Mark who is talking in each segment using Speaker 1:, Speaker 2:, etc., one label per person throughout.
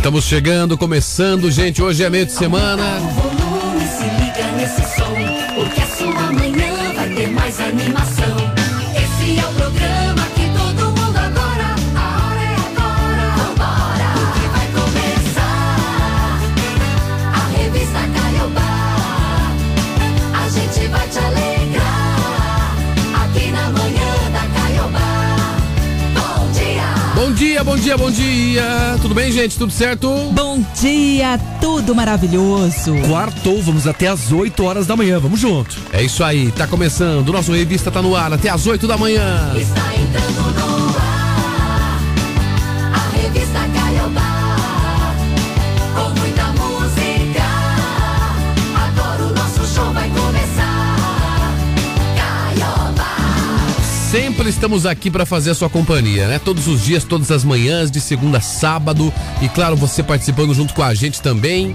Speaker 1: Estamos chegando, começando, gente. Hoje é meio de semana.
Speaker 2: volume, se liga nesse som, porque a sua manhã vai ter mais animação. Dia.
Speaker 1: Bom dia, bom dia. Tudo bem, gente? Tudo certo?
Speaker 3: Bom dia, tudo maravilhoso.
Speaker 4: Quartou, vamos até às 8 horas da manhã, vamos junto.
Speaker 1: É isso aí, tá começando. O nosso revista tá no ar até às 8 da manhã.
Speaker 2: Está entrando
Speaker 1: estamos aqui para fazer a sua companhia, né? Todos os dias, todas as manhãs, de segunda a sábado. E claro, você participando junto com a gente também.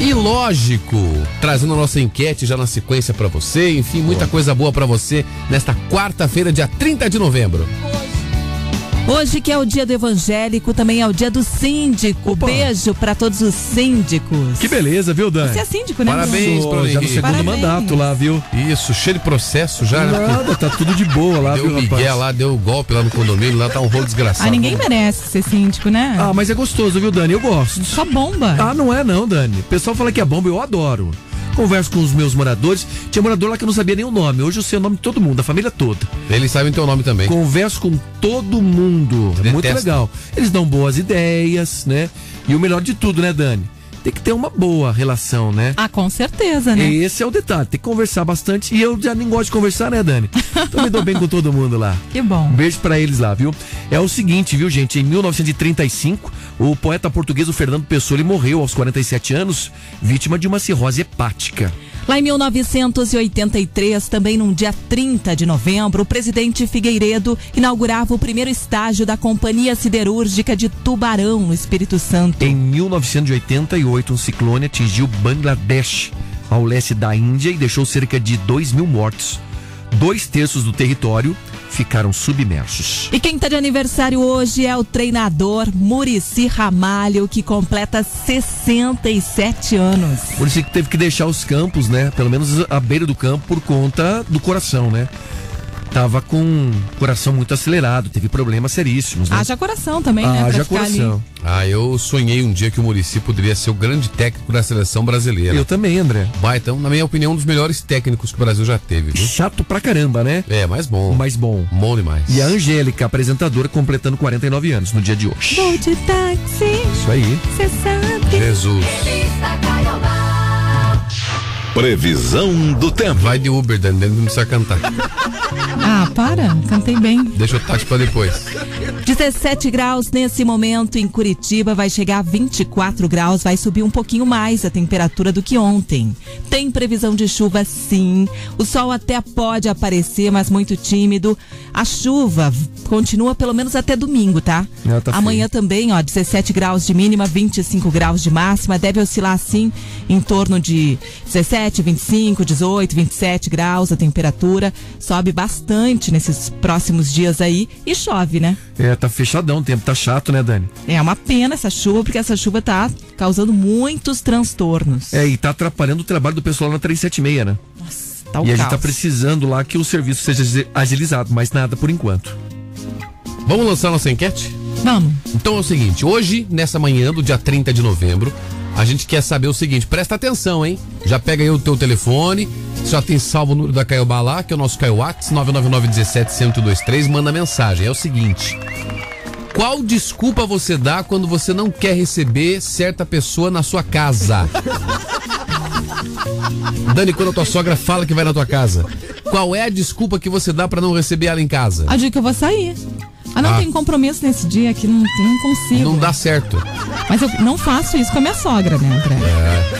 Speaker 1: E lógico, trazendo a nossa enquete já na sequência para você. Enfim, muita coisa boa para você nesta quarta-feira, dia 30 de novembro.
Speaker 3: Hoje que é o dia do evangélico, também é o dia do síndico.
Speaker 4: Opa.
Speaker 3: Beijo pra todos os síndicos.
Speaker 4: Que beleza, viu, Dani?
Speaker 3: Você é síndico, né?
Speaker 1: Parabéns,
Speaker 3: Bruno?
Speaker 4: Já no segundo
Speaker 3: Parabéns.
Speaker 4: mandato lá, viu?
Speaker 1: Isso, cheio de processo já, né?
Speaker 4: Nada, tá tudo de boa lá,
Speaker 1: Deu
Speaker 4: viu,
Speaker 1: Miguel
Speaker 4: rapaz?
Speaker 1: lá, deu golpe lá no condomínio, lá tá um rolo desgraçado.
Speaker 3: Ah, ninguém merece ser síndico, né?
Speaker 4: Ah, mas é gostoso, viu, Dani? Eu gosto.
Speaker 3: Só bomba.
Speaker 4: Ah, não é não, Dani. O pessoal fala que é bomba, eu adoro. Converso com os meus moradores. Tinha morador lá que eu não sabia nem o nome. Hoje eu sei o nome de todo mundo, da família toda.
Speaker 1: Eles sabem teu nome também.
Speaker 4: Converso com todo mundo. É muito legal. Eles dão boas ideias, né? E o melhor de tudo, né, Dani? Tem que ter uma boa relação, né?
Speaker 3: Ah, com certeza, né?
Speaker 4: Esse é o detalhe, tem que conversar bastante. E eu já nem gosto de conversar, né, Dani? Então me dou bem com todo mundo lá.
Speaker 3: Que bom.
Speaker 4: Um beijo pra eles lá, viu? É o seguinte, viu, gente? Em 1935, o poeta português o Fernando Pessoa ele morreu aos 47 anos, vítima de uma cirrose hepática.
Speaker 3: Lá em 1983, também num dia 30 de novembro, o presidente Figueiredo inaugurava o primeiro estágio da Companhia Siderúrgica de Tubarão, no Espírito Santo.
Speaker 4: Em 1988, um ciclone atingiu Bangladesh, ao leste da Índia, e deixou cerca de 2 mil mortos. Dois terços do território ficaram submersos.
Speaker 3: E quem tá de aniversário hoje é o treinador Murici Ramalho, que completa 67 anos.
Speaker 4: Por isso que teve que deixar os campos, né? Pelo menos a beira do campo, por conta do coração, né? Tava com o coração muito acelerado, teve problemas seríssimos, né?
Speaker 3: Haja coração também, né?
Speaker 4: Haja coração.
Speaker 1: Ah, eu sonhei um dia que o Murici poderia ser o grande técnico da seleção brasileira.
Speaker 4: Eu também, André.
Speaker 1: Baita, na minha opinião, um dos melhores técnicos que o Brasil já teve, viu?
Speaker 4: Chato pra caramba, né?
Speaker 1: É, mais bom.
Speaker 4: Mais bom.
Speaker 1: Bom demais.
Speaker 4: E a Angélica, apresentadora, completando 49 anos no dia de hoje.
Speaker 3: Vou de táxi,
Speaker 4: Isso aí.
Speaker 3: cê sabe.
Speaker 1: Jesus.
Speaker 5: Previsão do tempo.
Speaker 1: Vai de Uber, Dani, não precisa cantar.
Speaker 3: Ah, para, cantei bem.
Speaker 1: Deixa o táxi pra depois.
Speaker 3: 17 graus nesse momento em Curitiba, vai chegar a 24 graus, vai subir um pouquinho mais a temperatura do que ontem. Tem previsão de chuva sim. O sol até pode aparecer, mas muito tímido. A chuva continua pelo menos até domingo, tá?
Speaker 4: Tá
Speaker 3: Amanhã também, ó, 17 graus de mínima, 25 graus de máxima, deve oscilar assim em torno de 17, 25, 18, 27 graus a temperatura. Sobe bastante nesses próximos dias aí e chove, né?
Speaker 4: É, tá fechadão, o tempo tá chato, né, Dani?
Speaker 3: É uma pena essa chuva, porque essa chuva tá causando muitos transtornos.
Speaker 4: É, e tá atrapalhando o trabalho do pessoal na 376, né?
Speaker 3: Nossa, tá o
Speaker 4: e a gente
Speaker 3: caos.
Speaker 4: tá precisando lá que o serviço seja agilizado, mas nada por enquanto.
Speaker 1: Vamos lançar nossa enquete?
Speaker 3: Vamos.
Speaker 1: Então é o seguinte, hoje, nessa manhã do dia 30 de novembro, a gente quer saber o seguinte, presta atenção, hein? Já pega aí o teu telefone, já tem salvo o número da Caiobá lá, que é o nosso Caioax, 999-17-1023, manda mensagem. É o seguinte, qual desculpa você dá quando você não quer receber certa pessoa na sua casa? Dani, quando a tua sogra fala que vai na tua casa, qual é a desculpa que você dá pra não receber ela em casa?
Speaker 3: A dia que eu vou sair. Ah, não
Speaker 1: Ah.
Speaker 3: tem compromisso nesse dia que não, não consigo.
Speaker 1: Não dá certo.
Speaker 3: Mas eu não faço isso com a minha sogra, né, André?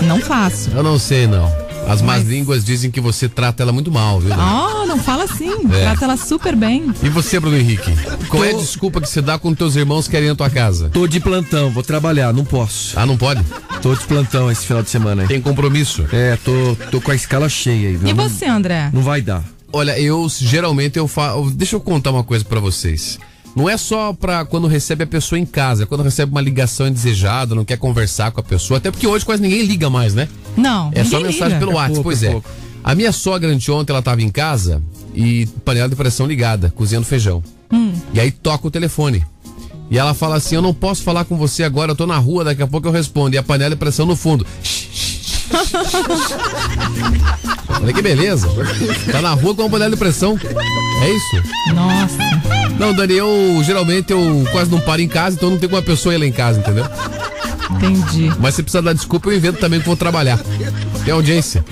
Speaker 1: É.
Speaker 3: Não faço.
Speaker 1: Eu não sei, não. As más
Speaker 3: Mas-
Speaker 1: línguas dizem que você trata ela muito mal, viu?
Speaker 3: Ah, não fala assim.
Speaker 1: É.
Speaker 3: Trata ela super bem.
Speaker 1: E você, Bruno Henrique? Qual é a desculpa que você dá quando teus irmãos querem ir na tua casa?
Speaker 4: Tô de plantão, vou trabalhar, não posso.
Speaker 1: Ah, não pode?
Speaker 4: Tô de plantão esse final de semana aí.
Speaker 1: Tem compromisso.
Speaker 4: É, tô, tô com a escala cheia aí, viu?
Speaker 3: E você, André?
Speaker 4: Não vai dar.
Speaker 1: Olha, eu geralmente eu faço. Deixa eu contar uma coisa pra vocês. Não é só pra quando recebe a pessoa em casa, é quando recebe uma ligação indesejada, não quer conversar com a pessoa, até porque hoje quase ninguém liga mais, né?
Speaker 3: Não,
Speaker 1: É só mensagem
Speaker 3: liga.
Speaker 1: pelo WhatsApp,
Speaker 4: pouco,
Speaker 1: pois
Speaker 4: é
Speaker 1: é.
Speaker 4: pouco.
Speaker 1: A minha sogra anteontem, ela tava em casa e panela de pressão ligada, cozinhando feijão.
Speaker 3: Hum.
Speaker 1: E aí toca o telefone. E ela fala assim: Eu não posso falar com você agora, eu tô na rua, daqui a pouco eu respondo. E a panela de pressão no fundo. Olha que beleza. Tá na rua com uma panela de pressão. É isso?
Speaker 3: Nossa,
Speaker 1: Não, Dani, eu geralmente eu quase não paro em casa, então não tem uma pessoa ir lá em casa, entendeu?
Speaker 3: entendi.
Speaker 1: Mas se precisar dar desculpa, eu invento também que vou trabalhar. Tem audiência.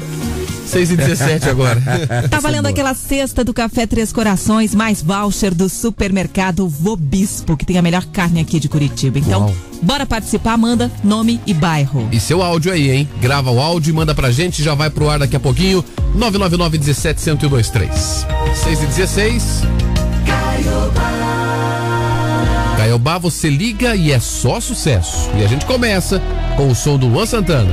Speaker 1: 6 e 17 agora.
Speaker 3: Tá valendo aquela cesta do Café Três Corações, mais voucher do supermercado Vobispo, que tem a melhor carne aqui de Curitiba. Então,
Speaker 1: Uau.
Speaker 3: bora participar, manda nome e bairro.
Speaker 1: E seu áudio aí, hein? Grava o áudio e manda pra gente, já vai pro ar daqui a pouquinho. 999 17 1023. 6 e 16. Caiobá, você liga e é só sucesso. E a gente começa com o som do Luan Santana.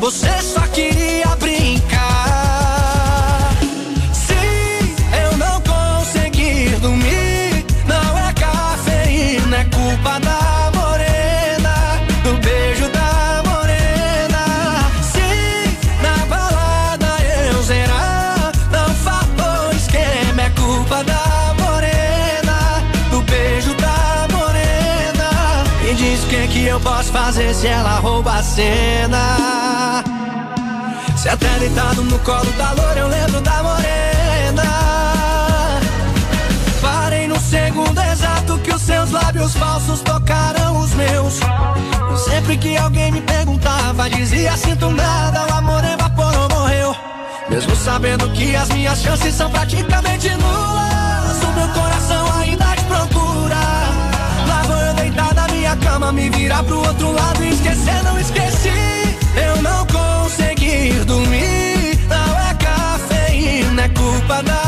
Speaker 5: Você só queria brincar. Fazer se ela rouba a cena. Se até deitado no colo da loura eu lembro da morena. Parei no segundo exato que os seus lábios falsos tocaram os meus. Sempre que alguém me perguntava, dizia sinto nada, o amor evaporou, morreu. Mesmo sabendo que as minhas chances são praticamente nulas, o meu coração ainda minha cama, me virar pro outro lado e esquecer, não esqueci. Eu não consegui dormir, não é cafeína, é culpa da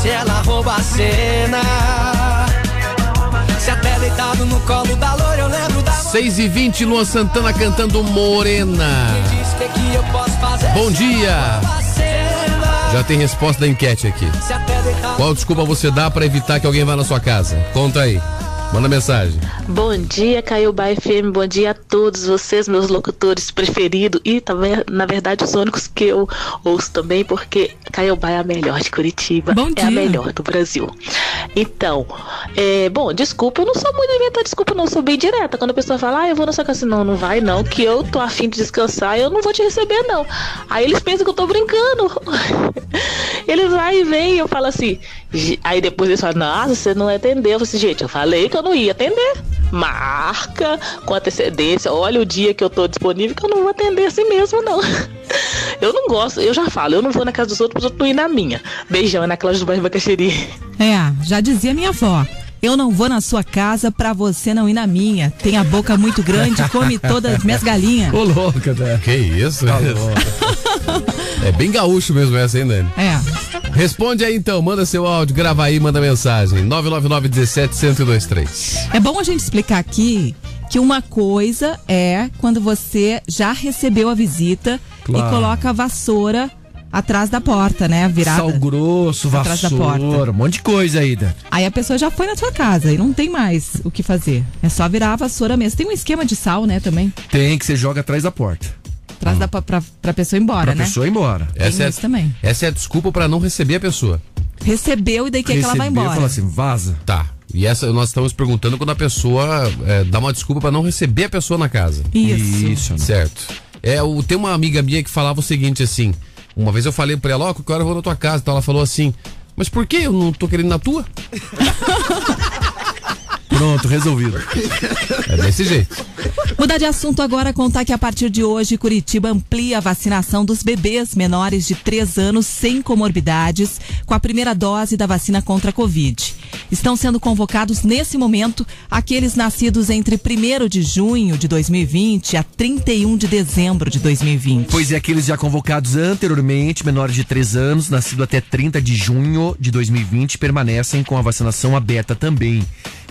Speaker 5: se ela rouba a cena. Se até deitado no colo da loira eu lembro da
Speaker 1: 6 e 20 Luan Santana cantando Morena.
Speaker 5: Que que
Speaker 1: Bom dia. Já tem resposta da enquete aqui. Qual desculpa você dá pra evitar que alguém vá na sua casa? Conta aí. Manda mensagem.
Speaker 6: Bom dia, Caiobá FM. Bom dia a todos vocês, meus locutores preferidos. E também, na verdade, os únicos que eu ouço também, porque Caiobá é a melhor de Curitiba.
Speaker 3: Bom
Speaker 6: É a
Speaker 3: dia.
Speaker 6: melhor do Brasil. Então, é, bom, desculpa, eu não sou muito de inventar desculpa, não. Sou bem direta. Quando a pessoa fala, ah, eu vou na sua casa, não, não vai não, que eu tô afim de descansar, eu não vou te receber, não. Aí eles pensam que eu tô brincando. Eles vai e vem, eu falo assim. Aí depois eles falam, nossa, você não atendeu. Eu falei assim, gente, eu falei que eu não ia atender. Marca com antecedência, olha o dia que eu tô disponível, que eu não vou atender assim mesmo, não. Eu não gosto, eu já falo, eu não vou na casa dos outros, os outros não ir na minha. Beijão, é na Cláudia do bairro Bacaxeri.
Speaker 3: É, já dizia minha avó. Eu não vou na sua casa pra você não ir na minha. Tem a boca muito grande, come todas as minhas galinhas.
Speaker 4: Ô, louca, né?
Speaker 1: Que isso? é bem gaúcho mesmo essa, hein, Dani?
Speaker 3: É.
Speaker 1: Responde aí então, manda seu áudio, grava aí, manda mensagem. 999 17 1023.
Speaker 3: É bom a gente explicar aqui que uma coisa é quando você já recebeu a visita
Speaker 4: Claro.
Speaker 3: e coloca a vassoura atrás da porta, né? Virada.
Speaker 4: Sal grosso,
Speaker 3: Atrás da
Speaker 4: vassoura,
Speaker 3: porta.
Speaker 4: um monte de coisa Dan.
Speaker 3: Aí a pessoa já foi na sua casa e não tem mais o que fazer. É só virar a vassoura mesmo. Tem um esquema de sal, né, também.
Speaker 4: Tem que você joga atrás da porta.
Speaker 3: Atrás da pra, pra, pessoa ir embora,
Speaker 4: Pra
Speaker 3: né?
Speaker 4: pessoa ir embora.
Speaker 1: Essa é,
Speaker 3: isso também.
Speaker 1: essa é a desculpa pra não receber a pessoa.
Speaker 3: Recebeu e daí quer que ela
Speaker 4: Recebeu,
Speaker 3: embora.
Speaker 4: fala assim, vaza.
Speaker 1: Tá. E essa nós estamos perguntando quando a pessoa é, dá uma desculpa pra não receber a pessoa na casa.
Speaker 3: Isso.
Speaker 4: Isso, né?
Speaker 1: Certo. É, o, tem uma amiga minha que falava o seguinte assim. Uma vez eu falei pra ela, ó, que hora eu vou na tua casa. Então ela falou assim, mas por que eu não tô querendo na tua?
Speaker 4: Pronto, resolvido.
Speaker 1: É desse jeito.
Speaker 3: Mudar de assunto agora, contar que a partir de hoje, Curitiba amplia a vacinação dos bebês menores de 3 anos sem comorbidades com a primeira dose da vacina contra a Covid. Estão sendo convocados nesse momento aqueles nascidos entre 1 de junho de 2020 a 31 de dezembro de 2020.
Speaker 4: Pois é, aqueles já convocados anteriormente, menores de 3 anos, nascido até 30 de junho de 2020, permanecem com a vacinação aberta também.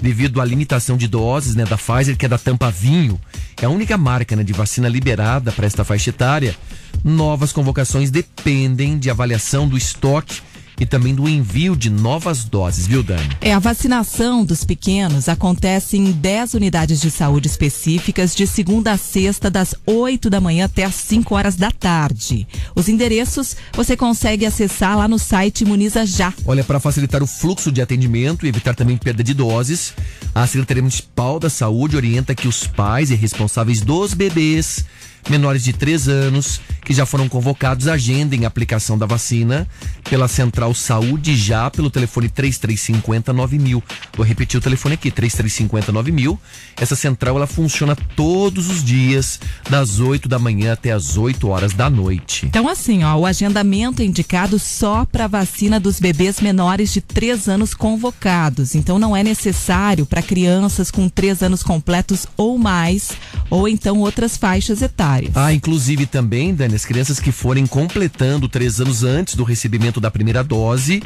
Speaker 4: Devido à limitação de doses né, da Pfizer, que é da tampa vinho, é a única marca né, de vacina liberada para esta faixa etária, novas convocações dependem de avaliação do estoque e também do envio de novas doses, viu, Dani?
Speaker 3: É, a vacinação dos pequenos acontece em 10 unidades de saúde específicas de segunda a sexta, das 8 da manhã até as 5 horas da tarde. Os endereços você consegue acessar lá no site Imuniza Já.
Speaker 4: Olha, para facilitar o fluxo de atendimento e evitar também perda de doses, a Secretaria Municipal da Saúde orienta que os pais e responsáveis dos bebês menores de 3 anos que já foram convocados agendem a aplicação da vacina pela Central Saúde já pelo telefone 3350 9000. Vou repetir o telefone aqui, 3350 9000. Essa central ela funciona todos os dias das 8 da manhã até as 8 horas da noite.
Speaker 3: Então, assim, ó, o agendamento é indicado só para vacina dos bebês menores de 3 anos convocados. Então, não é necessário para crianças com 3 anos completos ou mais, ou então outras faixas etárias.
Speaker 4: Ah, inclusive também, Dani, as crianças que forem completando três anos antes do recebimento da primeira dose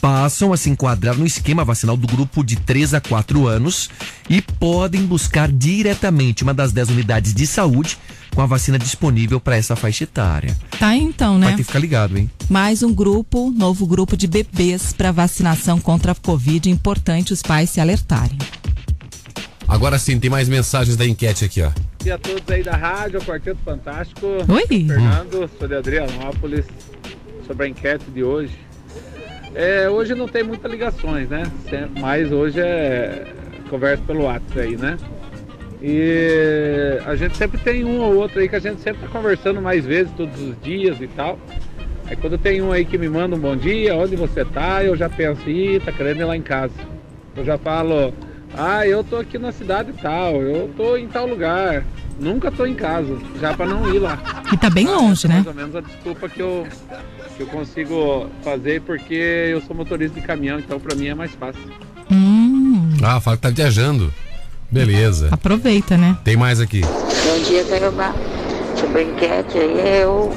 Speaker 4: passam a se enquadrar no esquema vacinal do grupo de 3 a 4 anos e podem buscar diretamente uma das 10 unidades de saúde com a vacina disponível para essa faixa etária.
Speaker 3: Tá, então,
Speaker 4: Vai
Speaker 3: né?
Speaker 4: ter que ficar ligado, hein?
Speaker 3: Mais um grupo, novo grupo de bebês para vacinação contra a Covid. Importante os pais se alertarem.
Speaker 1: Agora sim, tem mais mensagens da enquete aqui, ó.
Speaker 7: Bom dia a todos aí da rádio, Quarteto Fantástico.
Speaker 3: Oi.
Speaker 7: Fernando, sou de Adrianópolis, sobre a enquete de hoje. É, hoje não tem muitas ligações, né? Mas hoje é conversa pelo WhatsApp aí, né? E a gente sempre tem um ou outro aí que a gente sempre tá conversando mais vezes, todos os dias e tal. Aí quando tem um aí que me manda um bom dia, onde você tá, eu já penso, ih, tá querendo ir lá em casa. Eu já falo, ah, eu tô aqui na cidade tal, eu tô em tal lugar. Nunca tô em casa, já pra não ir lá.
Speaker 3: E tá bem longe, né?
Speaker 7: Mais ou menos a desculpa que eu, que eu consigo fazer porque eu sou motorista de caminhão, então pra mim é mais fácil.
Speaker 3: Hum,
Speaker 1: Ah, fala que tá viajando. Beleza.
Speaker 3: aproveita, né?
Speaker 1: Tem mais aqui.
Speaker 8: Bom dia, Carobá. Sobre enquete aí, eu.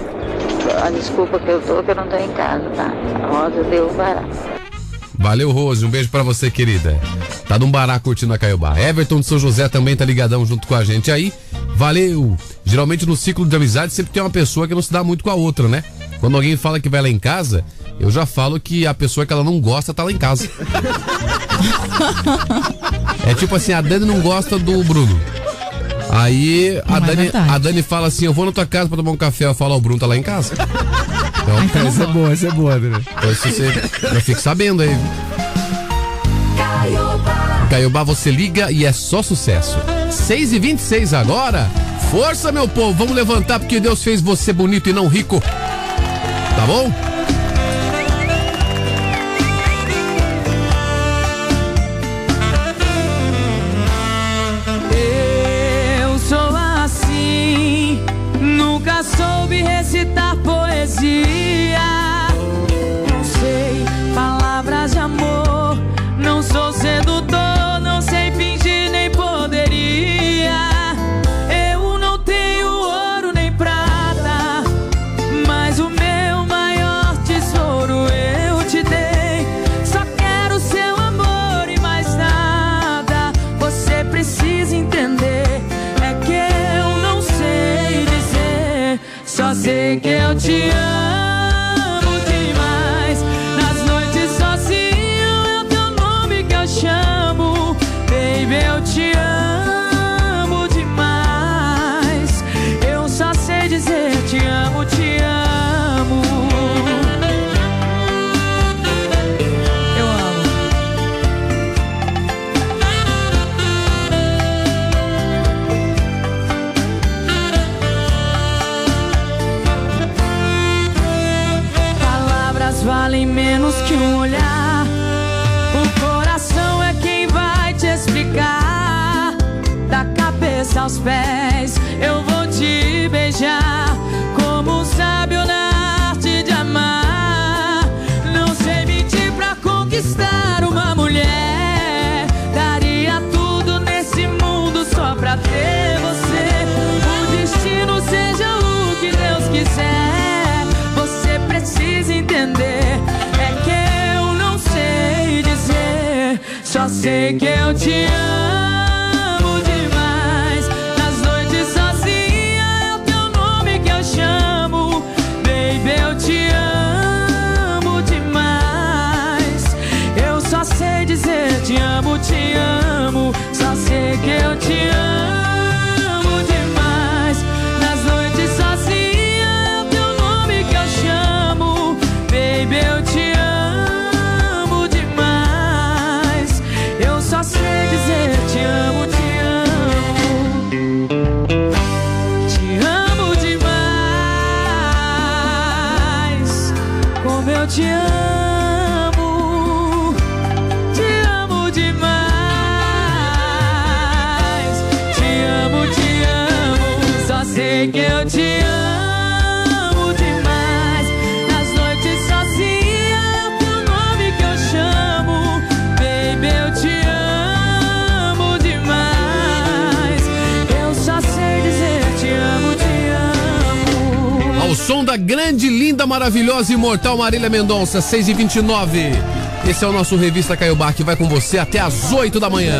Speaker 8: A desculpa que eu tô que eu não tô em casa, tá? A Rosa deu barato.
Speaker 1: Valeu, Rose. Um beijo pra você, querida. Tá num bará curtindo a Caiobá. Everton de São José também tá ligadão junto com a gente aí. Valeu. Geralmente no ciclo de amizade sempre tem uma pessoa que não se dá muito com a outra, né? Quando alguém fala que vai lá em casa, eu já falo que a pessoa que ela não gosta tá lá em casa. é tipo assim, a Dani não gosta do Bruno. Aí a
Speaker 3: é
Speaker 1: Dani, a Dani fala assim: Eu vou na tua casa pra tomar um café. Eu falo: o Bruno tá lá em casa. Então,
Speaker 3: então não
Speaker 4: Essa é boa, essa é boa, né?
Speaker 1: então isso você já fique sabendo aí. Caiobá, você liga e é só sucesso. 6 e 26 agora. Força, meu povo, vamos levantar porque Deus fez você bonito e não rico. Tá bom?
Speaker 9: Eu sou assim, nunca soube recitar poesia. Que eu te amo
Speaker 1: da grande, linda, maravilhosa e imortal Marília Mendonça, 6 e 29 Esse é o nosso Revista Caiobá que vai com você até às 8 da manhã.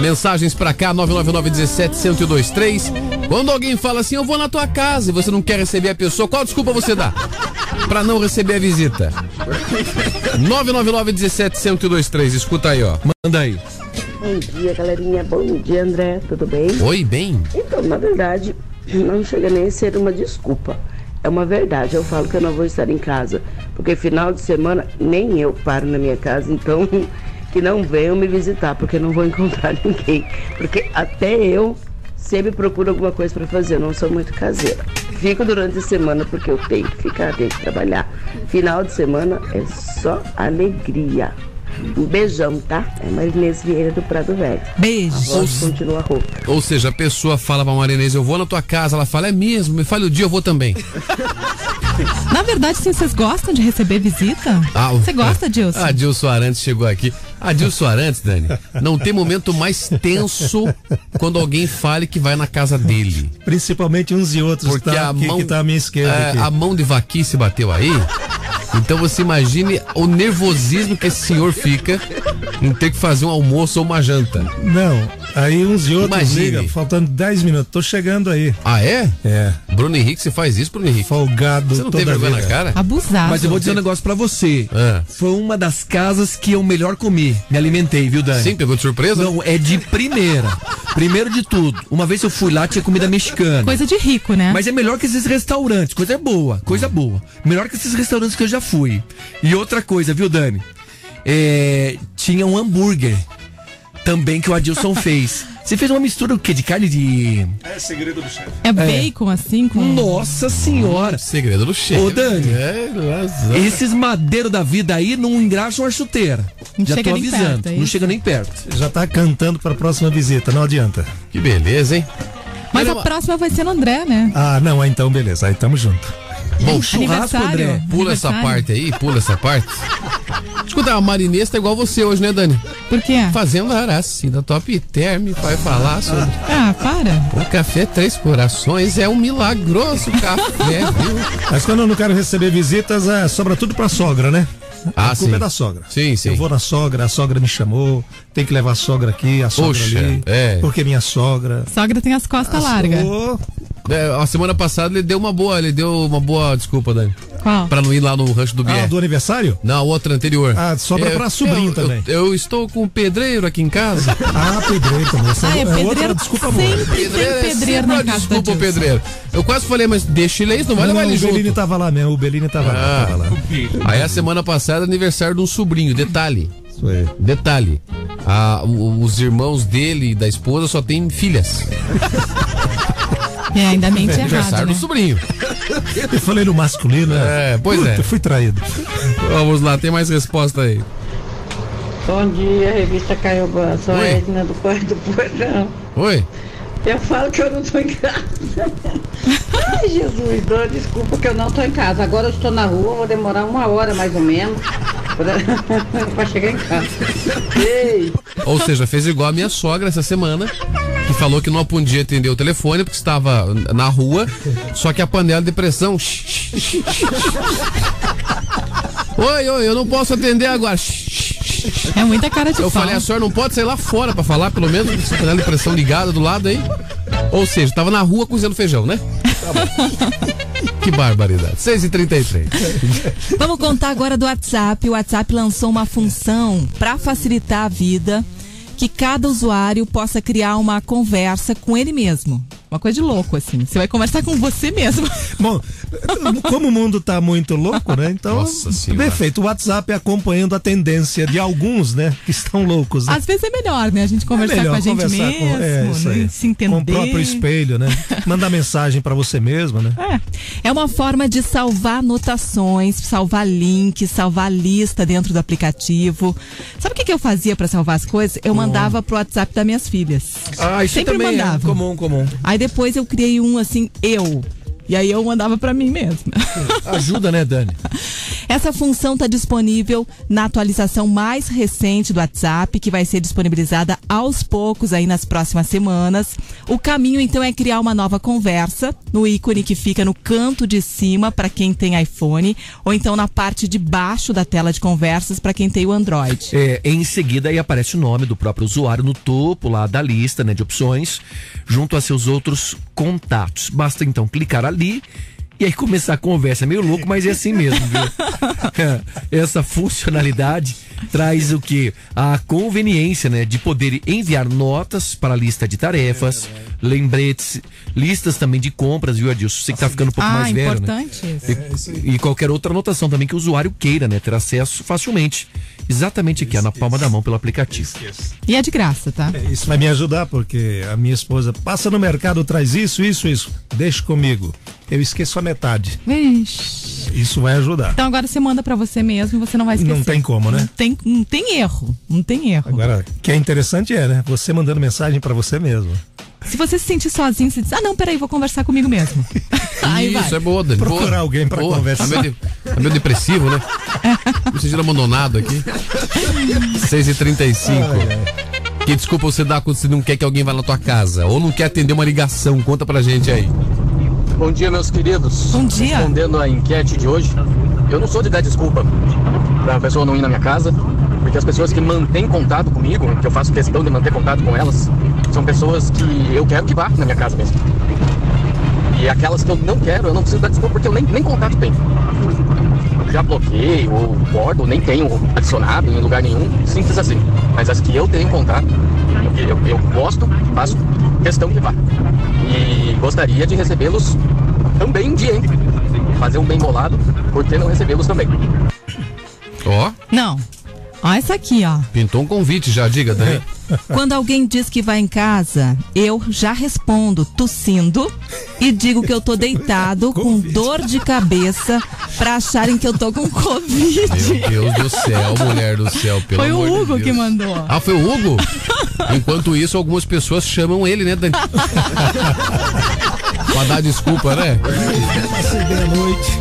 Speaker 1: Mensagens pra cá, 999-17-1023. Quando alguém fala assim, eu vou na tua casa e você não quer receber a pessoa, qual desculpa você dá? Pra não receber a visita. 999-17-1023. Escuta aí, ó. Manda aí.
Speaker 10: Bom dia, galerinha. Bom dia, André. Tudo bem?
Speaker 1: Oi, bem?
Speaker 10: Então, na verdade, não chega nem a ser uma desculpa. É uma verdade. Eu falo que eu não vou estar em casa. Porque final de semana nem eu paro na minha casa. Então, que não venham me visitar, porque não vou encontrar ninguém. Porque até eu sempre procuro alguma coisa para fazer. Eu não sou muito caseira. Fico durante a semana porque eu tenho que ficar, tenho que trabalhar. Final de semana é só alegria. Um beijão, tá? É Marinês Vieira do Prado Velho.
Speaker 3: Beijo.
Speaker 10: A voz continua rouca.
Speaker 1: Ou seja, a pessoa fala pra Marinês, eu vou na tua casa, ela fala, é mesmo, me fale o dia, eu vou também.
Speaker 3: Na verdade, sim, vocês gostam de receber visita?
Speaker 1: Ah,
Speaker 3: Você gosta, Dilson?
Speaker 1: A Dilson Arantes chegou aqui. A Dilson Arantes, Dani, não tem momento mais tenso quando alguém fale que vai na casa dele.
Speaker 11: Principalmente uns e outros,
Speaker 1: Porque
Speaker 11: tá?
Speaker 1: a
Speaker 11: que,
Speaker 1: mão,
Speaker 11: que tá à minha esquerda
Speaker 1: é,
Speaker 11: aqui.
Speaker 1: a mão de vaquice bateu aí. Então você imagine o nervosismo que esse senhor fica em ter que fazer um almoço ou uma janta.
Speaker 11: Não, aí uns e outros
Speaker 1: Imagine.
Speaker 11: ligam, faltando 10 minutos. Tô chegando aí.
Speaker 1: Ah, é?
Speaker 11: É.
Speaker 1: Bruno Henrique, você faz isso, Bruno Henrique?
Speaker 11: Folgado
Speaker 1: Você não
Speaker 11: toda
Speaker 1: tem vergonha
Speaker 11: vida.
Speaker 1: na cara?
Speaker 3: Abusado.
Speaker 4: Mas eu vou dizer um negócio pra você.
Speaker 1: Ah.
Speaker 4: Foi uma das casas que eu melhor comi. Me alimentei, viu, Dani?
Speaker 1: Sim, pegou de surpresa?
Speaker 4: Não, é de primeira. Primeiro de tudo. Uma vez eu fui lá, tinha comida mexicana.
Speaker 3: Coisa de rico, né?
Speaker 4: Mas é melhor que esses restaurantes. Coisa boa, coisa boa. Melhor que esses restaurantes que eu já fui. E outra coisa, viu, Dani? É, tinha um hambúrguer. Também que o Adilson fez. Você fez uma mistura o quê? De carne de.
Speaker 11: É segredo do chefe.
Speaker 3: É bacon assim com.
Speaker 4: Nossa senhora!
Speaker 1: Segredo do chefe.
Speaker 4: Ô, Dani.
Speaker 1: É.
Speaker 4: Esses madeiros da vida aí não engraxam a chuteira.
Speaker 3: Não
Speaker 4: Já
Speaker 3: chega
Speaker 4: tô
Speaker 3: nem
Speaker 4: avisando.
Speaker 3: perto, é
Speaker 4: não
Speaker 3: isso?
Speaker 4: chega nem perto.
Speaker 11: Já tá cantando pra próxima visita, não adianta.
Speaker 1: Que beleza, hein?
Speaker 3: Mas a próxima vai ser no André, né?
Speaker 11: Ah, não, ah, então beleza, aí tamo junto.
Speaker 1: Bom, churrasco. André. Pula essa parte aí, pula essa parte. Escuta, a Marinês tá igual você hoje, né, Dani?
Speaker 3: Por quê?
Speaker 1: Fazendo Aracida Top Term vai falar sobre
Speaker 3: Ah, para.
Speaker 1: o café Três Corações. É um milagroso café, viu?
Speaker 11: Mas quando eu não quero receber visitas, é, sobra tudo pra sogra, né?
Speaker 1: Ah,
Speaker 11: a culpa
Speaker 1: sim.
Speaker 11: é da sogra.
Speaker 1: Sim, sim.
Speaker 11: Eu vou na sogra, a sogra me chamou, tem que levar a sogra aqui, a sogra
Speaker 1: Poxa,
Speaker 11: ali.
Speaker 1: é.
Speaker 11: Porque minha sogra.
Speaker 3: Sogra tem as costas largas.
Speaker 11: Ô,
Speaker 1: É, a semana passada ele deu uma boa, ele deu uma boa desculpa, Dani.
Speaker 3: Qual?
Speaker 1: Pra não ir lá no rancho do
Speaker 11: Ah,
Speaker 1: Bier.
Speaker 11: do aniversário?
Speaker 1: Não, a outra anterior.
Speaker 11: Ah, sobra pra sobrinho
Speaker 1: eu,
Speaker 11: também.
Speaker 1: Eu, eu estou com o pedreiro aqui em casa.
Speaker 11: Ah, pedreiro também. Essa
Speaker 3: Ah, é
Speaker 11: é outra
Speaker 3: pedreiro.
Speaker 11: desculpa boa.
Speaker 3: Sempre tem
Speaker 1: é
Speaker 3: pedreiro
Speaker 1: sempre
Speaker 3: na casa
Speaker 1: Desculpa, o pedreiro. Eu quase falei, mas deixa ele aí, não vai levar ele
Speaker 11: o Belini
Speaker 1: junto.
Speaker 11: tava lá mesmo, o Belini tava lá.
Speaker 1: Ah.
Speaker 11: Tava lá.
Speaker 1: Aí a semana passada, aniversário de um sobrinho. Detalhe.
Speaker 11: Isso aí.
Speaker 1: Detalhe. a- o- os irmãos dele e da esposa só têm filhas.
Speaker 3: É, ainda mente errado,
Speaker 1: Aniversário
Speaker 3: né?
Speaker 1: do sobrinho.
Speaker 11: Eu falei no masculino, né?
Speaker 1: É, pois é.
Speaker 11: Puta, Fui traído.
Speaker 1: Vamos lá, tem mais resposta aí.
Speaker 12: Bom dia, revista Caiobã. Sou a
Speaker 1: Oi.
Speaker 12: Edna do Quarto do Portão.
Speaker 1: Oi?
Speaker 12: Eu falo que eu não tô em casa. Ai, Jesus, dou desculpa que eu não tô em casa. Agora eu estou na rua, vou demorar uma hora mais ou menos pra, chegar em casa. Ei!
Speaker 1: Ou seja, fez igual a minha sogra essa semana, que falou que não podia atender o telefone porque estava na rua, só que a panela de pressão. Oi, oi, eu não posso atender agora.
Speaker 3: É muita cara de
Speaker 1: Eu
Speaker 3: pau.
Speaker 1: falei, a senhora não pode sair lá fora pra falar, pelo menos, com essa panela de pressão ligada do lado aí. Ou seja, tava na rua cozinhando feijão, né? Tá bom. Que barbaridade. 6h33.
Speaker 3: Vamos contar agora do WhatsApp. O WhatsApp lançou uma função para facilitar a vida que cada usuário possa criar uma conversa com ele mesmo. Uma coisa de louco, assim. Você vai conversar com você mesmo.
Speaker 11: Bom, como o mundo tá muito louco, né? Então, perfeito. O WhatsApp acompanhando a tendência de alguns, né? Que estão loucos. Né?
Speaker 3: Às vezes é melhor, né? A gente conversar
Speaker 11: melhor
Speaker 3: com a gente
Speaker 11: conversar
Speaker 3: mesmo,
Speaker 11: com- é, isso
Speaker 3: né? se entender.
Speaker 11: Com o próprio espelho, né? Mandar mensagem pra você mesmo, né?
Speaker 3: É. É uma forma de salvar anotações, salvar links, salvar lista dentro do aplicativo. Sabe o que, que eu fazia para salvar as coisas? Eu mandava pro WhatsApp das minhas filhas.
Speaker 4: Ah, isso
Speaker 3: Sempre
Speaker 4: também
Speaker 3: mandava.
Speaker 4: é comum, comum.
Speaker 3: Aí depois eu criei um assim, eu. E aí eu mandava pra mim mesma.
Speaker 4: Ajuda, né, Dani?
Speaker 3: Essa função está disponível na atualização mais recente do WhatsApp, que vai ser disponibilizada aos poucos aí nas próximas semanas. O caminho então é criar uma nova conversa no ícone que fica no canto de cima para quem tem iPhone, ou então na parte de baixo da tela de conversas para quem tem o Android.
Speaker 4: É, em seguida aí aparece o nome do próprio usuário no topo lá da lista né, de opções, junto a seus outros contatos. Basta então clicar ali e aí começar a conversa. É meio louco, mas é assim mesmo, viu? Essa funcionalidade traz o que? A conveniência, né, de poder enviar notas para a lista de tarefas, lembretes, listas também de compras, viu, Adilson? Você que tá ficando um pouco
Speaker 3: Ah,
Speaker 4: mais velho, né?
Speaker 3: importante isso.
Speaker 4: E, e qualquer outra anotação também que o usuário queira, né, ter acesso facilmente. Exatamente aqui, ó, na palma da mão pelo aplicativo.
Speaker 3: E é de graça, tá?
Speaker 11: É, Isso vai me ajudar, porque a minha esposa passa no mercado, traz isso, isso, isso. Deixa comigo. Eu esqueço a metade.
Speaker 3: Vixe.
Speaker 11: Isso vai ajudar.
Speaker 3: Então agora você manda para você mesmo e você não vai esquecer.
Speaker 11: Não tem como, né?
Speaker 3: Não tem, não tem erro. Não tem erro.
Speaker 11: Agora, o que é interessante é, né? Você mandando mensagem pra você mesmo.
Speaker 3: Se você se sentir sozinho, você diz, ah, não, peraí, vou conversar comigo mesmo. Aí vai.
Speaker 1: Isso é boa, Dani.
Speaker 11: Procurar
Speaker 1: boa.
Speaker 11: alguém pra
Speaker 1: Boa.
Speaker 11: conversar.
Speaker 1: Tá meio, de- tá meio depressivo, né? Me sentindo abandonado aqui. 6h35. Que desculpa você dá quando você não quer que alguém vá na tua casa? Ou não quer atender uma ligação? Conta pra gente aí.
Speaker 13: Bom dia, meus queridos.
Speaker 3: Bom dia.
Speaker 13: Respondendo a enquete de hoje, eu não sou de dar desculpa pra pessoa não ir na minha casa, porque as pessoas que mantêm contato comigo, que eu faço questão de manter contato com elas, são pessoas que eu quero que vá na minha casa mesmo. E aquelas que eu não quero, eu não preciso dar desculpa porque eu nem, nem contato tenho. Já bloqueei ou bordo, nem tenho adicionado em lugar nenhum, simples assim. Mas as que eu tenho contato, eu, eu, eu gosto, faço questão que vá. E gostaria de recebê-los também dia, hein? Fazer um bem bolado, por que não recebê-los também?
Speaker 1: Ó,
Speaker 3: Não. Ó, essa aqui, ó.
Speaker 1: pintou um convite já, diga, Dani.
Speaker 3: Quando alguém diz que vai em casa, eu já respondo tossindo e digo que eu tô deitado com dor de cabeça pra acharem que eu tô com Covid.
Speaker 1: Meu Deus do céu, mulher do céu, pelo
Speaker 3: Foi o
Speaker 1: amor de
Speaker 3: Hugo
Speaker 1: Deus.
Speaker 3: que mandou.
Speaker 1: Ah, foi o Hugo? Enquanto isso, algumas pessoas chamam ele, né, Dani? pra dar desculpa, né?
Speaker 11: Passei bem a noite.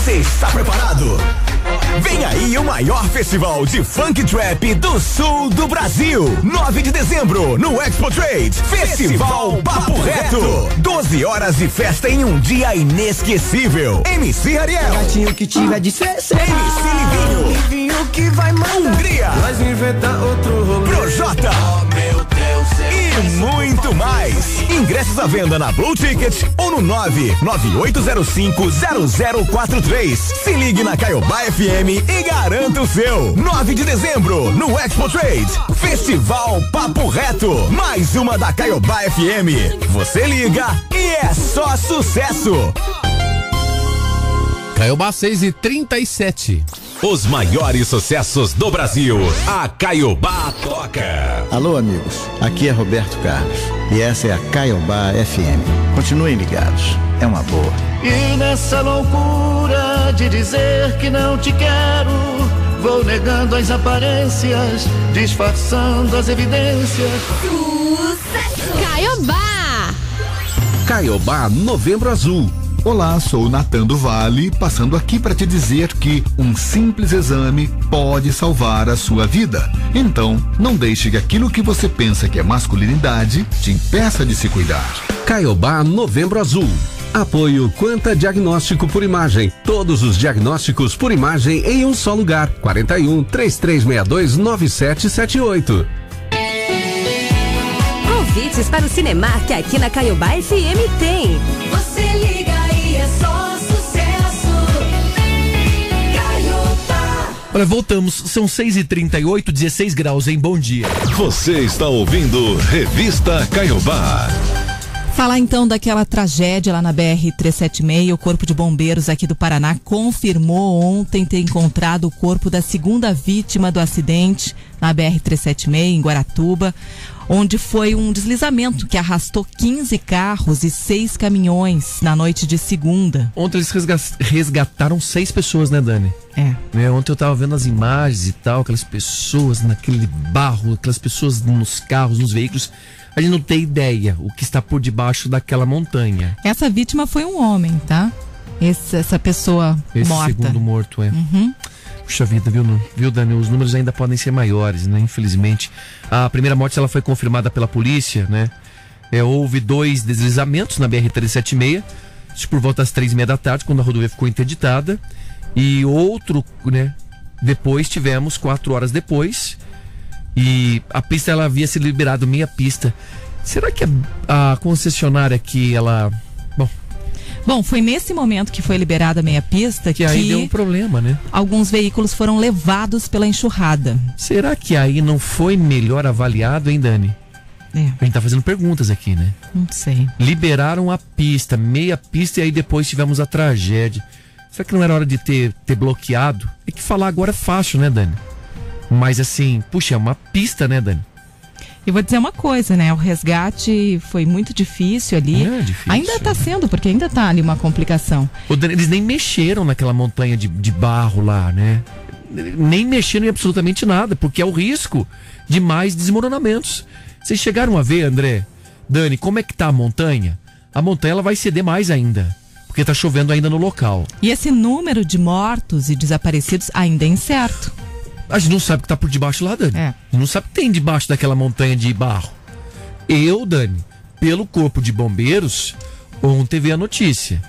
Speaker 14: Você está preparado? Vem aí o maior festival de funk trap do sul do Brasil. 9 de dezembro, no Expo Trade. Festival Papo Reto. 12 horas de festa em um dia inesquecível. MC Ariel.
Speaker 5: Gatinho que tiver de CC.
Speaker 14: MC Livinho.
Speaker 5: Livinho que vai mandar.
Speaker 14: Hungria.
Speaker 5: Nós inventar outro rolê.
Speaker 14: Projota. E muito mais. Ingressos à venda na Blue Ticket ou no 998050043. Se ligue na Caiobá FM e garanta o seu. 9 de dezembro, no Expo Trade. Festival Papo Reto. Mais uma da Caiobá FM. Você liga e é só sucesso.
Speaker 1: Caiobá 6 e 37.
Speaker 14: Os maiores sucessos do Brasil. A Caiobá toca.
Speaker 15: Alô, amigos. Aqui é Roberto Carlos. E essa é a Caiobá FM. Continuem ligados. É uma boa.
Speaker 5: E nessa loucura de dizer que não te quero, vou negando as aparências, disfarçando as evidências.
Speaker 16: Caiobá!
Speaker 14: Caiobá Novembro Azul.
Speaker 17: Olá, sou o Natan do Vale, passando aqui para te dizer que um simples exame pode salvar a sua vida. Então, não deixe que aquilo que você pensa que é masculinidade te impeça de se cuidar.
Speaker 14: Caiobá Novembro Azul. Apoio Quanta Diagnóstico por Imagem. Todos os diagnósticos por imagem em um só lugar. 41 3362 9778.
Speaker 16: Convites para o Cinemark que aqui na Caiobá FM tem.
Speaker 2: Você liga
Speaker 4: Olha, voltamos. São 6h38, 16 graus, hein? Bom dia.
Speaker 14: Você está ouvindo Revista Caiobá.
Speaker 3: Falar então daquela tragédia lá na BR-376, o Corpo de Bombeiros aqui do Paraná confirmou ontem ter encontrado o corpo da segunda vítima do acidente na BR-376, em Guaratuba, onde foi um deslizamento que arrastou 15 carros e seis caminhões na noite de segunda.
Speaker 4: Ontem eles resga- resgataram seis pessoas, né, Dani?
Speaker 3: É.
Speaker 4: Né, Ontem eu tava vendo as imagens e tal, aquelas pessoas naquele barro, aquelas pessoas nos carros, nos veículos. A gente não tem ideia o que está por debaixo daquela montanha.
Speaker 3: Essa vítima foi um homem, tá? Esse- essa pessoa
Speaker 4: Esse
Speaker 3: morta.
Speaker 4: segundo morto, é.
Speaker 3: Uhum.
Speaker 4: Puxa vida, viu, viu, Dani? Os números ainda podem ser maiores, né? Infelizmente. A primeira morte ela foi confirmada pela polícia, né? É, houve dois deslizamentos na BR-376, isso por volta das três e meia da tarde, quando a rodovia ficou interditada. E outro, né? Depois tivemos, quatro horas depois, e a pista ela havia sido liberado meia pista. Será que a, a concessionária aqui, ela. Bom,
Speaker 3: foi nesse momento que foi liberada a meia pista que,
Speaker 4: que aí deu um problema, né?
Speaker 3: alguns veículos foram levados pela enxurrada.
Speaker 4: Será que aí não foi melhor avaliado, hein, Dani?
Speaker 3: É.
Speaker 4: A gente tá fazendo perguntas aqui, né?
Speaker 3: Não sei.
Speaker 4: Liberaram a pista, meia pista, e aí depois tivemos a tragédia. Será que não era hora de ter, ter bloqueado? É que falar agora é fácil, né, Dani? Mas assim, puxa, é uma pista, né, Dani?
Speaker 3: E vou dizer uma coisa, né? O resgate foi muito difícil ali.
Speaker 4: É, difícil.
Speaker 3: Ainda tá sendo, porque ainda tá ali uma complicação.
Speaker 4: Eles nem mexeram naquela montanha de, de barro lá, né? Nem mexeram em absolutamente nada, porque é o risco de mais desmoronamentos. Vocês chegaram a ver, André, Dani, como é que tá a montanha? A montanha ela vai ceder mais ainda, porque tá chovendo ainda no local.
Speaker 3: E esse número de mortos e desaparecidos ainda é incerto.
Speaker 4: A gente não sabe o que tá por debaixo lá, Dani.
Speaker 3: É.
Speaker 4: A gente não sabe o que tem debaixo daquela montanha de barro. Eu, Dani, pelo corpo de bombeiros, ontem vi a notícia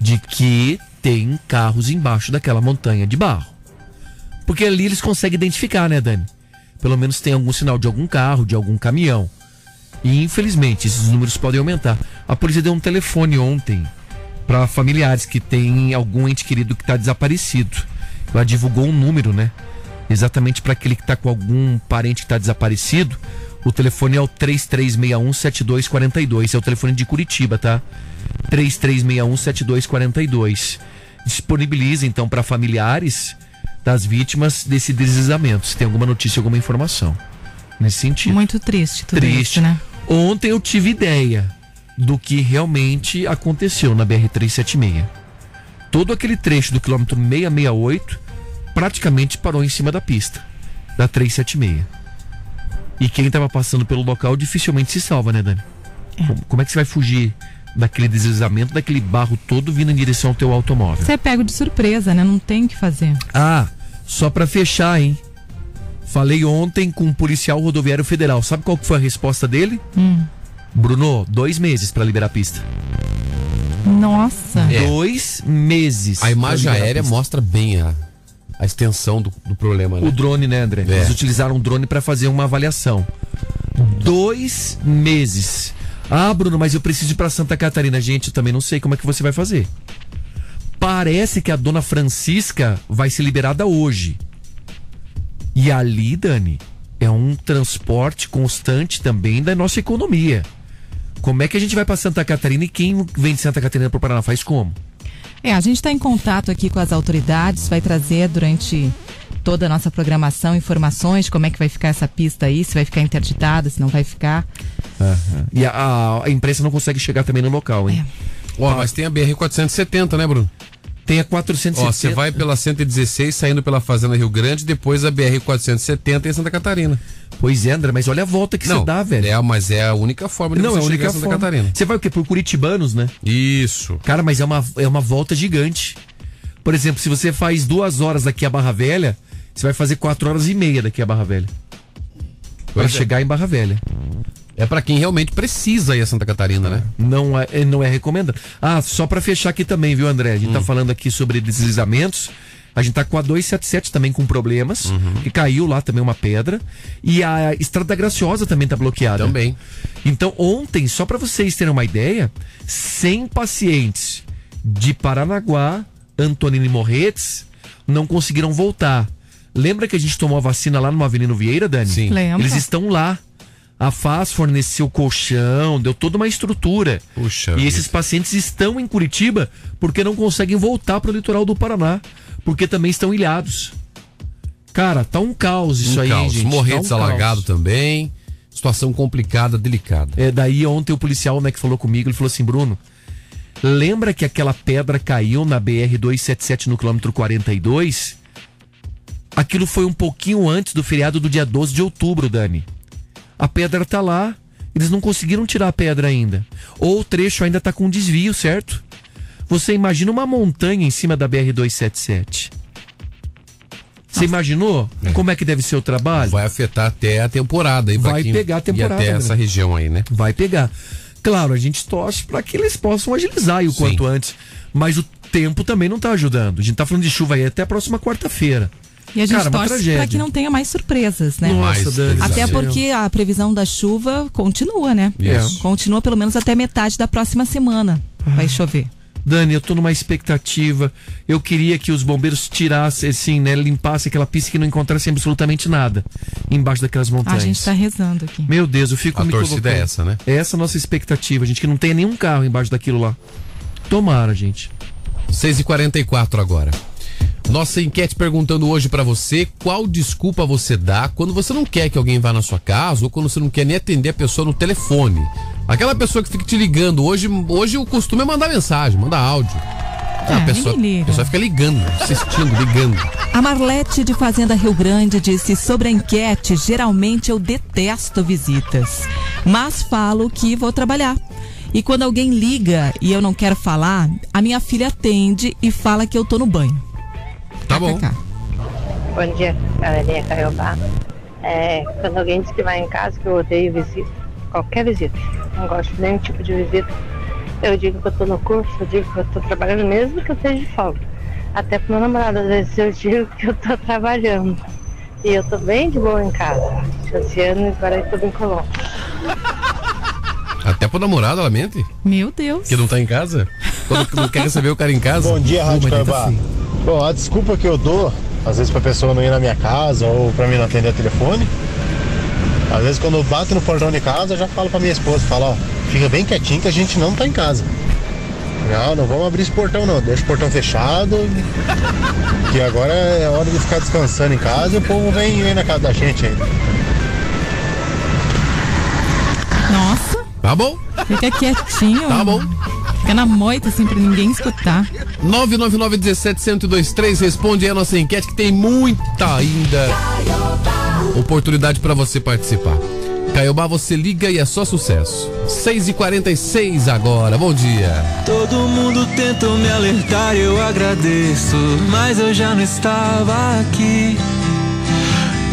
Speaker 4: de que tem carros embaixo daquela montanha de barro. Porque ali eles conseguem identificar, né, Dani? Pelo menos tem algum sinal de algum carro, de algum caminhão. E infelizmente esses números podem aumentar. A polícia deu um telefone ontem para familiares que têm algum ente querido que está desaparecido. Ela divulgou um número, né? Exatamente para aquele que está com algum parente que está desaparecido. O telefone é o 3361-7242. É o telefone de Curitiba, tá? 3361-7242. Disponibiliza então para familiares das vítimas desse deslizamento. Se tem alguma notícia, alguma informação nesse sentido.
Speaker 3: Muito triste tudo
Speaker 4: Triste.
Speaker 3: isso, né?
Speaker 4: Ontem eu tive ideia do que realmente aconteceu na BR-376. Todo aquele trecho do quilômetro 668 praticamente parou em cima da pista da 376. E quem estava passando pelo local dificilmente se salva, né, Dani? Como, como é que você vai fugir daquele deslizamento, daquele barro todo vindo em direção ao teu automóvel?
Speaker 3: Você é pego de surpresa, né? Não tem o que fazer.
Speaker 4: Ah, só pra fechar, hein? Falei ontem com um policial rodoviário federal. Sabe qual que foi a resposta dele?
Speaker 3: Hum.
Speaker 4: Bruno, dois meses pra liberar a pista.
Speaker 3: Nossa.
Speaker 4: Dois meses.
Speaker 1: A imagem aérea mostra bem a, a extensão do, do problema, né?
Speaker 4: O drone, né, André?
Speaker 1: É.
Speaker 4: Eles utilizaram um drone pra fazer uma avaliação. Dois meses. Ah, Bruno, mas eu preciso ir pra Santa Catarina. Gente, eu também não sei como é que você vai fazer. Parece que a dona Francisca vai ser liberada hoje. E ali, Dani, é um transporte constante também da nossa economia. Como é que a gente vai pra Santa Catarina e quem vem de Santa Catarina pro Paraná faz como?
Speaker 3: É, a gente está em contato aqui com as autoridades, vai trazer durante toda a nossa programação informações de como é que vai ficar essa pista aí, se vai ficar interditada, se não vai ficar.
Speaker 4: E a, a- imprensa não consegue chegar também no local, hein?
Speaker 1: Ó, mas tem a BR-470, né, Bruno?
Speaker 4: Tem a 470.
Speaker 1: Ó, você vai pela 116, saindo pela Fazenda Rio Grande, depois a BR-470 em Santa Catarina.
Speaker 4: Pois é, André, mas olha a volta que você dá, velho.
Speaker 1: É, mas é a única forma de
Speaker 4: Não,
Speaker 1: você
Speaker 4: é a
Speaker 1: chegar
Speaker 4: única
Speaker 1: em Santa
Speaker 4: forma.
Speaker 1: Catarina.
Speaker 4: Você vai o quê? Por Curitibanos, né?
Speaker 1: Isso.
Speaker 4: Cara, mas é uma, é uma volta gigante. Por exemplo, se você faz duas horas daqui a Barra Velha, você vai fazer quatro horas e meia daqui a Barra Velha.
Speaker 1: Pois é.
Speaker 4: chegar em Barra Velha.
Speaker 1: É pra quem realmente precisa ir a Santa Catarina, né?
Speaker 4: Não é, não é recomendado. Ah, só pra fechar aqui também, viu, André? A gente
Speaker 1: Hum.
Speaker 4: tá falando aqui sobre deslizamentos. A gente tá com a 277 também com problemas,
Speaker 1: Uhum.
Speaker 4: que caiu lá também uma pedra. E a Estrada da Graciosa também tá bloqueada.
Speaker 1: Também.
Speaker 4: Então, ontem, só pra vocês terem uma ideia, 100 pacientes de Paranaguá, Antonino e Morretes não conseguiram voltar. Lembra que a gente tomou a vacina lá no Avenida Vieira, Dani?
Speaker 1: Sim.
Speaker 3: Lembro.
Speaker 4: Eles estão lá. A FAS forneceu colchão, deu toda uma estrutura.
Speaker 1: Puxa
Speaker 4: e esses pacientes estão em Curitiba porque não conseguem voltar para o litoral do Paraná, porque também estão ilhados. Cara, tá um caos isso
Speaker 1: Um
Speaker 4: aí,
Speaker 1: caos.
Speaker 4: gente.
Speaker 1: Morretes
Speaker 4: tá um
Speaker 1: alagado
Speaker 4: caos.
Speaker 1: também. Situação complicada, delicada.
Speaker 4: É, daí ontem o policial, né, que falou comigo, ele falou assim, Bruno, lembra que aquela pedra caiu na BR 277 no quilômetro 42? Aquilo foi um pouquinho antes do feriado do dia 12 de outubro, Dani. A pedra tá lá, eles não conseguiram tirar a pedra ainda. Ou o trecho ainda tá com desvio, certo? Você imagina uma montanha em cima da BR 277. Você imaginou como é que deve ser o trabalho?
Speaker 1: Vai afetar até a temporada. aí pra
Speaker 4: Vai pegar a temporada,
Speaker 1: E até
Speaker 4: né?
Speaker 1: essa região aí, né?
Speaker 4: Vai pegar. Claro, a gente torce para que eles possam agilizar o
Speaker 1: Sim.
Speaker 4: quanto antes. Mas o tempo também não tá ajudando. A gente tá falando de chuva aí até a próxima quarta-feira.
Speaker 3: E a gente
Speaker 4: Cara,
Speaker 3: torce para que não tenha mais surpresas, né?
Speaker 4: Nossa, Dani.
Speaker 3: Até
Speaker 1: exato.
Speaker 3: porque a previsão da chuva continua, né?
Speaker 1: Isso.
Speaker 3: Continua pelo menos até metade da próxima semana. Vai chover.
Speaker 4: Dani, eu tô numa expectativa. Eu queria que os bombeiros tirassem, assim, né? Limpassem aquela pista que não encontrassem absolutamente nada embaixo daquelas montanhas.
Speaker 3: A gente tá rezando aqui.
Speaker 4: Meu Deus, eu fico
Speaker 1: A
Speaker 4: me
Speaker 1: torcida
Speaker 4: colocando.
Speaker 1: é essa, né?
Speaker 4: É essa a nossa expectativa, gente, que não tenha nenhum carro embaixo daquilo lá. Tomara, gente.
Speaker 1: 6h44 agora. Nossa enquete perguntando hoje pra você qual desculpa você dá quando você não quer que alguém vá na sua casa ou quando você não quer nem atender a pessoa no telefone. Aquela pessoa que fica te ligando. Hoje, hoje o costume é mandar mensagem, mandar áudio. a, pessoa,
Speaker 3: ninguém liga.
Speaker 1: a pessoa fica ligando, assistindo, ligando.
Speaker 3: A Marlete de Fazenda Rio Grande disse sobre a enquete: geralmente eu detesto visitas, mas falo que vou trabalhar. E quando alguém liga e eu não quero falar, a minha filha atende e fala que eu tô no banho.
Speaker 1: Tá bom.
Speaker 18: Bom dia, galerinha Caiobá. É, quando alguém diz que vai em casa, que eu odeio visita, qualquer visita, não gosto de nenhum tipo de visita, eu digo que eu tô no curso, eu digo que eu tô trabalhando mesmo que eu esteja de folga. Até pro meu namorado, às vezes eu digo que eu tô trabalhando. E eu tô bem de boa em casa. Josiane e Guaraituba em Colombo.
Speaker 1: Até pro namorado ela mente?
Speaker 3: Meu Deus.
Speaker 1: Que não tá em casa? Quando não quer receber o cara em casa?
Speaker 19: Bom dia, Rádio
Speaker 1: tá
Speaker 19: Caiobá.
Speaker 1: feio.
Speaker 19: Bom, a desculpa que eu dou, às vezes pra pessoa não ir na minha casa ou pra mim não atender o telefone, às vezes quando eu bato no portão de casa, eu já falo pra minha esposa, falo, ó, fica bem quietinho que a gente não tá em casa. Não, não vamos abrir esse portão não, deixa o portão fechado, que agora é hora de ficar descansando em casa e o povo vem, vem na casa da gente aí.
Speaker 3: Nossa,
Speaker 1: Tá bom.
Speaker 3: fica quietinho.
Speaker 1: Tá bom.
Speaker 3: Fica na moita assim pra ninguém escutar.
Speaker 1: 999-17-1023 responde aí a nossa enquete que tem muita ainda oportunidade pra você participar. Caiobá, você liga e é só sucesso. 6h46 agora, bom dia.
Speaker 20: Todo mundo tentou me alertar, eu agradeço, mas eu já não estava aqui.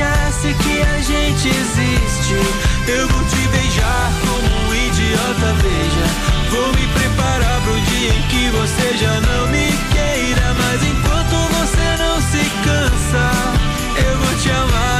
Speaker 20: esquece que a gente existe. Eu vou te beijar como um idiota, veja. Vou me preparar pro dia em que você já não me queira. Mas enquanto você não se cansa, eu vou te amar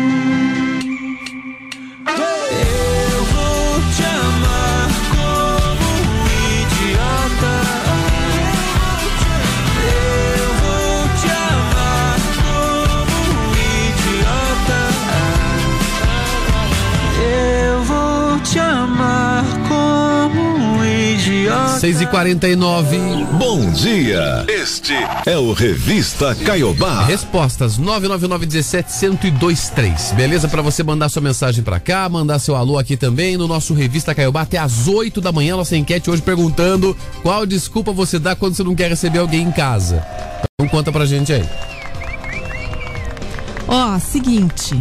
Speaker 1: 6 e 49
Speaker 21: Bom dia. Este é o Revista Caiobá.
Speaker 1: Respostas 99917-1023. Beleza? Pra você mandar sua mensagem pra cá, mandar seu alô aqui também no nosso Revista Caiobá até às 8 da manhã. Nossa enquete hoje perguntando qual desculpa você dá quando você não quer receber alguém em casa. Então conta pra gente aí.
Speaker 3: Ó, seguinte.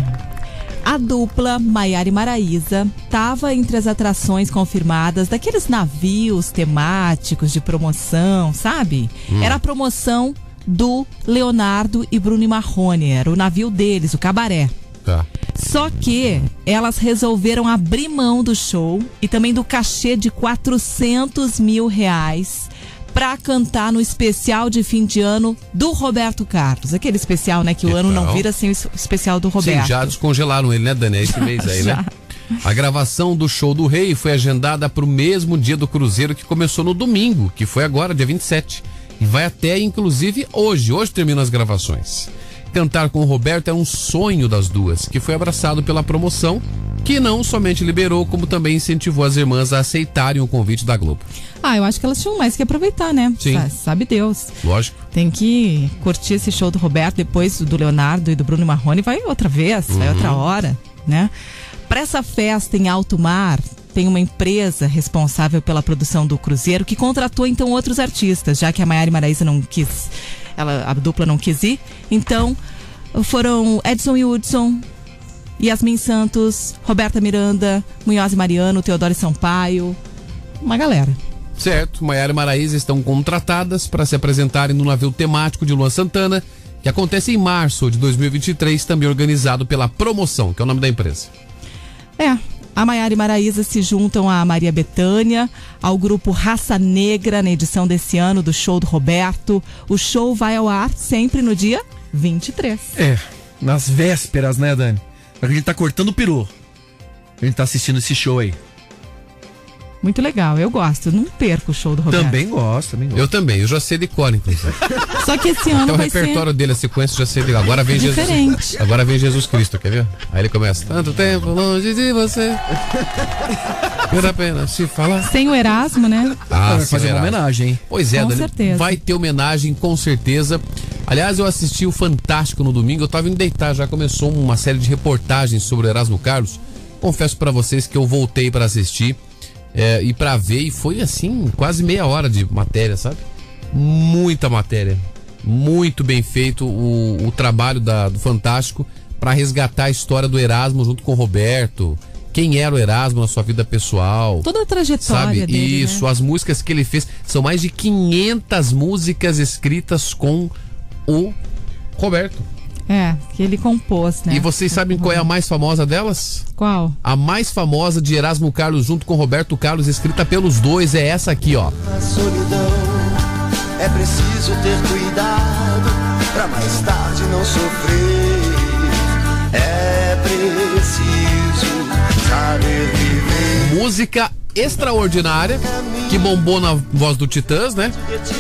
Speaker 3: A dupla Maiara e Maraísa estava entre as atrações confirmadas daqueles navios temáticos de promoção, sabe?
Speaker 22: Hum.
Speaker 3: Era a promoção do Leonardo e Bruno Marrone, era o navio deles, o Cabaré.
Speaker 1: Tá.
Speaker 3: Só que elas resolveram abrir mão do show e também do cachê de 400 mil reais pra cantar no especial de fim de ano do Roberto Carlos. Aquele especial, né? Que o ano não
Speaker 1: Então.
Speaker 3: vira sem o es- especial do Roberto.
Speaker 1: Sim, já descongelaram ele, né, Dani? É esse mês aí, né? A gravação do show do Rei foi agendada para o mesmo dia do Cruzeiro que começou no domingo, que foi agora, dia 27. E vai até, inclusive, hoje. Hoje terminam as gravações. Cantar com o Roberto é um sonho das duas, que foi abraçado pela promoção, que não somente liberou, como também incentivou as irmãs a aceitarem o convite da Globo.
Speaker 3: Ah, eu acho que elas tinham mais que aproveitar, né?
Speaker 1: Sim.
Speaker 3: Sa- Sabe Deus.
Speaker 1: Lógico.
Speaker 3: Tem que curtir esse show do Roberto, depois do Leonardo e do Bruno Marrone, vai outra vez, vai
Speaker 22: Uhum.
Speaker 3: outra hora, né? Para essa festa em alto mar, tem uma empresa responsável pela produção do cruzeiro que contratou então outros artistas, já que a Maiara e Maraísa não quis, ela, a dupla não quis ir. Então, foram Edson e Hudson, Yasmin Santos, Roberta Miranda, Munhoz e Mariano, Teodoro e Sampaio, uma galera.
Speaker 1: Certo, Maiara e Maraísa estão contratadas para se apresentarem no navio temático de Luan Santana, que acontece em março de 2023, também organizado pela Promoção, que é o nome da empresa.
Speaker 3: É, a Maiara e Maraísa se juntam a Maria Bethânia, ao grupo Raça Negra na edição desse ano do show do Roberto. O show vai ao ar sempre no dia 23.
Speaker 4: É, nas vésperas, né, Dani? A gente tá cortando o peru. A gente tá assistindo esse show aí.
Speaker 3: Muito legal, eu gosto, eu não perco o show do Roberto.
Speaker 4: Também gosto, também gosto.
Speaker 1: Eu também, eu já sei de cor, inclusive.
Speaker 3: Só que esse
Speaker 1: Até
Speaker 3: ano
Speaker 1: o
Speaker 3: vai ser
Speaker 1: repertório dele, a sequência, já sei de cor. Agora vem
Speaker 3: Diferente.
Speaker 1: Jesus. Agora vem Jesus Cristo, quer ver? Aí ele começa. Tanto tempo longe de você. Vale a pena se falar.
Speaker 3: sem o Erasmo, né?
Speaker 1: Ah,
Speaker 4: Vai fazer uma homenagem, hein?
Speaker 1: Pois é,
Speaker 3: Com
Speaker 1: Dani,
Speaker 3: certeza.
Speaker 1: vai ter homenagem com certeza. Aliás, eu assisti o Fantástico no domingo, eu tava indo deitar, já começou uma série de reportagens sobre o Erasmo Carlos. Confesso pra vocês que eu voltei pra assistir é, e pra ver e foi assim, quase meia hora de matéria, sabe? Muita matéria. Muito bem feito o, o trabalho da- do Fantástico pra resgatar a história do Erasmo junto com o Roberto. quem era o Erasmo na sua vida pessoal.
Speaker 3: Toda a trajetória
Speaker 1: Sabe?
Speaker 3: dele,
Speaker 1: Isso,
Speaker 3: né?
Speaker 1: as músicas que ele fez. São mais de 500 músicas escritas com o Roberto.
Speaker 3: É, que ele compôs, né?
Speaker 1: E vocês sabem qual é a mais famosa delas?
Speaker 3: Qual?
Speaker 1: A mais famosa de Erasmo Carlos junto com Roberto Carlos, escrita pelos dois, é essa aqui, ó.
Speaker 5: A solidão é preciso ter cuidado pra mais tarde não sofrer. É preciso saber viver.
Speaker 1: Música extraordinária que bombou na voz do Titãs, né?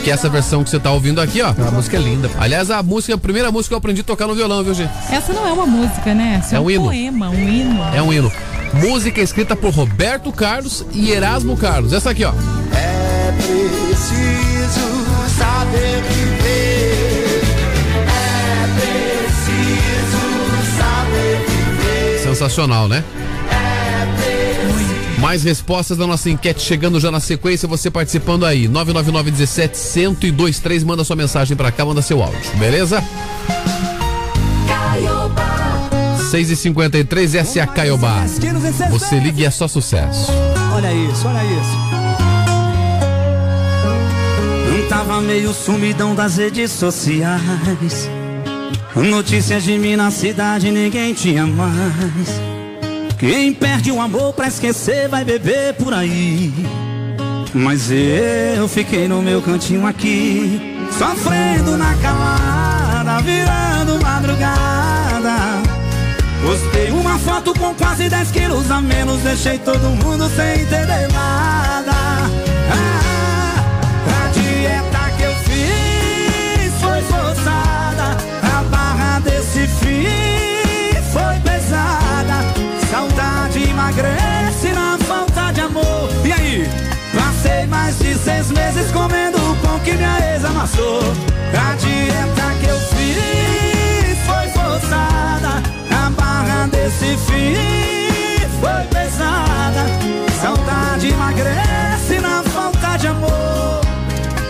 Speaker 1: Que é essa versão que você tá ouvindo aqui, ó.
Speaker 4: A música é linda.
Speaker 1: Aliás, a música, a primeira música que eu aprendi a tocar no violão, viu, gente?
Speaker 3: Essa não é uma música, né? Isso
Speaker 1: É
Speaker 3: é,
Speaker 1: um
Speaker 3: um
Speaker 1: hino.
Speaker 3: poema, um hino.
Speaker 1: É um hino. Música escrita por Roberto Carlos e Erasmo Carlos. Essa aqui, ó.
Speaker 5: É preciso saber viver. É preciso saber viver.
Speaker 1: Sensacional, né? Mais respostas da nossa enquete chegando já na sequência, você participando aí. 999 17 1023 manda sua mensagem pra cá, manda seu áudio, beleza? 6h53, essa é a Caiobá. Você liga e é só sucesso.
Speaker 23: Olha isso, olha isso. Não tava meio sumidão das redes sociais. Notícias de mim na cidade ninguém tinha mais. Quem perde o amor pra esquecer vai beber por aí. Mas eu fiquei no meu cantinho aqui, sofrendo na calada, virando madrugada. Postei uma foto com quase 10 quilos a menos, deixei todo mundo sem entender nada. Ah, de seis meses comendo o pão que minha ex amassou. A dieta que eu fiz foi forçada. A barra desse fim foi pesada. Saudade emagrece na falta de amor.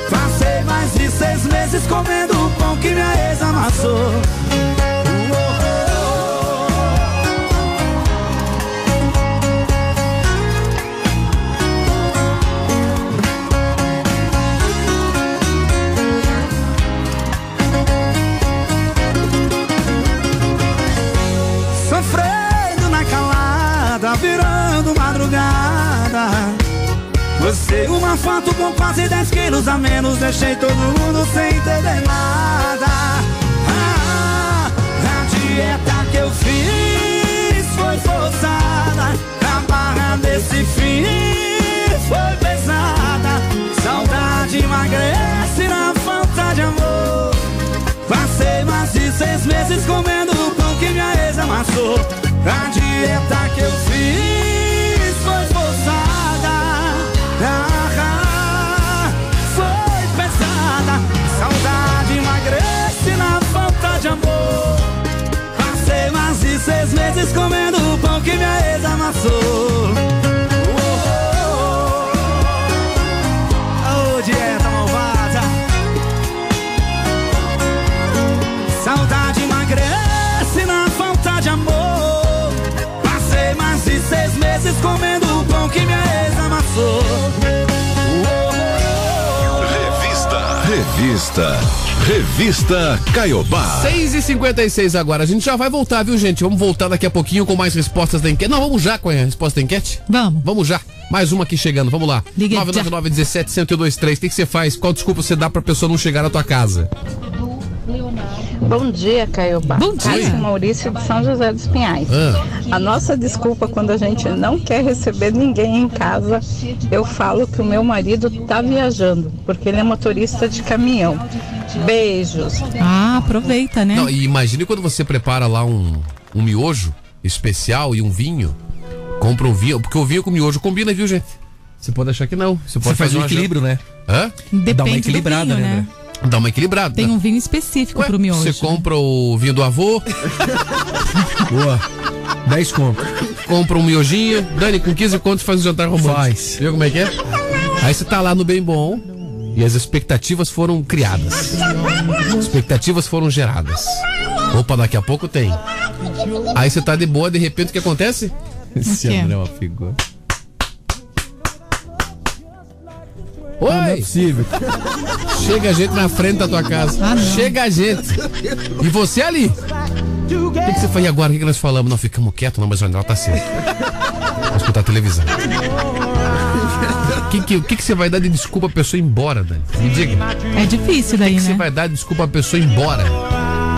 Speaker 23: Passei mais de seis meses comendo o pão que minha ex amassou. Você uma foto com quase 10 quilos a menos, deixei todo mundo sem entender nada. Ah, a dieta que eu fiz foi forçada, a barra desse fim foi pesada. Saudade emagrece na falta de amor. Passei mais de seis meses comendo o pão que minha ex amassou. A dieta que eu fiz meses comendo o pão que minha ex amassou. Ô dieta malvada. Saudade emagrece na falta de amor. Passei mais de seis meses comendo o pão que minha ex amassou.
Speaker 14: Revista. Revista. Revista Caiobá.
Speaker 1: 6 e 56 agora. A gente já vai voltar, viu, gente? Vamos voltar daqui a pouquinho com mais respostas da enquete. Não, vamos já com a resposta da enquete?
Speaker 3: Vamos.
Speaker 1: Vamos já. Mais uma aqui chegando. Vamos lá.
Speaker 3: Liga
Speaker 1: 999 17 1023. O que que você faz? Qual desculpa você dá pra pessoa não chegar na tua casa?
Speaker 24: Bom dia, Caiobá.
Speaker 3: Bom dia.
Speaker 24: Cássio Maurício de São José dos Pinhais.
Speaker 1: Ah.
Speaker 24: A nossa desculpa quando a gente não quer receber ninguém em casa, eu falo que o meu marido tá viajando, porque ele é motorista de caminhão. Beijos.
Speaker 3: Ah, aproveita, né?
Speaker 1: Não, e imagine quando você prepara lá um, um miojo especial e um vinho. Compra um vinho, porque o vinho com miojo combina, viu, gente? Você pode achar que não. Você pode
Speaker 4: faz
Speaker 1: fazer
Speaker 4: um equilíbrio, né?
Speaker 1: Hã?
Speaker 3: Depende
Speaker 4: Dá uma
Speaker 3: do
Speaker 4: equilibrada,
Speaker 3: vinho,
Speaker 4: né,
Speaker 3: né?
Speaker 1: Dá uma equilibrada.
Speaker 3: Tem um vinho específico pro miojo.
Speaker 1: Você compra o vinho do avô.
Speaker 4: Boa. 10 conto.
Speaker 1: Compra um miojinho. Dani, com 15 contos faz um jantar romântico.
Speaker 4: Faz.
Speaker 1: Viu como é que é? Aí você tá lá no bem bom e as expectativas foram criadas. Expectativas foram geradas. Opa, daqui a pouco tem. Aí você tá de boa, de repente o que acontece? Esse? André é uma figura. Oi!
Speaker 11: Não é possível.
Speaker 1: Chega a gente na frente da tua casa. Chega a gente. E você ali. O que, que você faz agora? O que, que nós falamos? Não, ficamos quietos, não, mas o André tá certo. Vamos escutar a televisão. O que, que, que, que você vai dar de desculpa a pessoa ir embora, Dani? Me diga.
Speaker 3: É difícil daí,
Speaker 1: O que, que você
Speaker 3: né?
Speaker 1: vai dar de desculpa a pessoa ir embora?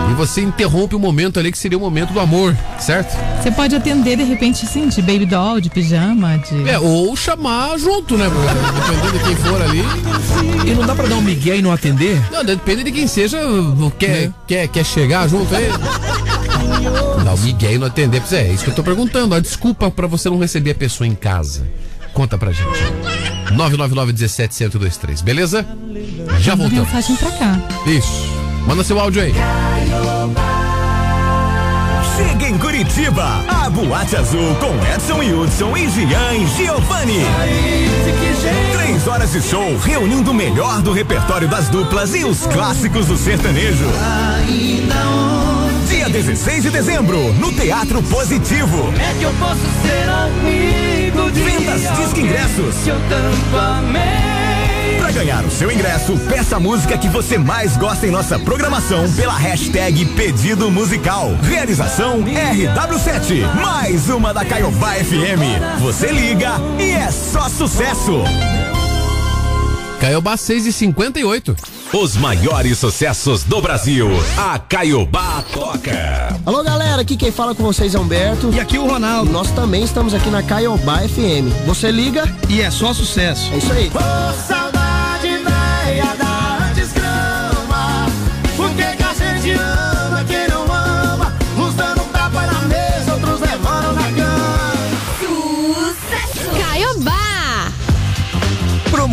Speaker 1: E você interrompe o momento ali que seria o momento do amor, certo?
Speaker 3: Você pode atender de repente, sim, de baby doll, de pijama, de.
Speaker 1: É, ou chamar junto, né? Dependendo de quem for ali.
Speaker 4: E não dá pra dar um migué e não atender?
Speaker 1: Não, depende de quem seja, quer, quer, quer chegar junto aí. Não, Miguel não atender. Pois É, isso que eu tô perguntando. A desculpa pra você não receber a pessoa em casa. Conta pra gente. 999-17-1023, beleza? Já voltamos.
Speaker 3: mensagem pra cá.
Speaker 1: Isso. Manda seu áudio aí.
Speaker 14: Chega em Curitiba, a Boate Azul com Edson Hudson e Gian e Giovanni. Três horas de show reunindo o melhor do repertório das duplas e os clássicos do sertanejo. Dia 16 de dezembro, no Teatro Positivo.
Speaker 5: É que eu posso ser amigo
Speaker 14: Vendas Disque Ingressos.
Speaker 5: Que eu tanto amei.
Speaker 14: Para ganhar o seu ingresso, peça a música que você mais gosta em nossa programação pela hashtag Pedido Musical. Realização RW7. Mais uma da Caiobá FM. Você liga e é só sucesso.
Speaker 1: Caiobá 6 e 58.
Speaker 14: Os maiores sucessos do Brasil. A Caiobá toca.
Speaker 25: Alô galera, aqui quem fala com vocês é Humberto. E aqui o Ronaldo. Nós também estamos aqui na Caiobá FM. Você liga e é só sucesso. É isso aí.
Speaker 5: saudade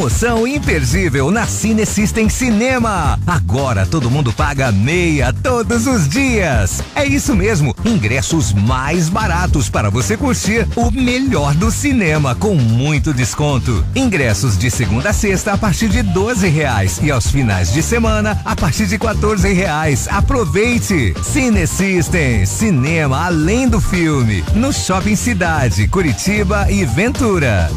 Speaker 26: Promoção imperdível na Cine System Cinema. Agora todo mundo paga meia todos os dias. É isso mesmo, ingressos mais baratos para você curtir o melhor do cinema com muito desconto. Ingressos de segunda a sexta a partir de 12 reais e aos finais de semana a partir de 14 reais. Aproveite! Cine System, cinema além do filme, no Shopping Cidade, Curitiba e Ventura.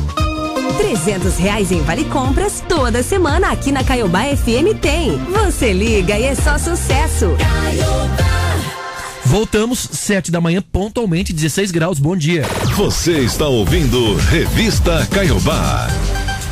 Speaker 16: 300 reais em Vale Compras toda semana aqui na Caiobá FM tem. Você liga e é só sucesso.
Speaker 4: Voltamos, 7 da manhã, pontualmente, 16 graus. Bom dia.
Speaker 21: Você está ouvindo Revista Caiobá.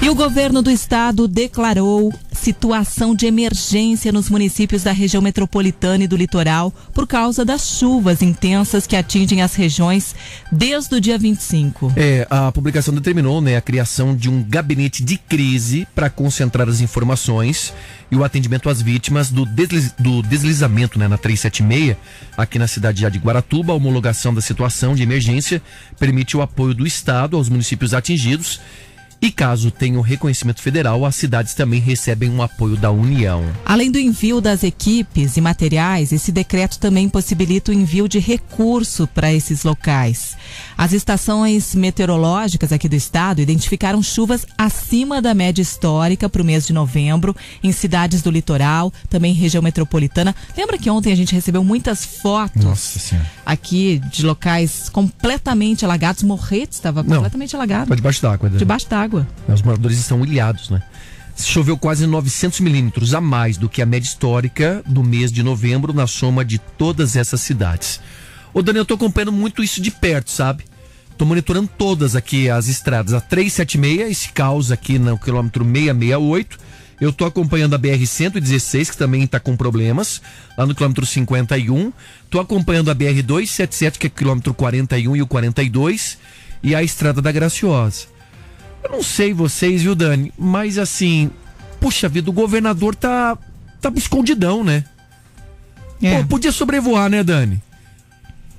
Speaker 3: E o governo do estado declarou situação de emergência nos municípios da região metropolitana e do litoral por causa das chuvas intensas que atingem as regiões desde o dia 25.
Speaker 4: É, a publicação determinou né, a criação de um gabinete de crise para concentrar as informações e o atendimento às vítimas do, desliz- do deslizamento né, na 376, aqui na cidade de Guaratuba. A homologação da situação de emergência permite o apoio do Estado aos municípios atingidos. E caso tenha o reconhecimento federal, as cidades também recebem um apoio da União.
Speaker 3: Além do envio das equipes e materiais, esse decreto também possibilita o envio de recurso para esses locais. As estações meteorológicas aqui do estado identificaram chuvas acima da média histórica para o mês de novembro em cidades do litoral, também região metropolitana. Lembra que ontem a gente recebeu muitas fotos
Speaker 4: Nossa Senhora.
Speaker 3: aqui de locais completamente alagados? Morretes estava
Speaker 4: Não,
Speaker 3: completamente alagado.
Speaker 4: Debaixo d'água. né?
Speaker 3: Debaixo d'água.
Speaker 4: Os moradores estão ilhados, né? Choveu quase 900 milímetros a mais do que a média histórica do mês de novembro na soma de todas essas cidades. Ô, Daniel, eu tô acompanhando muito isso de perto, sabe? Tô monitorando todas aqui as estradas. A 376, esse caos aqui no quilômetro 668. Eu tô acompanhando a BR-116, que também tá com problemas, lá no quilômetro 51. Tô acompanhando a BR-277, que é quilômetro 41 e o 42. E a Estrada da Graciosa. Eu não sei vocês, viu, Dani? Mas assim, puxa vida, o governador tá, tá escondidão, né? Pô, podia sobrevoar, né, Dani?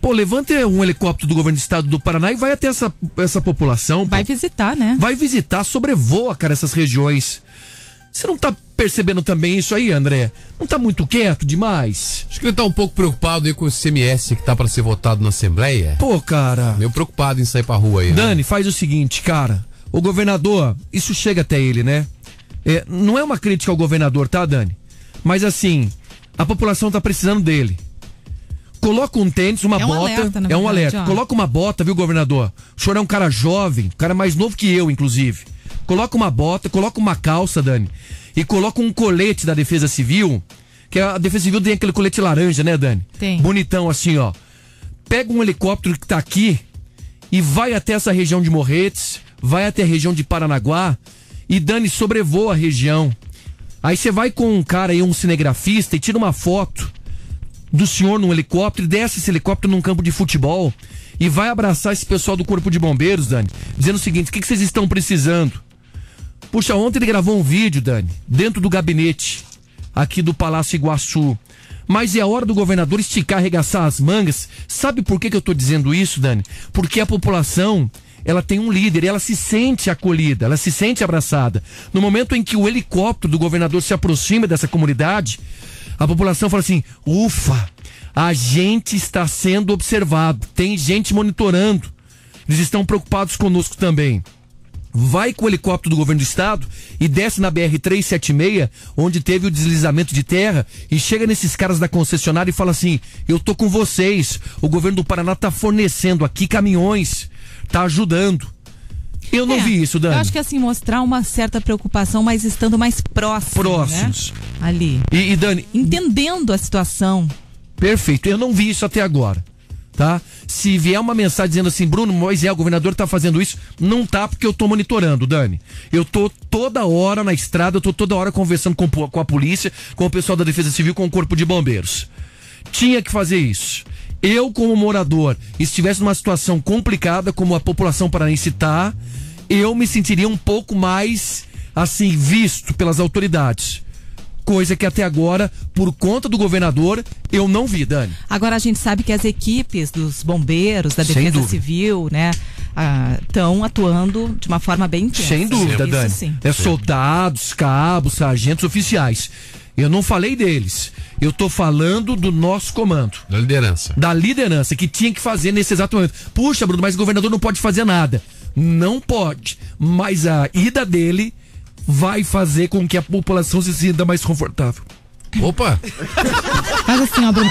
Speaker 4: Pô, levanta um helicóptero do governo do estado do Paraná e vai até essa, essa população.
Speaker 3: Vai visitar, né?
Speaker 4: Vai visitar, sobrevoa, cara, essas regiões. Você não tá percebendo também isso aí, André? Não tá muito quieto demais?
Speaker 1: Acho que ele tá um pouco preocupado aí com o CMS que tá pra ser votado na Assembleia.
Speaker 4: Pô, cara.
Speaker 1: Meio preocupado em sair pra rua aí. né?
Speaker 4: Dani, faz o seguinte, cara. O governador, isso chega até ele, né? É, não é uma crítica ao governador, tá, Dani? Mas assim, a população tá precisando dele. Coloca um tênis, uma
Speaker 3: É um
Speaker 4: bota.
Speaker 3: alerta,
Speaker 4: é um
Speaker 3: verdade,
Speaker 4: alerta.
Speaker 3: ó.
Speaker 4: Coloca uma bota, viu, governador? O senhor é um cara jovem, um cara mais novo que eu, inclusive. Coloca uma bota, coloca uma calça, Dani. E coloca um colete da Defesa Civil. Que a Defesa Civil tem aquele colete laranja, né, Dani?
Speaker 3: Tem.
Speaker 4: Bonitão assim, ó. Pega um helicóptero que tá aqui e vai até essa região de Morretes, vai até a região de Paranaguá e Dani sobrevoa a região. Aí você vai com um cara aí, um cinegrafista, e tira uma foto do senhor num helicóptero desce esse helicóptero num campo de futebol e vai abraçar esse pessoal do Corpo de Bombeiros, Dani, dizendo o seguinte: o que, que vocês estão precisando? Puxa, ontem ele gravou um vídeo, Dani, dentro do gabinete aqui do Palácio Iguaçu. Mas é a hora do governador esticar, arregaçar as mangas. Sabe por que, que eu tô dizendo isso, Dani? Porque a população, ela tem um líder, ela se sente acolhida, ela se sente abraçada. No momento em que o helicóptero do governador se aproxima dessa comunidade, a população fala assim: ufa, a gente está sendo observado, tem gente monitorando. Eles estão preocupados conosco também vai com o helicóptero do governo do estado e desce na BR-376, onde teve o deslizamento de terra, e chega nesses caras da concessionária e fala assim: Eu tô com vocês. O governo do Paraná tá fornecendo aqui caminhões, tá ajudando. Eu não
Speaker 3: É,
Speaker 4: vi isso, Dani.
Speaker 3: Eu acho que assim, mostrar uma certa preocupação, mas estando mais próximo.
Speaker 4: Próximos.
Speaker 3: Né? Ali.
Speaker 4: E, e Dani.
Speaker 3: Entendendo a situação.
Speaker 4: Perfeito. Eu não vi isso até agora. Tá? Se vier uma mensagem dizendo assim, Bruno Moisés, o governador tá fazendo isso, não tá porque eu tô monitorando, Dani. Eu tô toda hora na estrada, eu tô toda hora conversando com, com a polícia, com o pessoal da Defesa Civil, com o Corpo de Bombeiros. Tinha que fazer isso. Eu, como morador, estivesse numa situação complicada, como a população paranense tá, eu me sentiria um pouco mais, assim, visto pelas autoridades. Coisa que até agora, por conta do governador, eu não vi, Dani.
Speaker 3: Agora a gente sabe que as equipes dos bombeiros, da Defesa. Civil, né, estão atuando de uma forma bem intensa.
Speaker 4: Sem dúvida,
Speaker 3: Isso
Speaker 4: Dani.
Speaker 3: sim.
Speaker 4: É soldados, cabos, sargentos oficiais. Eu não falei deles. Eu tô falando do nosso comando.
Speaker 1: Da liderança.
Speaker 4: Da liderança, que tinha que fazer nesse exato momento. Puxa, Bruno, mas o governador não pode fazer nada. Não pode. Mas a ida dele vai fazer com que a população se sinta mais confortável.
Speaker 1: Opa!
Speaker 3: Faz assim, ó, Bruno.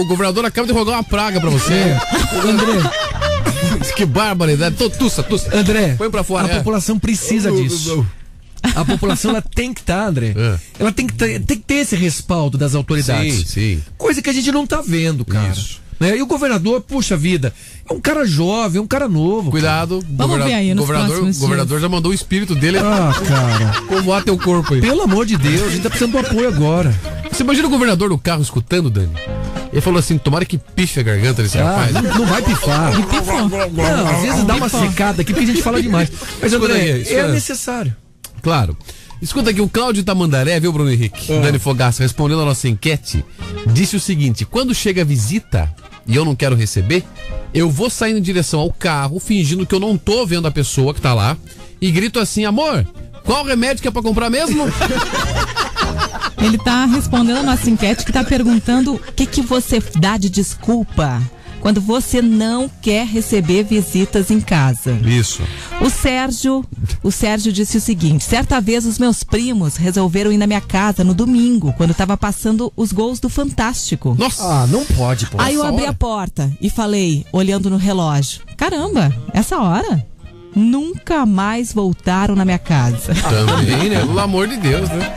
Speaker 1: O governador acaba de rogar uma praga pra você.
Speaker 4: É.
Speaker 1: André. que barbaridade. Tô, tussa, tussa.
Speaker 4: André,
Speaker 1: Põe pra fora.
Speaker 4: a
Speaker 1: é.
Speaker 4: população precisa disso. A população ela tem que estar, André.
Speaker 1: É.
Speaker 4: Ela tem que, ter, tem que ter esse respaldo das autoridades.
Speaker 1: Sim, sim.
Speaker 4: Coisa que a gente não tá vendo, cara.
Speaker 1: Isso.
Speaker 4: Né? E o governador, puxa vida, é um cara jovem, é um cara novo.
Speaker 1: Cuidado.
Speaker 3: Vamos ver aí nos
Speaker 1: governador, governador já mandou o espírito dele
Speaker 4: Ah, cara.
Speaker 1: povoar teu corpo aí.
Speaker 4: Pelo amor de Deus, a gente tá precisando do apoio agora.
Speaker 1: Você imagina o governador do carro escutando, Dani? Ele falou assim: tomara que pife a garganta desse
Speaker 4: Ah,
Speaker 1: rapaz.
Speaker 4: não, não vai pifar. Não, às vezes dá uma secada aqui porque a gente fala demais. Mas, André,
Speaker 1: aí,
Speaker 4: é necessário.
Speaker 1: Claro. Escuta aqui, o Cláudio Tamandaré, viu, Bruno Henrique?
Speaker 4: É.
Speaker 1: Dani Fogaça, respondendo a nossa enquete, disse o seguinte: quando chega a visita e eu não quero receber, eu vou saindo em direção ao carro, fingindo que eu não tô vendo a pessoa que tá lá, e grito assim: amor, qual remédio que é pra comprar mesmo?
Speaker 3: Ele tá respondendo a nossa enquete que tá perguntando o que que você dá de desculpa quando você não quer receber visitas em casa.
Speaker 1: Isso.
Speaker 3: O Sérgio, o Sérgio disse o seguinte: certa vez os meus primos resolveram ir na minha casa no domingo, quando tava passando os gols do Fantástico.
Speaker 1: Nossa!
Speaker 4: Ah, não pode, pô.
Speaker 3: Aí eu abri
Speaker 4: hora.
Speaker 3: a porta e falei, olhando no relógio: caramba, essa hora? Nunca mais voltaram na minha casa.
Speaker 1: Também, né? Pelo amor de Deus, né?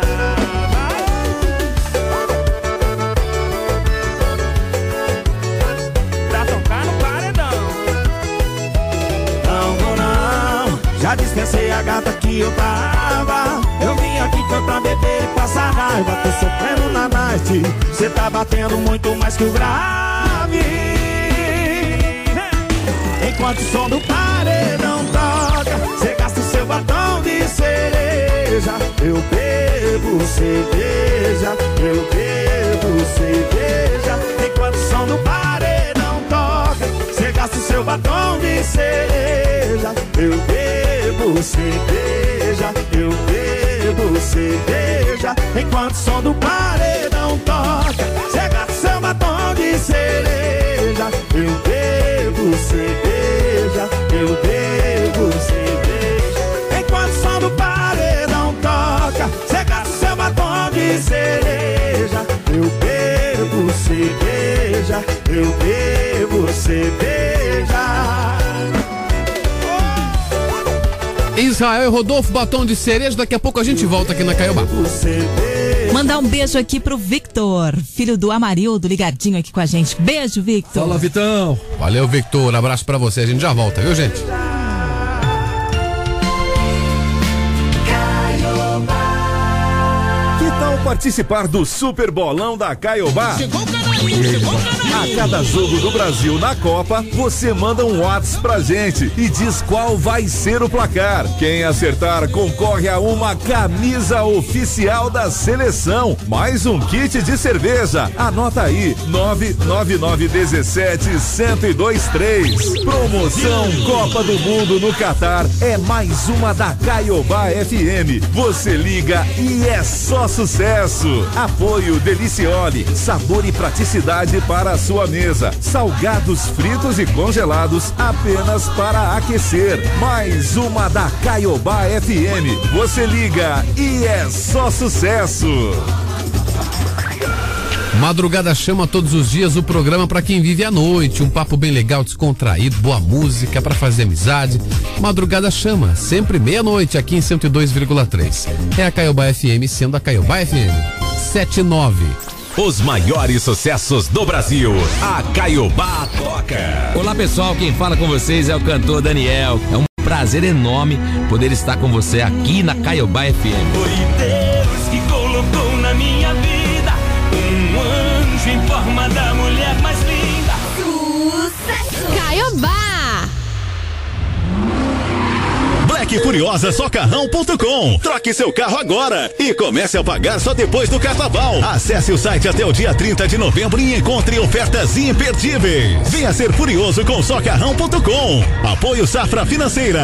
Speaker 23: Já dispensei a gata que eu tava. Eu vim aqui foi pra beber e passar raiva. Tô sofrendo na night. Cê tá batendo muito mais que o grave. Enquanto o som do paredão toca, cê gasta o seu batom de cereja. Eu bebo cerveja, eu bebo cerveja. Enquanto o som do paredão seu batom de cereja. Eu bebo cerveja, eu bebo cerveja. Enquanto o som do paredão toca, o seu batom de cereja. Eu bebo cerveja, eu bebo cerveja. Enquanto o som do paredão toca, o seu batom de cereja. Eu bebo cerveja, eu bebo cerveja.
Speaker 1: Israel e Rodolfo, batom de cereja. Daqui a pouco a gente volta aqui na Caiobá.
Speaker 3: Mandar um beijo aqui pro Victor, filho do Amarildo, ligadinho aqui com a gente. Beijo, Victor.
Speaker 1: Fala, Vitão. Valeu, Victor. Abraço pra você. A gente já volta, viu, gente?
Speaker 21: Que tal participar do Super Bolão da Caiobá? A cada jogo do Brasil na Copa, você manda um WhatsApp pra gente e diz qual vai ser o placar. Quem acertar concorre a uma camisa oficial da seleção, mais um kit de cerveja. Anota aí, 99917 1023. Promoção Copa do Mundo no Catar é mais uma da Caiobá FM. Você liga e é só sucesso. Apoio Deliciole, sabor e praticidade para a sua mesa. Salgados fritos e congelados apenas para aquecer. Mais uma da Caiobá FM. Você liga e é só sucesso.
Speaker 1: Madrugada chama todos os dias o programa para quem vive à noite. Um papo bem legal, descontraído, boa música para fazer amizade. Madrugada chama, sempre meia-noite aqui em 102,3. É a Caiobá FM, sendo a Caiobá FM 79.
Speaker 21: Os maiores sucessos do Brasil. A Caiobá toca.
Speaker 27: Olá pessoal, quem fala com vocês é o cantor Daniel. É um prazer enorme poder estar com você aqui na Caiobá FM.
Speaker 23: Foi
Speaker 2: Black Furiosa Socarrão.com. Troque seu carro agora e comece a pagar só depois do carnaval. Acesse o site até o dia 30 de novembro e encontre ofertas imperdíveis. Venha ser furioso com Socarrão.com. Apoio Safra Financeira.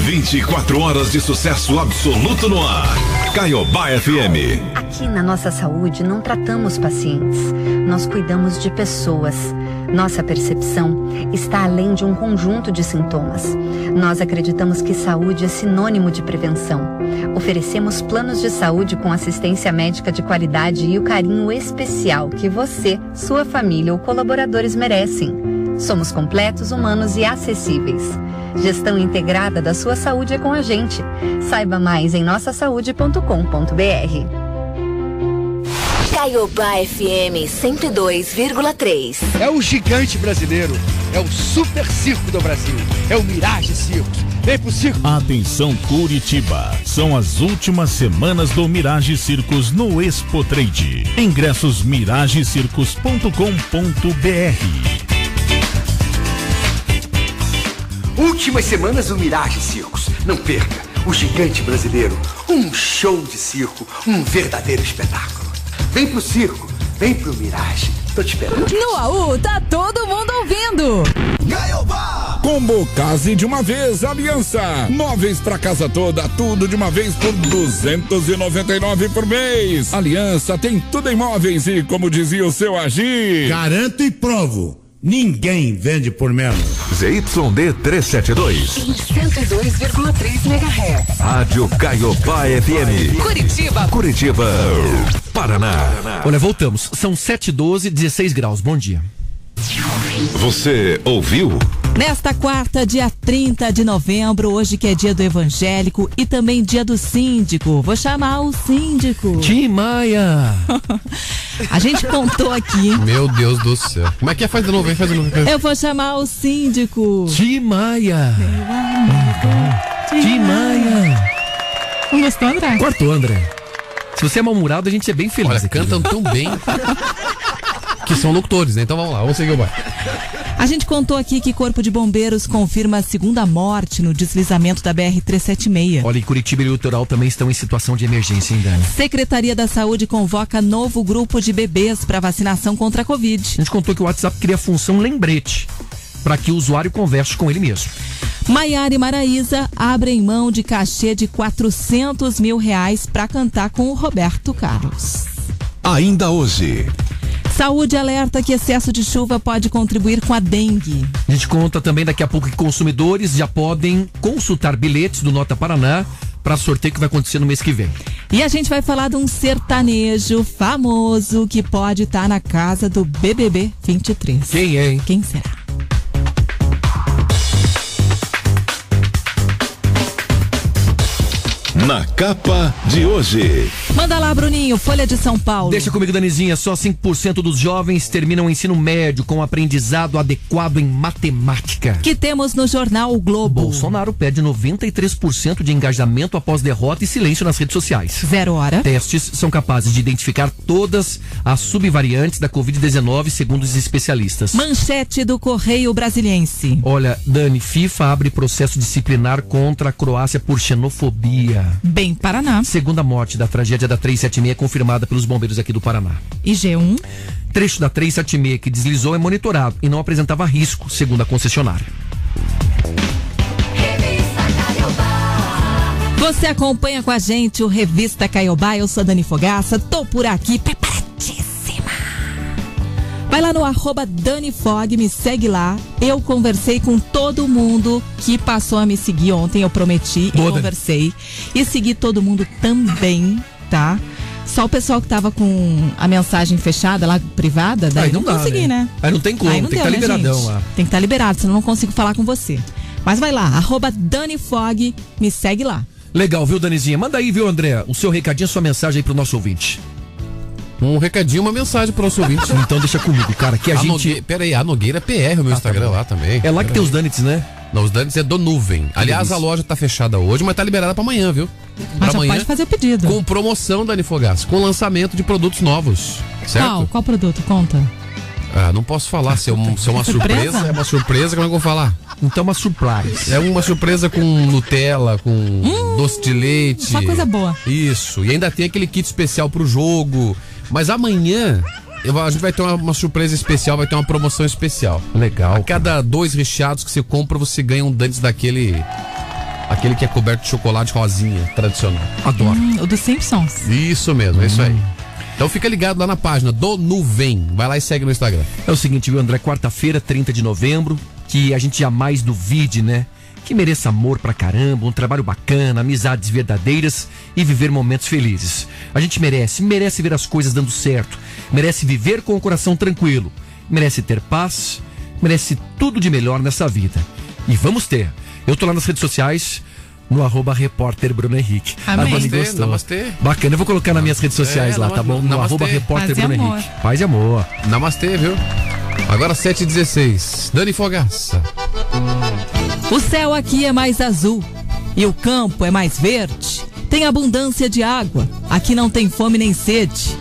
Speaker 21: 24 horas de sucesso absoluto no ar. Caiobá FM.
Speaker 28: Aqui na nossa saúde não tratamos pacientes, nós cuidamos de pessoas. Nossa percepção está além de um conjunto de sintomas. Nós acreditamos que saúde é sinônimo de prevenção. Oferecemos planos de saúde com assistência médica de qualidade e o carinho especial que você, sua família ou colaboradores merecem. Somos completos, humanos e acessíveis. Gestão integrada da sua saúde é com a gente. Saiba mais em nossasaude.com.br.
Speaker 29: Caiobá FM 102,3.
Speaker 30: É o gigante brasileiro. É o super circo do Brasil. É o Mirage Circos. Vem pro circo.
Speaker 21: Atenção Curitiba, são as últimas semanas do Mirage Circos no Expo Trade. Ingressos miragecircos.com.br.
Speaker 30: Últimas semanas do Mirage Circos. Não perca. O gigante brasileiro. Um show de circo. Um verdadeiro espetáculo. Vem pro circo. Vem pro Mirage. Tô te esperando.
Speaker 31: No AU tá todo mundo ouvindo.
Speaker 21: Combo Case de uma vez, Aliança. Móveis pra casa toda, tudo de uma vez por 299 por mês. Aliança tem tudo em móveis e, como dizia o seu Agir.
Speaker 32: Garanto e provo.
Speaker 33: Ninguém vende por menos.
Speaker 21: ZYD 372.
Speaker 2: Em 102,3 MHz.
Speaker 21: Rádio Caiobá FM.
Speaker 2: Curitiba.
Speaker 21: Curitiba. Paraná.
Speaker 4: Olha, voltamos. São 7 12 16 graus. Bom dia.
Speaker 21: Você ouviu?
Speaker 3: Nesta quarta, dia 30 de novembro, hoje que é dia do evangélico e também dia do síndico. Vou chamar o síndico.
Speaker 4: Tim Maia.
Speaker 3: A gente contou aqui.
Speaker 1: Meu Deus do céu. Como é que é? Faz de novo, hein? Faz de novo.
Speaker 3: Eu vou chamar o síndico.
Speaker 4: Tim Maia. Tim Maia.
Speaker 3: Não gostou, André?
Speaker 4: Cortou, André. Se você é mal-humorado, a gente é bem feliz.
Speaker 1: Olha,
Speaker 4: aqui,
Speaker 1: cantam
Speaker 4: viu?
Speaker 1: tão bem que são locutores, né? Então vamos lá, vamos seguir o bairro.
Speaker 3: A gente contou aqui que Corpo de Bombeiros confirma a segunda morte no deslizamento da BR-376.
Speaker 4: Olha, em Curitiba e Litoral também estão em situação de emergência, hein, Dani?
Speaker 3: Secretaria da Saúde convoca novo grupo de bebês para vacinação contra a Covid.
Speaker 4: A gente contou que o WhatsApp cria a função lembrete para que o usuário converse com ele mesmo.
Speaker 3: Maiara e Maraísa abrem mão de cachê de 400 mil reais para cantar com o Roberto Carlos.
Speaker 21: Ainda hoje.
Speaker 3: Saúde alerta que excesso de chuva pode contribuir com a dengue.
Speaker 4: A gente conta também daqui a pouco que consumidores já podem consultar bilhetes do Nota Paraná para sorteio que vai acontecer no mês que vem.
Speaker 3: E a gente vai falar de um sertanejo famoso que pode estar na casa do BBB 23.
Speaker 4: Quem é, hein?
Speaker 3: Quem será?
Speaker 21: Na capa de hoje.
Speaker 3: Manda lá, Bruninho, Folha de São Paulo.
Speaker 4: Deixa comigo, Danizinha. Só 5% dos jovens terminam o ensino médio com aprendizado adequado em matemática.
Speaker 3: Que temos no jornal O Globo.
Speaker 4: Bolsonaro pede 93% de engajamento após derrota e silêncio nas redes sociais.
Speaker 3: Zero hora.
Speaker 4: Testes são capazes de identificar todas as subvariantes da Covid-19, segundo os especialistas.
Speaker 3: Manchete do Correio Brasiliense.
Speaker 4: Olha, Dani, FIFA abre processo disciplinar contra a Croácia por xenofobia.
Speaker 3: Bem Paraná.
Speaker 4: Segunda morte da tragédia da 376 confirmada pelos bombeiros aqui do Paraná.
Speaker 3: E G1.
Speaker 4: Trecho da 376 que deslizou é monitorado e não apresentava risco, segundo a concessionária.
Speaker 3: Você acompanha com a gente o Revista Caiobá. Eu sou a Dani Fogaça, tô por aqui preparadíssima. Vai lá no arroba Dani Fog, me segue lá. Eu conversei com todo mundo que passou a me seguir ontem, eu prometi
Speaker 4: Boa,
Speaker 3: e conversei. E segui todo mundo também, tá? Só o pessoal que tava com a mensagem fechada lá, privada, daí
Speaker 4: Aí não
Speaker 3: não,
Speaker 4: dá,
Speaker 3: consegui,
Speaker 4: né?
Speaker 3: né?
Speaker 4: Aí não tem como,
Speaker 3: Aí não
Speaker 4: tem que
Speaker 3: deu,
Speaker 4: tá
Speaker 3: né,
Speaker 4: liberadão
Speaker 3: gente?
Speaker 4: lá.
Speaker 3: Tem que estar liberado, senão eu não consigo falar com você. Mas vai lá, arroba Dani Fog, me segue lá.
Speaker 4: Legal, viu, Danizinha? Manda aí, viu, André? O seu recadinho, a sua mensagem aí pro nosso ouvinte.
Speaker 1: Um recadinho, uma mensagem pro nosso ouvinte.
Speaker 4: Então deixa comigo, cara, que a, gente...
Speaker 1: Nogueira, pera aí, a Nogueira PR, o meu Instagram lá também.
Speaker 4: É lá que tem os donuts, né?
Speaker 1: Não, os donuts é do Nuvem. Aliás,
Speaker 4: delícia.
Speaker 1: a loja tá fechada hoje, mas tá liberada pra amanhã, viu?
Speaker 3: Mas
Speaker 1: pra
Speaker 3: já
Speaker 1: amanhã.
Speaker 3: pode fazer o pedido.
Speaker 1: Com promoção, Dani Fogaça, com lançamento de produtos novos. Certo?
Speaker 3: Qual? Qual produto? Conta.
Speaker 1: Ah, não posso falar se é, um- se é uma
Speaker 3: Surpresa?
Speaker 1: surpresa. É uma surpresa, como é que eu vou falar?
Speaker 4: Então, uma surprise.
Speaker 1: É uma surpresa com Nutella, com doce de leite.
Speaker 3: só coisa boa.
Speaker 1: Isso. E ainda tem aquele kit especial pro jogo. Mas amanhã eu- a gente vai ter uma, uma surpresa especial, vai ter uma promoção especial.
Speaker 4: Legal.
Speaker 1: A cada dois recheados que você compra, você ganha um Dantes daquele. Aquele que é coberto de chocolate rosinha, tradicional.
Speaker 4: Adoro.
Speaker 3: Hum, o dos Simpsons.
Speaker 1: Isso mesmo, é isso aí. Então fica ligado lá na página do Nuvem. Vai lá e segue no Instagram.
Speaker 4: É o seguinte, viu, André? Quarta-feira, 30 de novembro, que a gente jamais duvide, né? Que mereça amor pra caramba, um trabalho bacana, amizades verdadeiras e viver momentos felizes. A gente merece, merece ver as coisas dando certo, merece viver com o coração tranquilo, merece ter paz, merece tudo de melhor nessa vida. E vamos ter. Eu tô lá nas redes sociais, no arroba repórter Bruno Henrique.
Speaker 3: Amém.
Speaker 1: Namastê,
Speaker 4: gostou.
Speaker 1: namastê.
Speaker 4: Bacana, eu vou colocar nas minhas redes sociais
Speaker 1: É,
Speaker 4: lá, tá bom? No
Speaker 1: namastê.
Speaker 4: arroba repórter
Speaker 3: Paz e
Speaker 4: Bruno
Speaker 3: amor.
Speaker 4: Henrique. Paz e amor.
Speaker 1: Namastê, viu? Agora 7h16. Dani Fogaça.
Speaker 3: O céu aqui é mais azul e o campo é mais verde. Tem abundância de água. Aqui não tem fome nem sede.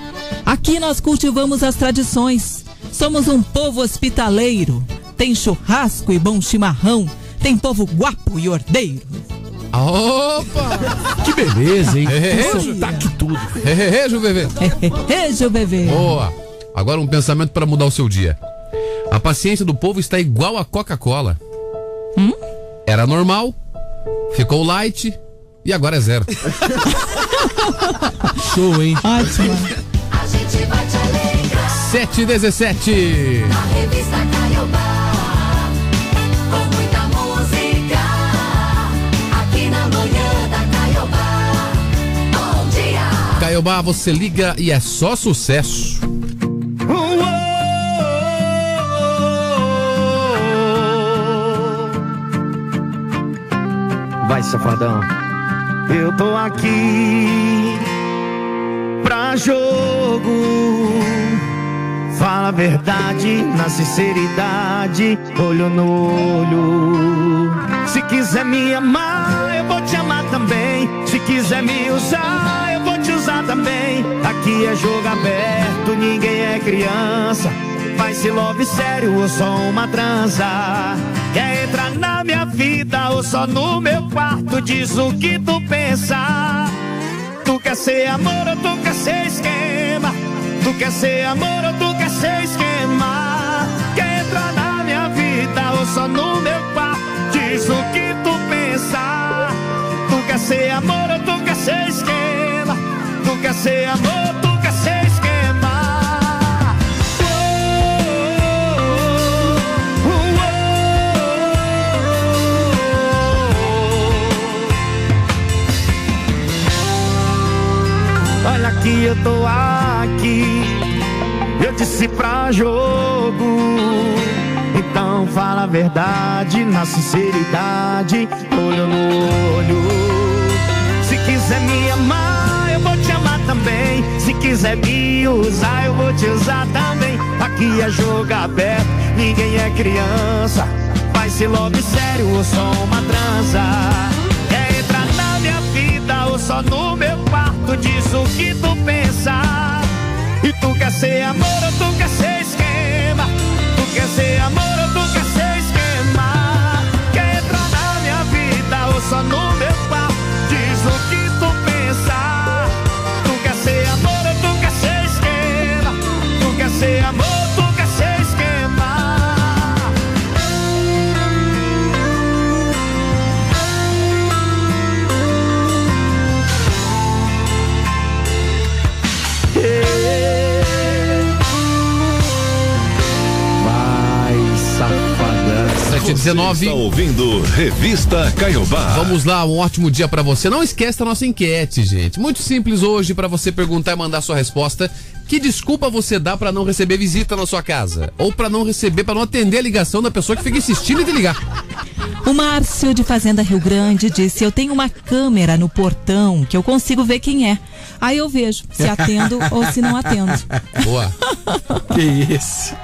Speaker 3: Aqui nós cultivamos as tradições. Somos um povo hospitaleiro. Tem churrasco e bom chimarrão. Tem povo guapo e ordeiro.
Speaker 1: Opa!
Speaker 4: Que beleza, hein?
Speaker 1: É,
Speaker 4: Que
Speaker 1: é,
Speaker 4: sotaque tudo.
Speaker 1: Hehehe, bebê.
Speaker 3: Beijo, bebê.
Speaker 1: Boa. Agora um pensamento para mudar o seu dia. A paciência do povo está igual a Coca-Cola.
Speaker 3: Hum?
Speaker 1: Era normal, ficou light e agora é zero.
Speaker 4: Show, hein?
Speaker 3: Ótimo.
Speaker 2: A gente vai te alegrar.
Speaker 1: 7 e 17.
Speaker 2: Na revista Caiobá, com muita música, aqui na manhã da Caiobá. Bom dia!
Speaker 1: Caiobá, você liga e é só sucesso.
Speaker 23: Vai, safadão. Eu tô aqui pra jogo. Fala a verdade na sinceridade, olho no olho. Se quiser me amar, eu vou te amar também. Se quiser me usar, eu vou te usar também. Aqui é jogo aberto, ninguém é criança. Vai se love sério ou só uma transa. Quer entrar na minha vida ou só no meu quarto? Diz o que tu pensa. Tu quer ser amor ou tu quer ser esquema? Tu quer ser amor ou tu quer ser esquema? Quer entrar na minha vida ou só no meu quarto? Diz o que tu pensa. Tu quer ser amor ou tu quer ser esquema? Tu quer ser amor que eu tô aqui, eu disse pra jogo. Então fala a verdade na sinceridade, olho no olho. Se quiser me amar, eu vou te amar também. Se quiser me usar, eu vou te usar também. Aqui é jogo aberto, ninguém é criança. Vai ser love sério ou só uma transa? Só no meu quarto? Diz o que tu pensa. E tu quer ser amor ou tu quer ser esquema? Tu quer ser amor ou tu quer ser esquema? Quer entrar na minha vida ou só no
Speaker 1: 19.
Speaker 21: Está ouvindo Revista Caiobá.
Speaker 1: Vamos lá, um ótimo dia pra você. Não esquece da nossa enquete, gente. Muito simples hoje pra você perguntar e mandar sua resposta. Que desculpa você dá pra não receber visita na sua casa? Ou pra não receber, pra não atender a ligação da pessoa que fica insistindo em te ligar?
Speaker 3: O Márcio de Fazenda Rio Grande disse: Eu tenho uma câmera no portão que eu consigo ver quem é. Aí eu vejo se atendo ou se não atendo.
Speaker 1: Boa.
Speaker 4: que isso?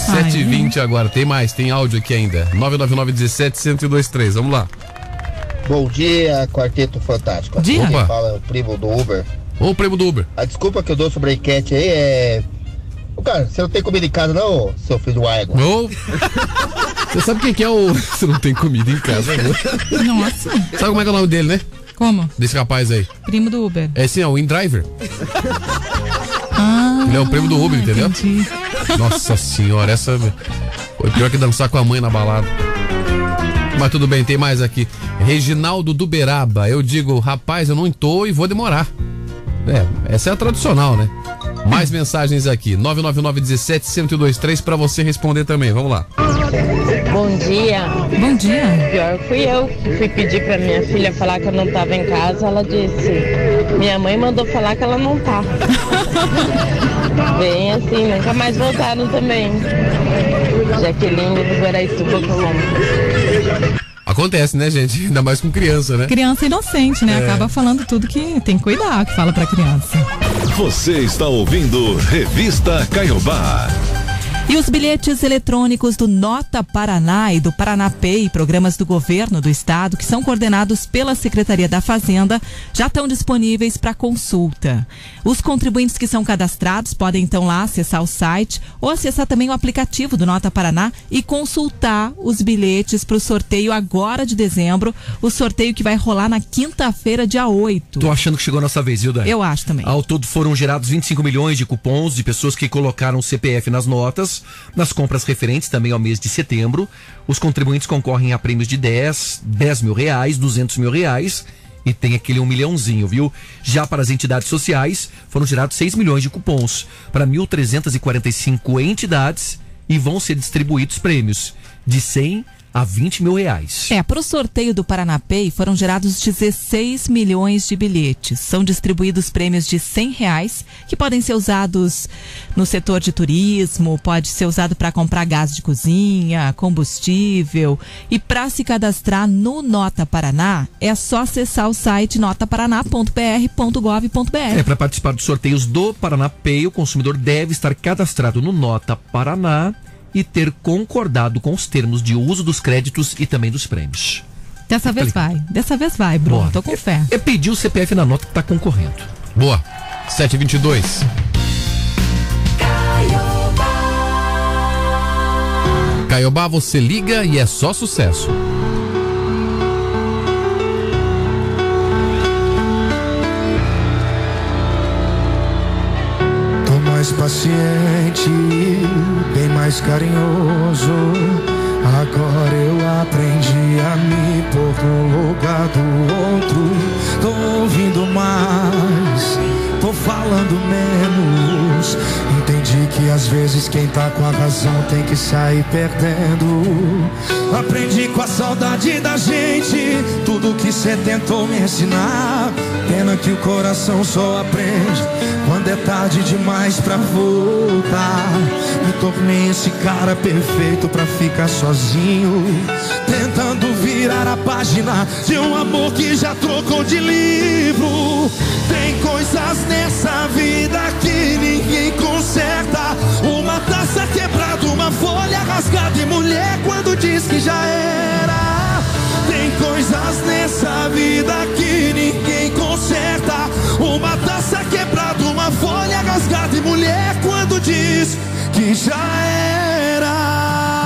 Speaker 1: 7 e 20 agora. Tem mais, tem áudio aqui ainda. 999 17 1023. Vamos lá.
Speaker 34: Bom dia, Quarteto Fantástico.
Speaker 1: Dia. Opa.
Speaker 34: fala é o primo do Uber.
Speaker 1: Ô, primo do Uber.
Speaker 34: A desculpa que eu dou sobre a enquete aí é. Ô, cara, você não tem comida em casa, não, seu filho do égua?
Speaker 1: Ô. Você sabe quem que é o. Você não tem comida em casa, né?
Speaker 35: Nossa.
Speaker 1: Sabe como é que é o nome dele, né?
Speaker 35: Como?
Speaker 1: Desse rapaz aí.
Speaker 35: Primo do Uber.
Speaker 1: É sim, é o InDriver.
Speaker 35: Ah,
Speaker 1: Ele é o primo do Uber, entendeu? Nossa senhora, essa foi pior que dançar com a mãe na balada. Mas tudo bem, tem mais aqui. Reginaldo do Beraba. Eu digo, rapaz, eu não tô e vou demorar. É, essa é a tradicional, né? Mais mensagens aqui. 999 17 1023 pra você responder também. Vamos lá.
Speaker 36: Bom dia.
Speaker 35: Bom dia.
Speaker 36: Pior fui eu que fui pedir pra minha filha falar que eu não tava em casa. Ela disse: Minha mãe mandou falar que ela não tá. Bem assim, nunca mais voltaram também. Jaqueline do Guaraituba, Colombo.
Speaker 1: Acontece, né, gente? Ainda mais com criança, né?
Speaker 35: Criança inocente, né?
Speaker 1: É.
Speaker 35: Acaba falando tudo que tem que cuidar, que fala pra criança.
Speaker 21: Você está ouvindo Revista Caiobá.
Speaker 3: E os bilhetes eletrônicos do Nota Paraná e do Paraná Pay, programas do governo do estado, que são coordenados pela Secretaria da Fazenda, já estão disponíveis para consulta. Os contribuintes que são cadastrados podem então lá acessar o site ou acessar também o aplicativo do Nota Paraná e consultar os bilhetes para o sorteio agora de dezembro, o sorteio que vai rolar na quinta-feira, dia 8.
Speaker 4: Tô achando que chegou a nossa vez, Dani?
Speaker 3: Eu acho também.
Speaker 4: Ao todo foram gerados 25 milhões de cupons de pessoas que colocaram o CPF nas notas, nas compras referentes também ao mês de setembro. Os contribuintes concorrem a prêmios de 10, 10 mil reais, 200 mil reais e tem aquele um milhãozinho, viu? Já para as entidades sociais, foram gerados 6 milhões de cupons para 1.345 entidades e vão ser distribuídos prêmios de 100 a 20 mil reais.
Speaker 3: É, para o sorteio do Paranapay foram gerados 16 milhões de bilhetes. São distribuídos prêmios de 100 reais que podem ser usados no setor de turismo, pode ser usado para comprar gás de cozinha, combustível. E para se cadastrar no Nota Paraná, é só acessar o site notaparaná.br.gov.br.
Speaker 4: É, para participar dos sorteios do Paraná Pay, o consumidor deve estar cadastrado no Nota Paraná e ter concordado com os termos de uso dos créditos e também dos prêmios.
Speaker 3: Dessa vez vai. Dessa vez vai, Bruno.
Speaker 4: Boa.
Speaker 3: Tô com fé.
Speaker 4: É pedir o CPF na nota que está concorrendo.
Speaker 1: Boa. 722. Caiobá, você liga e é só sucesso.
Speaker 5: Tô mais paciente, bem mais carinhoso. Agora eu aprendi a me pôr no lugar do outro. Tô ouvindo mais, tô falando menos. Que às vezes quem tá com a razão tem que sair perdendo. Aprendi com a saudade da gente tudo que cê tentou me ensinar. Pena que o coração só aprende quando é tarde demais pra voltar. Me tornei esse cara perfeito pra ficar sozinho. Tentando virar a página de um amor que já trocou de livro. Tem coisas nessa vida que ninguém conserta. Uma taça quebrada, uma folha rasgada e mulher quando diz que já era. Tem coisas nessa vida que ninguém conserta. Uma taça quebrada, uma folha rasgada e mulher quando diz que já era.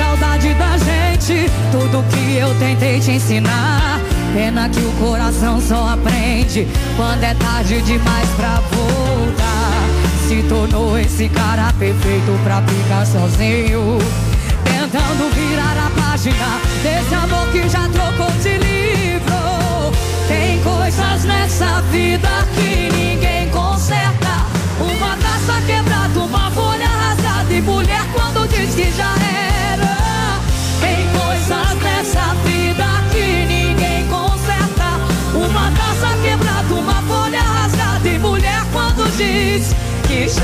Speaker 9: Saudade da gente tudo que eu tentei te ensinar. Pena que o coração só aprende quando é tarde demais pra voltar. Se tornou esse cara perfeito pra ficar sozinho. Tentando virar a página desse amor que já trocou de livro. Tem coisas nessa vida que ninguém conserta. Uma taça quebrada, uma folha rasgada e mulher quando diz que já era. Quando diz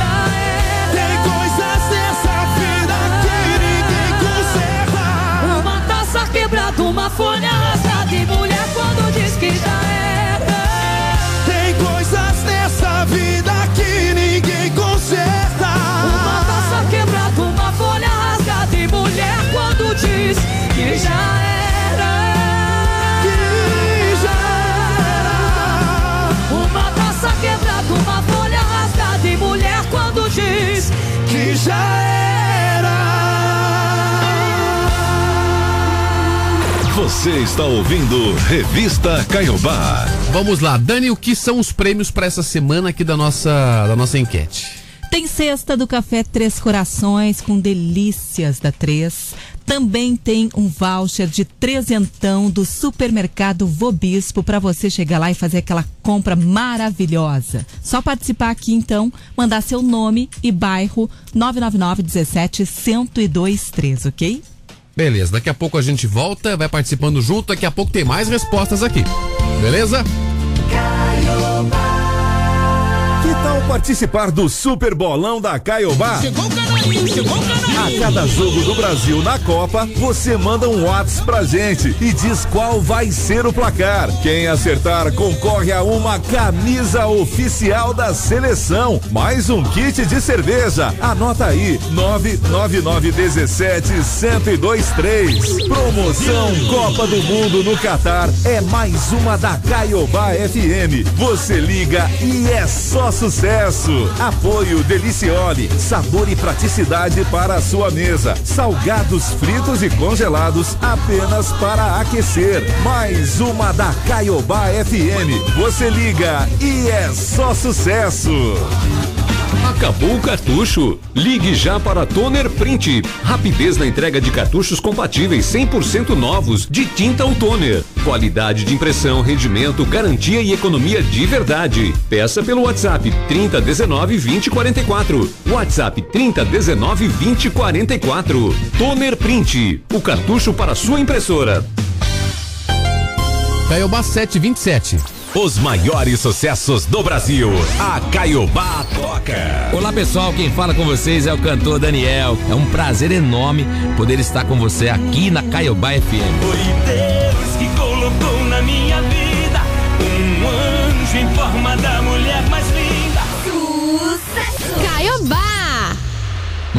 Speaker 21: Você está ouvindo Revista Caiobá.
Speaker 1: Vamos lá, Dani, o que são os prêmios para essa semana aqui da nossa, da nossa enquete?
Speaker 3: Tem cesta do café Três Corações com delícias da Três. Também tem um voucher de trezentão do supermercado Vobispo para você chegar lá e fazer aquela compra maravilhosa. Só participar aqui então, mandar seu nome e bairro 999 17 1023, ok?
Speaker 1: Beleza, daqui a pouco a gente volta, vai participando junto, daqui a pouco tem mais respostas aqui. Beleza?
Speaker 21: Que tal participar do Super Bolão da Caiobá?
Speaker 5: Chegou o canarinho, chegou o canarinho.
Speaker 21: A cada jogo do Brasil na Copa, você manda um WhatsApp pra gente e diz qual vai ser o placar. Quem acertar concorre a uma camisa oficial da seleção, mais um kit de cerveja. Anota aí, 99917 1023. Promoção Copa do Mundo no Catar é mais uma da Caiobá FM. Você liga e é só sucesso. Apoio Deliciole, sabor e praticidade para a sua mesa. Salgados fritos e congelados apenas para aquecer. Mais uma da Caiobá FM. Você liga e é só sucesso.
Speaker 37: Acabou o cartucho? Ligue já para Toner Print. Rapidez na entrega de cartuchos compatíveis 100% novos de tinta ou toner. Qualidade de impressão, rendimento, garantia e economia de verdade. Peça pelo WhatsApp 3019 2044. WhatsApp 3019 2044. Toner Print. O cartucho para sua impressora.
Speaker 1: Caiobá 727.
Speaker 14: Os maiores sucessos do Brasil. A Caiobá toca.
Speaker 38: Olá pessoal, quem fala com vocês é o cantor Daniel. É um prazer enorme poder estar com você aqui na Caiobá FM.
Speaker 5: Foi Deus que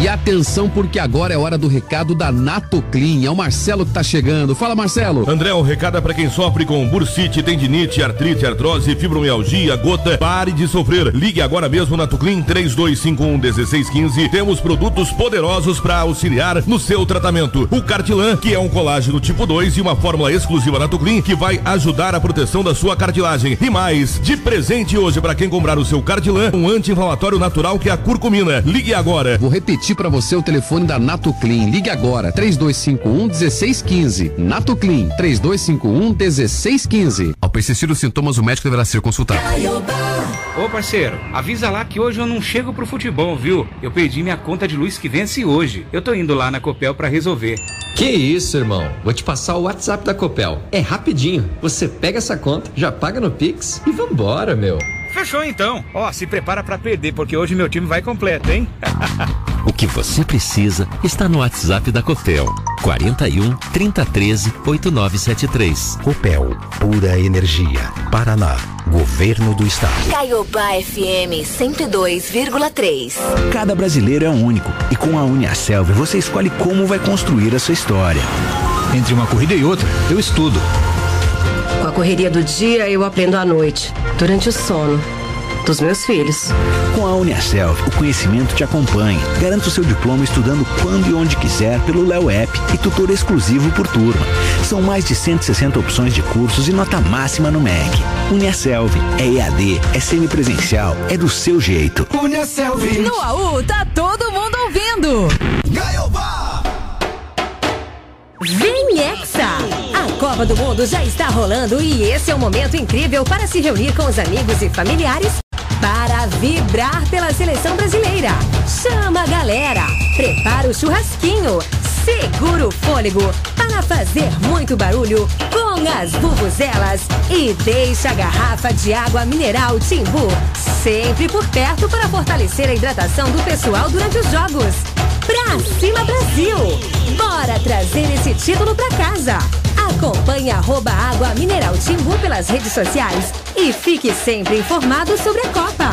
Speaker 1: E atenção, porque agora é hora do recado da Nato Clean. É o Marcelo que tá chegando. Fala, Marcelo.
Speaker 39: André, o recado é pra quem sofre com bursite, tendinite, artrite, artrose, fibromialgia, gota. Pare de sofrer. Ligue agora mesmo na Tuclin 32511615. Temos produtos poderosos para auxiliar no seu tratamento. O Cartilan, que é um colágeno tipo 2 e uma fórmula exclusiva na Tuclin que vai ajudar a proteção da sua cartilagem. E mais, de presente hoje para quem comprar o seu Cartilan, um anti-inflamatório natural que é a curcumina. Ligue agora.
Speaker 1: Vou repetir para você o telefone da Nato Clean. Ligue agora, 3251 1615. Nato Clean, 3251 1615. Ao persistir os sintomas, o médico deverá ser consultado.
Speaker 40: Ô parceiro, avisa lá que hoje eu não chego pro futebol, viu? Eu perdi minha conta de luz que vence hoje. Eu tô indo lá na Copel pra resolver.
Speaker 41: Que isso, irmão? Vou te passar o WhatsApp da Copel. É rapidinho. Você pega essa conta, já paga no Pix e vambora, meu.
Speaker 40: Fechou então. Ó, se prepara pra perder, porque hoje meu time vai completo, hein?
Speaker 31: O que você precisa está no WhatsApp da Copel. 41 3013 8973.
Speaker 42: Copel, pura energia. Paraná, Governo do Estado.
Speaker 16: Caiobá FM 102,3.
Speaker 42: Cada brasileiro é único e com a Uniaselv você escolhe como vai construir a sua história.
Speaker 43: Entre uma corrida e outra, eu estudo.
Speaker 44: Com a correria do dia, eu aprendo à noite, durante o sono dos meus filhos.
Speaker 42: Com a Uniaselv, o conhecimento te acompanha. Garanta o seu diploma estudando quando e onde quiser pelo Léo App e tutor exclusivo por turma. São mais de 160 opções de cursos e nota máxima no MEC. Uniaselv é EAD, é semipresencial, é do seu jeito.
Speaker 5: Uniaselv.
Speaker 45: No AU tá todo mundo ouvindo.
Speaker 5: Caiobá!
Speaker 16: Vem Hexa! A Copa do Mundo já está rolando e esse é o momento incrível para se reunir com os amigos e familiares para vibrar pela seleção brasileira. Chama a galera, prepara o churrasquinho, segura o fôlego para fazer muito barulho com as vuvuzelas e deixa a garrafa de água mineral Timbu sempre por perto para fortalecer a hidratação do pessoal durante os jogos. Pra cima Brasil! Bora trazer esse título pra casa! Acompanhe arroba Água Mineral Timbu pelas redes sociais e fique sempre informado sobre a Copa.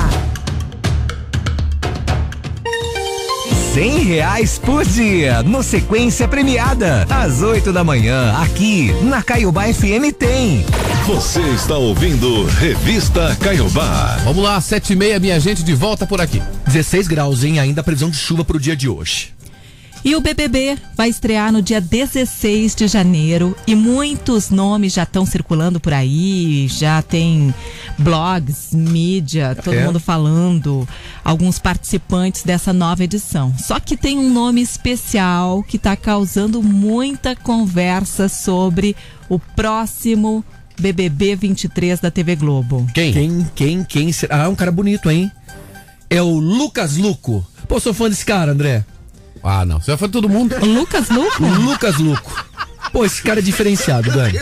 Speaker 26: Cem reais por dia, no Sequência Premiada, às 8 da manhã, aqui na Caiobá FM tem.
Speaker 21: Você está ouvindo Revista Caiobá.
Speaker 1: Vamos lá, 7 e meia, minha gente, de volta por aqui.
Speaker 4: 16 graus, hein? Ainda a previsão de chuva pro dia de hoje.
Speaker 3: E o BBB vai estrear no dia 16 de janeiro e muitos nomes já estão circulando por aí, já tem blogs, mídia, todo
Speaker 46: É.
Speaker 3: mundo falando, alguns participantes dessa nova edição. Só que tem um nome especial que está causando muita conversa sobre o próximo BBB 23 da TV Globo.
Speaker 1: Quem?
Speaker 4: Quem, quem, quem será? Ah, um cara bonito, hein? É o Lucas Luco. Pô, sou fã desse cara, André.
Speaker 1: Ah, não. Você vai falar todo mundo?
Speaker 3: Lucas Luco?
Speaker 4: Lucas Luco. Pô, esse cara é diferenciado, Dani.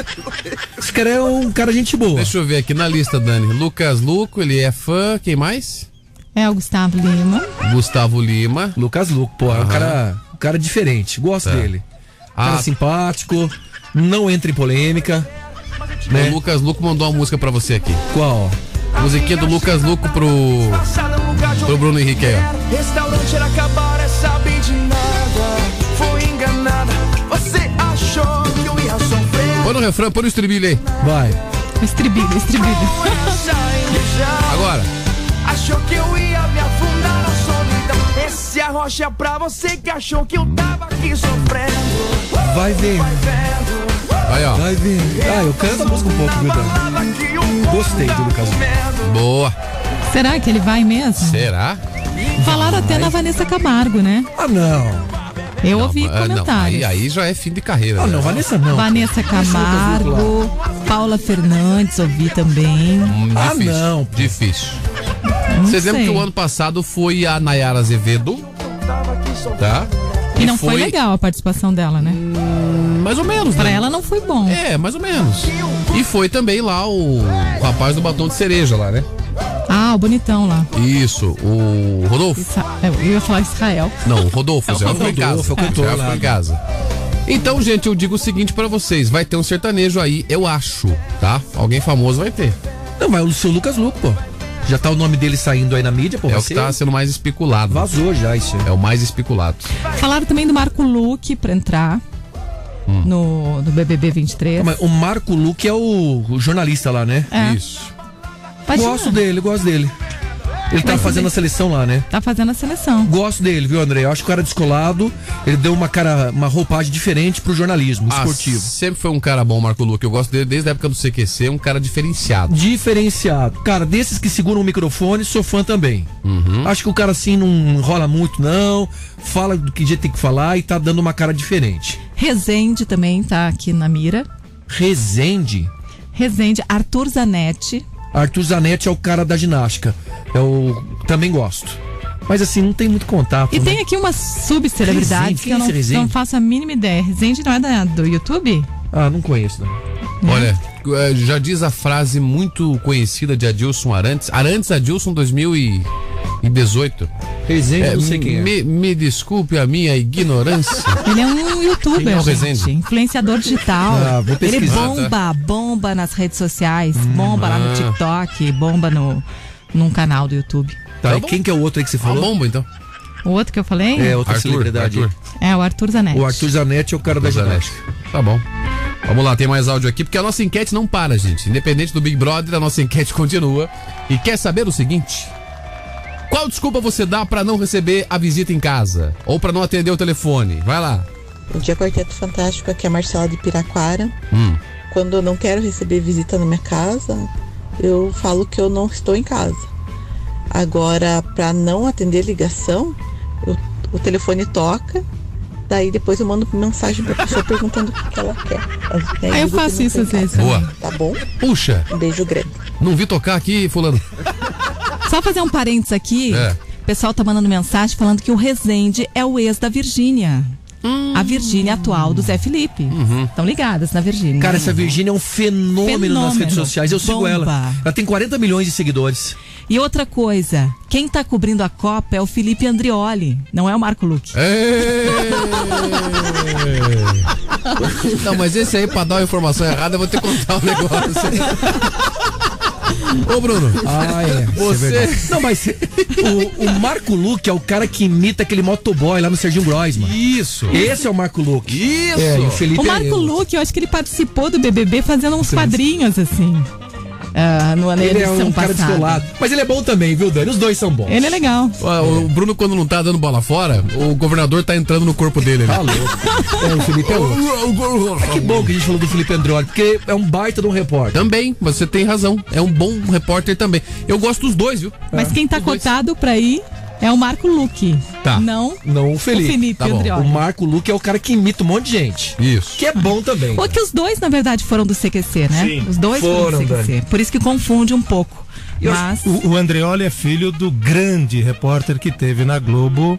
Speaker 4: Esse cara é um cara gente boa.
Speaker 1: Deixa eu ver aqui na lista, Dani. Lucas Luco, ele é fã. Quem mais?
Speaker 35: É o Gustavo Lima.
Speaker 1: Gustavo Lima.
Speaker 4: Lucas Luco, pô, é um
Speaker 1: Aham.
Speaker 4: cara, um cara diferente. Gosto
Speaker 1: Tá.
Speaker 4: dele. Cara
Speaker 1: Ah.
Speaker 4: simpático, não entra em polêmica. Né?
Speaker 1: O Lucas Luco mandou uma música pra você aqui.
Speaker 4: Qual?
Speaker 1: Musiquinha do Lucas Luco pro. pro Bruno Henrique aí, ó.
Speaker 5: Restaurante era
Speaker 1: Põe no refrão, põe no estribilho aí.
Speaker 4: Vai.
Speaker 35: Estribilho, estribilho.
Speaker 1: Agora.
Speaker 5: Achou que eu ia me afundar na solidão. Esse arrocha pra você que achou que eu tava aqui sofrendo.
Speaker 4: Vai ver.
Speaker 1: Aí, ó.
Speaker 4: Vai ver. Ah, eu canto a música um pouco, viu, Dani? Gostei do Lucas Luco.
Speaker 1: Boa.
Speaker 35: Será que ele vai mesmo?
Speaker 1: Será?
Speaker 3: Falaram até na Vanessa Camargo, né?
Speaker 4: Ah, não.
Speaker 3: Eu ouvi
Speaker 1: Ah, não,
Speaker 3: comentários.
Speaker 1: aí, aí já é fim de carreira.
Speaker 4: Ah,
Speaker 1: né?
Speaker 4: não, Vanessa não.
Speaker 3: Vanessa Camargo, Paula Fernandes, ouvi também.
Speaker 1: Hum,
Speaker 4: Ah,
Speaker 1: difícil,
Speaker 4: não.
Speaker 1: Difícil.
Speaker 3: Não
Speaker 1: Vocês lembram que o ano passado foi a Nayara Azevedo? Tá?
Speaker 3: E não foi... legal a participação dela, né?
Speaker 1: Mais ou menos,
Speaker 3: Pra
Speaker 1: né?
Speaker 3: ela não foi bom.
Speaker 1: É, mais ou menos. E foi também lá o rapaz do batom de cereja lá, né?
Speaker 3: Ah, o bonitão lá.
Speaker 1: Isso, o Rodolfo.
Speaker 3: Isra- Eu ia falar Israel.
Speaker 1: Não, o Rodolfo,
Speaker 3: É o
Speaker 1: já foi em
Speaker 3: Rodolfo,
Speaker 1: casa.
Speaker 3: é
Speaker 1: foi em casa. Então, gente, eu digo o seguinte pra vocês, vai ter um sertanejo aí, eu acho, tá? Alguém famoso vai ter.
Speaker 4: Não, vai o seu Lucas Luco, pô. Já tá o nome dele saindo aí na mídia, pô.
Speaker 1: é o que tá sendo mais especulado.
Speaker 4: Vazou já isso aí.
Speaker 1: É o mais especulado.
Speaker 3: Falaram também do Marco Luque pra entrar
Speaker 1: Hum.
Speaker 3: no, no BBB 23.
Speaker 4: Mas o Marco Luque é o, o jornalista lá, né?
Speaker 3: É.
Speaker 1: Isso.
Speaker 3: Imagina.
Speaker 4: Gosto dele, gosto dele. Ele tá fazendo a seleção lá, né?
Speaker 3: Tá fazendo a seleção.
Speaker 4: Gosto dele, viu, André? Eu acho que o cara descolado, ele deu uma cara, uma roupagem diferente pro jornalismo
Speaker 1: Ah,
Speaker 4: esportivo.
Speaker 1: sempre foi um cara bom, Marco Luque. Eu gosto dele desde a época do CQC, um cara diferenciado.
Speaker 4: Diferenciado. Cara, desses que seguram o microfone, sou fã também.
Speaker 1: Uhum.
Speaker 4: Acho que o cara assim não enrola muito, não. Fala do que jeito tem que falar e tá dando uma cara diferente.
Speaker 3: Rezende também tá aqui na mira.
Speaker 4: Rezende.
Speaker 3: Rezende, Arthur Zanetti.
Speaker 4: Arthur Zanetti é o cara da ginástica. É o. Também gosto. Mas assim, não tem muito contato.
Speaker 3: E
Speaker 4: né?
Speaker 3: tem aqui uma subcelebridade que eu
Speaker 4: é
Speaker 3: não,
Speaker 4: Rezende?
Speaker 3: não faço a mínima ideia. Rezende não é da, do YouTube?
Speaker 4: Ah, não conheço, não.
Speaker 1: Olha, eh, já diz a frase muito conhecida de Adilson Arantes. Arantes Adilson 2018.
Speaker 4: Rezende, eu não sei quem é.
Speaker 1: Me, me desculpe a minha ignorância.
Speaker 3: Ele é um
Speaker 1: Quem
Speaker 3: youtuber,
Speaker 1: é o
Speaker 3: gente, influenciador digital.
Speaker 1: Ah, vou
Speaker 3: Ele
Speaker 1: pesquisar.
Speaker 3: bomba, bomba nas redes sociais, bomba lá no
Speaker 1: ah.
Speaker 3: TikTok, bomba no, num canal do YouTube.
Speaker 4: Tá, e quem que é o outro aí que você falou?
Speaker 1: bomba, então.
Speaker 3: O outro que eu falei?
Speaker 4: É, outra celebridade.
Speaker 1: Arthur.
Speaker 3: É, o Arthur Zanetti.
Speaker 4: O Arthur Zanetti é o cara da
Speaker 1: Arthur Zanetti.
Speaker 4: ginástica.
Speaker 1: Tá bom. Vamos lá, tem mais áudio aqui, porque a nossa enquete não para, gente. Independente do Big Brother, a nossa enquete continua. E quer saber o seguinte? Qual desculpa você dá pra não receber a visita em casa? Ou pra não atender o telefone? Vai lá.
Speaker 47: Bom dia, Quarteto Fantástico. Aqui é a Marcela de Piraquara.
Speaker 1: Hum.
Speaker 47: Quando eu não quero receber visita na minha casa, eu falo que eu não estou em casa. Agora, para não atender ligação, eu- o telefone toca, daí depois eu mando mensagem pra pessoa perguntando o que que ela quer. Daí
Speaker 3: Ah, eu faço isso às vezes.
Speaker 1: Boa.
Speaker 47: Tá bom?
Speaker 1: Puxa,
Speaker 47: Um beijo grande.
Speaker 1: não vi tocar aqui, fulano.
Speaker 3: Só fazer um parênteses aqui.
Speaker 1: É.
Speaker 3: O pessoal tá mandando mensagem falando que o Rezende é o ex da Virgínia.
Speaker 1: Hum.
Speaker 3: A Virgínia atual do Zé Felipe. Estão ligadas na Virgínia.
Speaker 4: Cara, essa Virgínia é um fenômeno, nas
Speaker 3: Fenômeno.
Speaker 4: redes sociais. Eu sigo
Speaker 3: Bomba.
Speaker 4: ela. Ela tem 40 milhões de seguidores.
Speaker 3: E outra coisa, quem tá cobrindo a Copa é o Felipe Andrioli, não é o Marco Luque.
Speaker 1: Não, mas esse aí, pra dar uma informação errada, eu vou ter que contar um negócio. Ô, Bruno.
Speaker 4: Ah, é.
Speaker 1: Você-
Speaker 4: Isso é. Não, mas o, o Marco Luque é o cara que imita aquele motoboy lá no Serginho Groisman.
Speaker 1: Isso.
Speaker 4: Esse é o Marco Luque.
Speaker 1: Isso.
Speaker 4: É, o Felipe
Speaker 3: o
Speaker 4: é
Speaker 3: Marco
Speaker 4: eu.
Speaker 3: Luque, eu acho que ele participou do BBB fazendo uns quadrinhos assim. Ah, no ano
Speaker 4: Ele é
Speaker 3: edição
Speaker 4: um cara
Speaker 3: passada.
Speaker 4: descolado. Mas ele é bom também, viu, Dani? Os dois são bons.
Speaker 3: Ele é legal.
Speaker 1: Ó, O Bruno, quando não tá dando bola fora, o governador tá entrando no corpo dele. Né?
Speaker 4: Tá louco. É, o Felipe é outro. Mas que bom que a gente falou do Felipe Androli, porque é um baita de um repórter.
Speaker 1: Também, você tem razão. É um bom repórter também. Eu gosto dos dois, viu?
Speaker 3: Mas quem tá cotado pra ir é o Marco Luque.
Speaker 1: Tá.
Speaker 3: Não
Speaker 4: Não o Felipe.
Speaker 3: o Felipe
Speaker 4: Tá.
Speaker 3: Andrioli.
Speaker 4: O Marco Luque é o cara que imita um monte de gente.
Speaker 1: Isso.
Speaker 4: Que é bom também.
Speaker 3: Porque os dois, na verdade, foram do CQC, né?
Speaker 48: Sim,
Speaker 3: os dois foram,
Speaker 48: foram,
Speaker 3: do CQC. Por isso que confunde um pouco. Mas
Speaker 48: O, o Andreoli é filho do grande repórter que teve na Globo,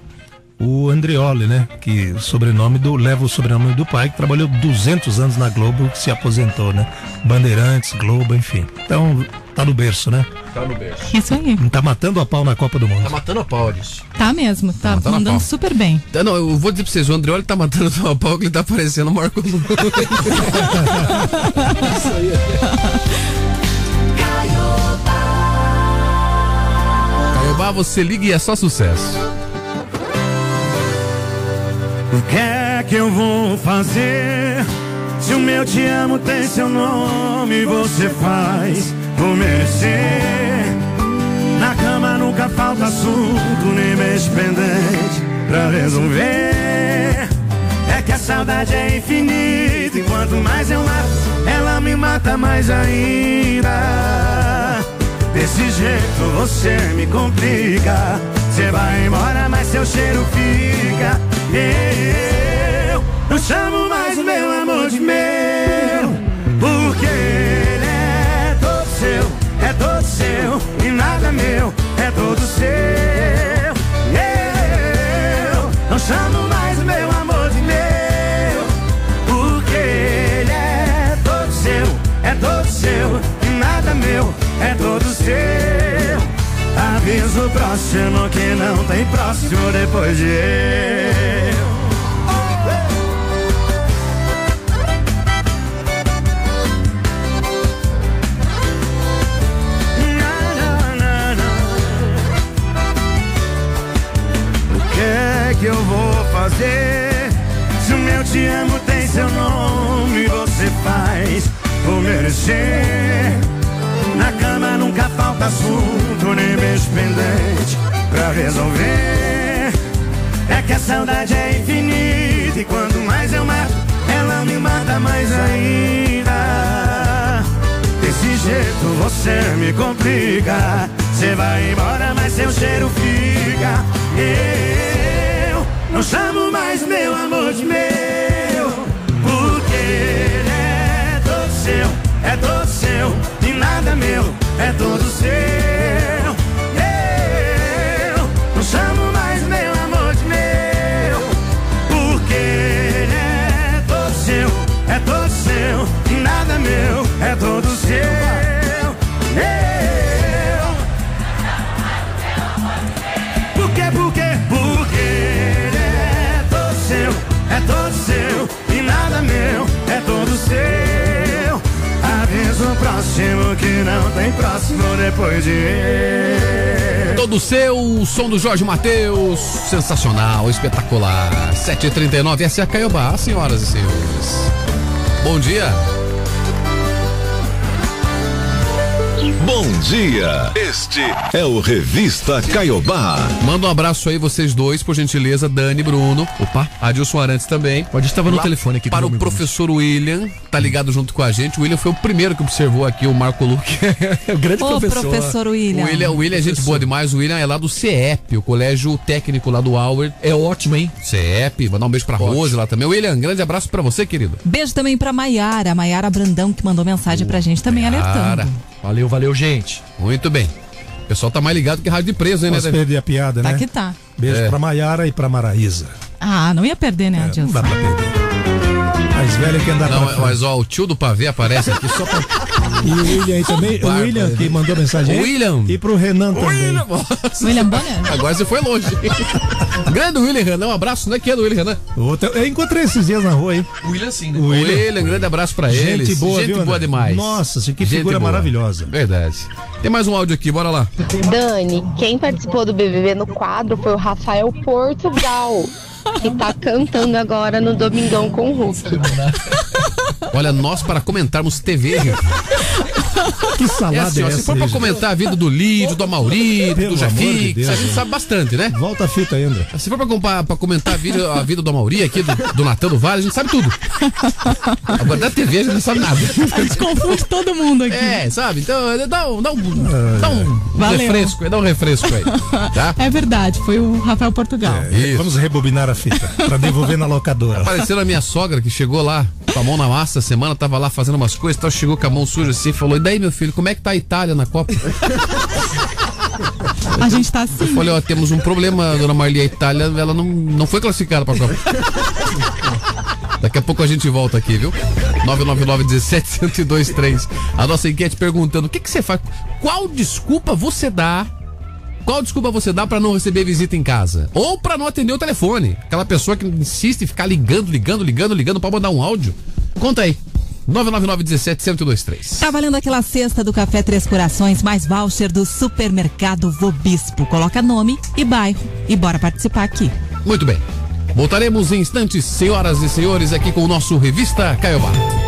Speaker 48: o Andreoli, né? Que o sobrenome do leva o sobrenome do pai, que trabalhou 200 anos na Globo, que se aposentou, né? Bandeirantes, Globo, enfim. Então, tá no berço, né?
Speaker 1: Tá no berço.
Speaker 3: isso aí.
Speaker 48: Tá matando a pau na Copa do Mundo.
Speaker 1: Tá matando a pau disso.
Speaker 3: Tá mesmo, tá
Speaker 1: matando a
Speaker 3: mandando super bem.
Speaker 1: Tá, Não, eu vou dizer pra vocês, o Andreoli tá matando a pau que ele tá parecendo o Marco Luque. Caiobá, você liga e é só sucesso.
Speaker 23: O que é que eu vou fazer? Se o meu te amo tem seu nome, você faz por merecer. Na cama nunca falta assunto, nem mês pendente pra resolver. É que a saudade é infinita, e quanto mais eu mato, ela me mata mais ainda. Desse jeito você me complica. Você vai embora, mas seu cheiro fica. Eu não chamo mais o meu amor de meu, porque ele é todo seu, é todo seu e nada meu, é todo seu. Eu não chamo mais o meu amor de meu, porque ele é todo seu, é todo seu e nada meu, é todo seu. Aviso próximo que não tem próximo depois de eu. O é que eu vou fazer? Se o meu te amo tem seu nome, você faz por merecer. Cama nunca falta assunto, nem beijo pendente pra resolver. É que a saudade é infinita e quanto mais eu mato, ela me mata mais ainda. Desse jeito você me complica. Você vai embora, mas seu cheiro fica. Eu não chamo mais meu amor de meu, porque ele é todo seu, é todo seu e nada meu, é todo seu. Eu não chamo mais meu amor de meu, porque ele é todo seu, é todo seu e nada meu, é todo seu. Eu Próximo que não tem próximo depois de.
Speaker 1: Todo seu, o som do Jorge Matheus, sensacional, espetacular. 7h39, essa é a Caiobá, senhoras e senhores. Bom dia.
Speaker 21: Bom dia. Este é o Revista Caiobá.
Speaker 1: Manda um abraço aí, vocês dois, por gentileza, Dani e Bruno. Opa. Adilson Arantes também.
Speaker 4: Pode estava no
Speaker 1: Lá
Speaker 4: telefone aqui
Speaker 1: Para
Speaker 4: o
Speaker 1: o professor William, tá ligado junto com a gente. O William foi o primeiro que observou aqui o Marco Luque.
Speaker 4: o grande
Speaker 3: Ô, professor William.
Speaker 1: O William, o William é gente boa demais. O William é lá do CEP, o colégio técnico lá do Howard.
Speaker 4: É ótimo, hein?
Speaker 1: CEP, mandar um beijo pra Rose lá também. William, grande abraço pra você, querido.
Speaker 3: Beijo também pra Maiara, Maiara Brandão, que mandou mensagem pra gente também alertando.
Speaker 4: Valeu, valeu, gente.
Speaker 1: muito bem. O pessoal tá mais ligado que rádio de preso, hein, né?
Speaker 48: Posso perder a piada,
Speaker 3: Tá
Speaker 48: né?
Speaker 3: que tá.
Speaker 48: Beijo
Speaker 1: É.
Speaker 48: pra Maiara e pra Maraísa.
Speaker 3: Ah, não ia perder, né,
Speaker 48: Não
Speaker 3: Adilson?
Speaker 48: dá pra perder. Mais velha que andar
Speaker 1: Não, mas ó, o tio do pavê aparece aqui só pra.
Speaker 48: E o William aí também. O William que mandou mensagem.
Speaker 1: O
Speaker 48: aí.
Speaker 1: William.
Speaker 48: E pro Renan também.
Speaker 1: William, nossa.
Speaker 3: William Bonner?
Speaker 1: Agora você foi longe. grande William Renan, um abraço, né? Que é do William Renan.
Speaker 48: Outro- Eu encontrei esses dias na rua aí.
Speaker 4: O William sim, né?
Speaker 48: O William.
Speaker 1: William, grande abraço pra eles.
Speaker 48: Gente boa,
Speaker 1: Gente
Speaker 48: viu,
Speaker 1: boa
Speaker 48: André?
Speaker 1: demais.
Speaker 48: Nossa, que
Speaker 1: Gente
Speaker 48: figura
Speaker 1: boa.
Speaker 48: maravilhosa.
Speaker 1: Verdade. Tem mais um áudio aqui, bora lá.
Speaker 24: Dani, quem participou do BBB no quadro foi o Rafael Portugal, que tá cantando agora no Domingão com o Hulk.
Speaker 1: Olha, nós para comentarmos TV.
Speaker 48: Que
Speaker 1: É
Speaker 48: salada
Speaker 1: assim,
Speaker 48: é
Speaker 1: ó,
Speaker 48: essa?
Speaker 1: se for pra comentar a vida do Lídio, do Amaurito,
Speaker 48: Pelo
Speaker 1: do
Speaker 48: de
Speaker 1: Jafix,
Speaker 48: Deus,
Speaker 1: a gente sabe bastante, né?
Speaker 48: Volta a fita André.
Speaker 1: Se for pra, pra comentar a vida, a vida do Amauri aqui, do, do Natan do Vale, a gente sabe tudo. Agora da TV a gente não sabe nada.
Speaker 3: A gente confunde todo mundo aqui.
Speaker 1: É, sabe? Então dá um, dá um, dá um
Speaker 3: Valeu.
Speaker 1: refresco, dá um refresco aí. Tá?
Speaker 3: É verdade, foi o Rafael Portugal.
Speaker 1: Isso.
Speaker 48: Vamos rebobinar a fita pra devolver na locadora.
Speaker 1: Apareceu a minha sogra que chegou lá com a mão na massa, essa semana tava lá fazendo umas coisas, tal, chegou com a mão suja assim, falou: "E daí, meu filho, como é que tá a Itália na Copa?"
Speaker 3: A gente tá assim.
Speaker 1: Eu falei: "Ó, temos um problema, dona Marli, a Itália, ela não, não foi classificada pra Copa." Daqui a pouco a gente volta aqui, viu? 999-17-1023. A nossa enquete perguntando: o que, que você faz? Qual desculpa você dá? Qual desculpa você dá pra não receber visita em casa? Ou pra não atender o telefone? Aquela pessoa que insiste em ficar ligando, ligando, ligando, ligando pra mandar um áudio? Conta aí. 999-17-1023.
Speaker 3: Tá valendo aquela cesta do Café Três Corações mais voucher do supermercado Vobispo. Coloca nome e bairro e bora participar aqui.
Speaker 1: Muito bem. Voltaremos em instantes, senhoras e senhores, aqui com o nosso Revista Caiobá.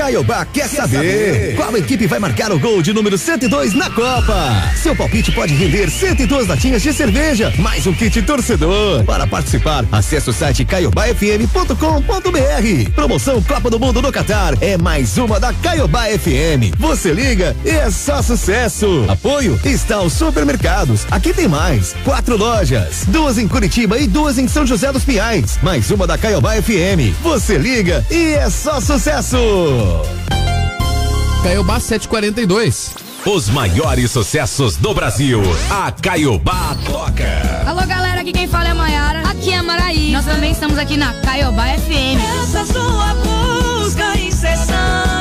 Speaker 14: Caiobá quer saber qual equipe vai marcar o gol de número 102 na Copa. Seu palpite pode render 102 latinhas de cerveja, mais um kit torcedor. Para participar, acesse o site caiobafm.com.br. Promoção Copa do Mundo no Catar é mais uma da Caiobá FM. Você liga e é só sucesso. Apoio está os supermercados. Aqui tem mais. Quatro lojas, duas em Curitiba e duas em São José dos Pinhais. Mais uma da Caiobá FM. Você liga e é só sucesso.
Speaker 1: Caiobá 742.
Speaker 14: Os maiores sucessos do Brasil. A Caiobá toca.
Speaker 9: Alô, galera, aqui quem fala é a Mayara. Aqui é a Maraí. Nós também estamos aqui na Caiobá FM.
Speaker 2: Essa sua busca incessante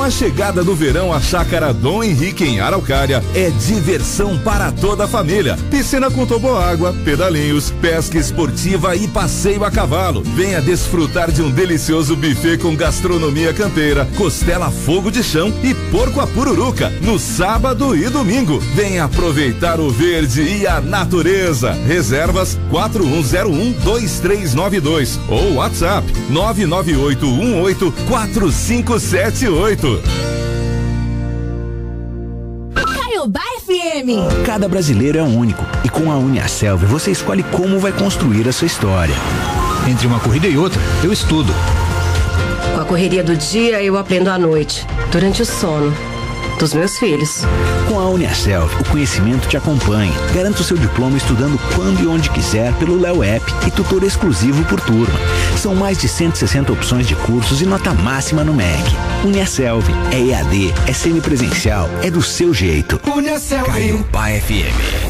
Speaker 21: Com a chegada do verão, a Chácara Dom Henrique em Araucária é diversão para toda a família. Piscina com toboágua, pedalinhos, pesca esportiva e passeio a cavalo. Venha desfrutar de um delicioso buffet com gastronomia campeira, costela fogo de chão e porco a pururuca no sábado e domingo. Venha aproveitar o verde e a natureza. Reservas 41012392 ou WhatsApp 998184578.
Speaker 2: Caiobá FM.
Speaker 42: Cada brasileiro é único e com a Uniaselv você escolhe como vai construir a sua história.
Speaker 17: Entre uma corrida e outra, eu estudo.
Speaker 44: Com a correria do dia, eu aprendo à noite, durante o sono dos meus filhos.
Speaker 42: Com a Uniaselv, o conhecimento te acompanha. Garanta o seu diploma estudando quando e onde quiser pelo Léo App e tutor exclusivo por turma. São mais de 160 opções de cursos e nota máxima no MEC. Uniaselv é EAD, é semipresencial, é do seu jeito.
Speaker 2: Uniaselv.
Speaker 42: Caiobá FM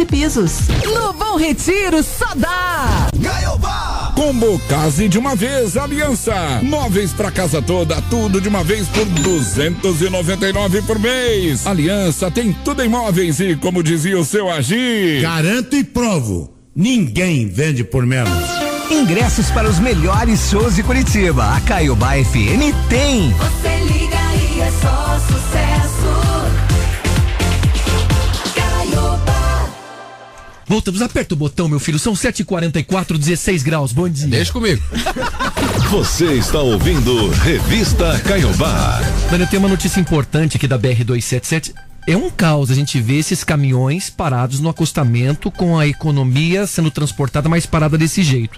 Speaker 3: Pisos.
Speaker 49: No Bom Retiro, só dá!
Speaker 21: Gaiobá! Combo Case de uma vez, Aliança. Móveis pra casa toda, tudo de uma vez por 299 por mês. Aliança tem tudo em móveis e, como dizia o seu Agir.
Speaker 32: Garanto e provo. Ninguém vende por menos.
Speaker 50: Ingressos para os melhores shows de Curitiba. A Caiobá FM tem.
Speaker 2: Você liga e é só sucesso.
Speaker 4: Voltamos, aperta o botão, meu filho. São 7h44, 16 graus. Bom dia.
Speaker 1: Deixa comigo.
Speaker 21: Você está ouvindo Revista Caiobá.
Speaker 4: Mano, eu tenho uma notícia importante aqui da BR-277. É um caos a gente ver esses caminhões parados no acostamento com a economia sendo transportada mais parada desse jeito.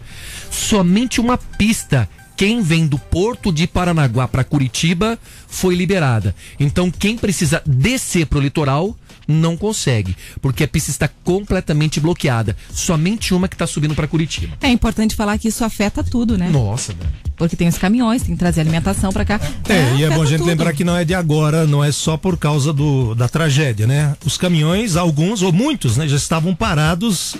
Speaker 4: Somente uma pista quem vem do Porto de Paranaguá para Curitiba foi liberada. Então quem precisa descer para o litoral não consegue, porque a pista está completamente bloqueada. Somente uma que está subindo para Curitiba.
Speaker 51: É importante falar que isso afeta tudo, né?
Speaker 4: Nossa, velho.
Speaker 51: Porque tem os caminhões, tem que trazer alimentação pra cá.
Speaker 48: É, e é bom a gente
Speaker 51: tudo.
Speaker 48: lembrar que não é de agora, não é só por causa do, da tragédia, né? Os caminhões, alguns ou muitos, né, já estavam parados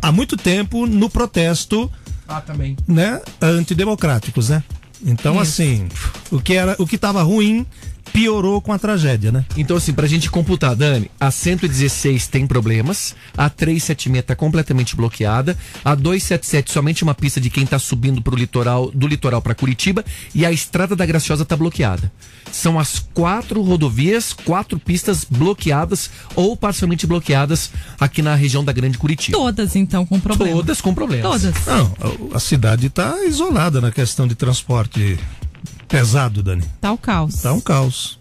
Speaker 48: há muito tempo no protesto,
Speaker 4: Ah, também.
Speaker 48: né, antidemocráticos, né? Então,
Speaker 4: Isso.
Speaker 48: assim, o que era, o que estava ruim piorou com a tragédia, né?
Speaker 4: Então, assim, pra gente computar, Dani, a 116 tem problemas, a 376 tá completamente bloqueada, a 277 somente uma pista de quem tá subindo pro litoral, do litoral para Curitiba, e a estrada da Graciosa tá bloqueada. São as quatro rodovias, quatro pistas bloqueadas ou parcialmente bloqueadas aqui na região da Grande Curitiba.
Speaker 51: Todas, então, com problema.
Speaker 4: Todas com problemas.
Speaker 51: Todas.
Speaker 48: Não, a, a cidade está isolada na questão de transporte pesado, Dani.
Speaker 51: Tá o caos.
Speaker 48: Tá um caos.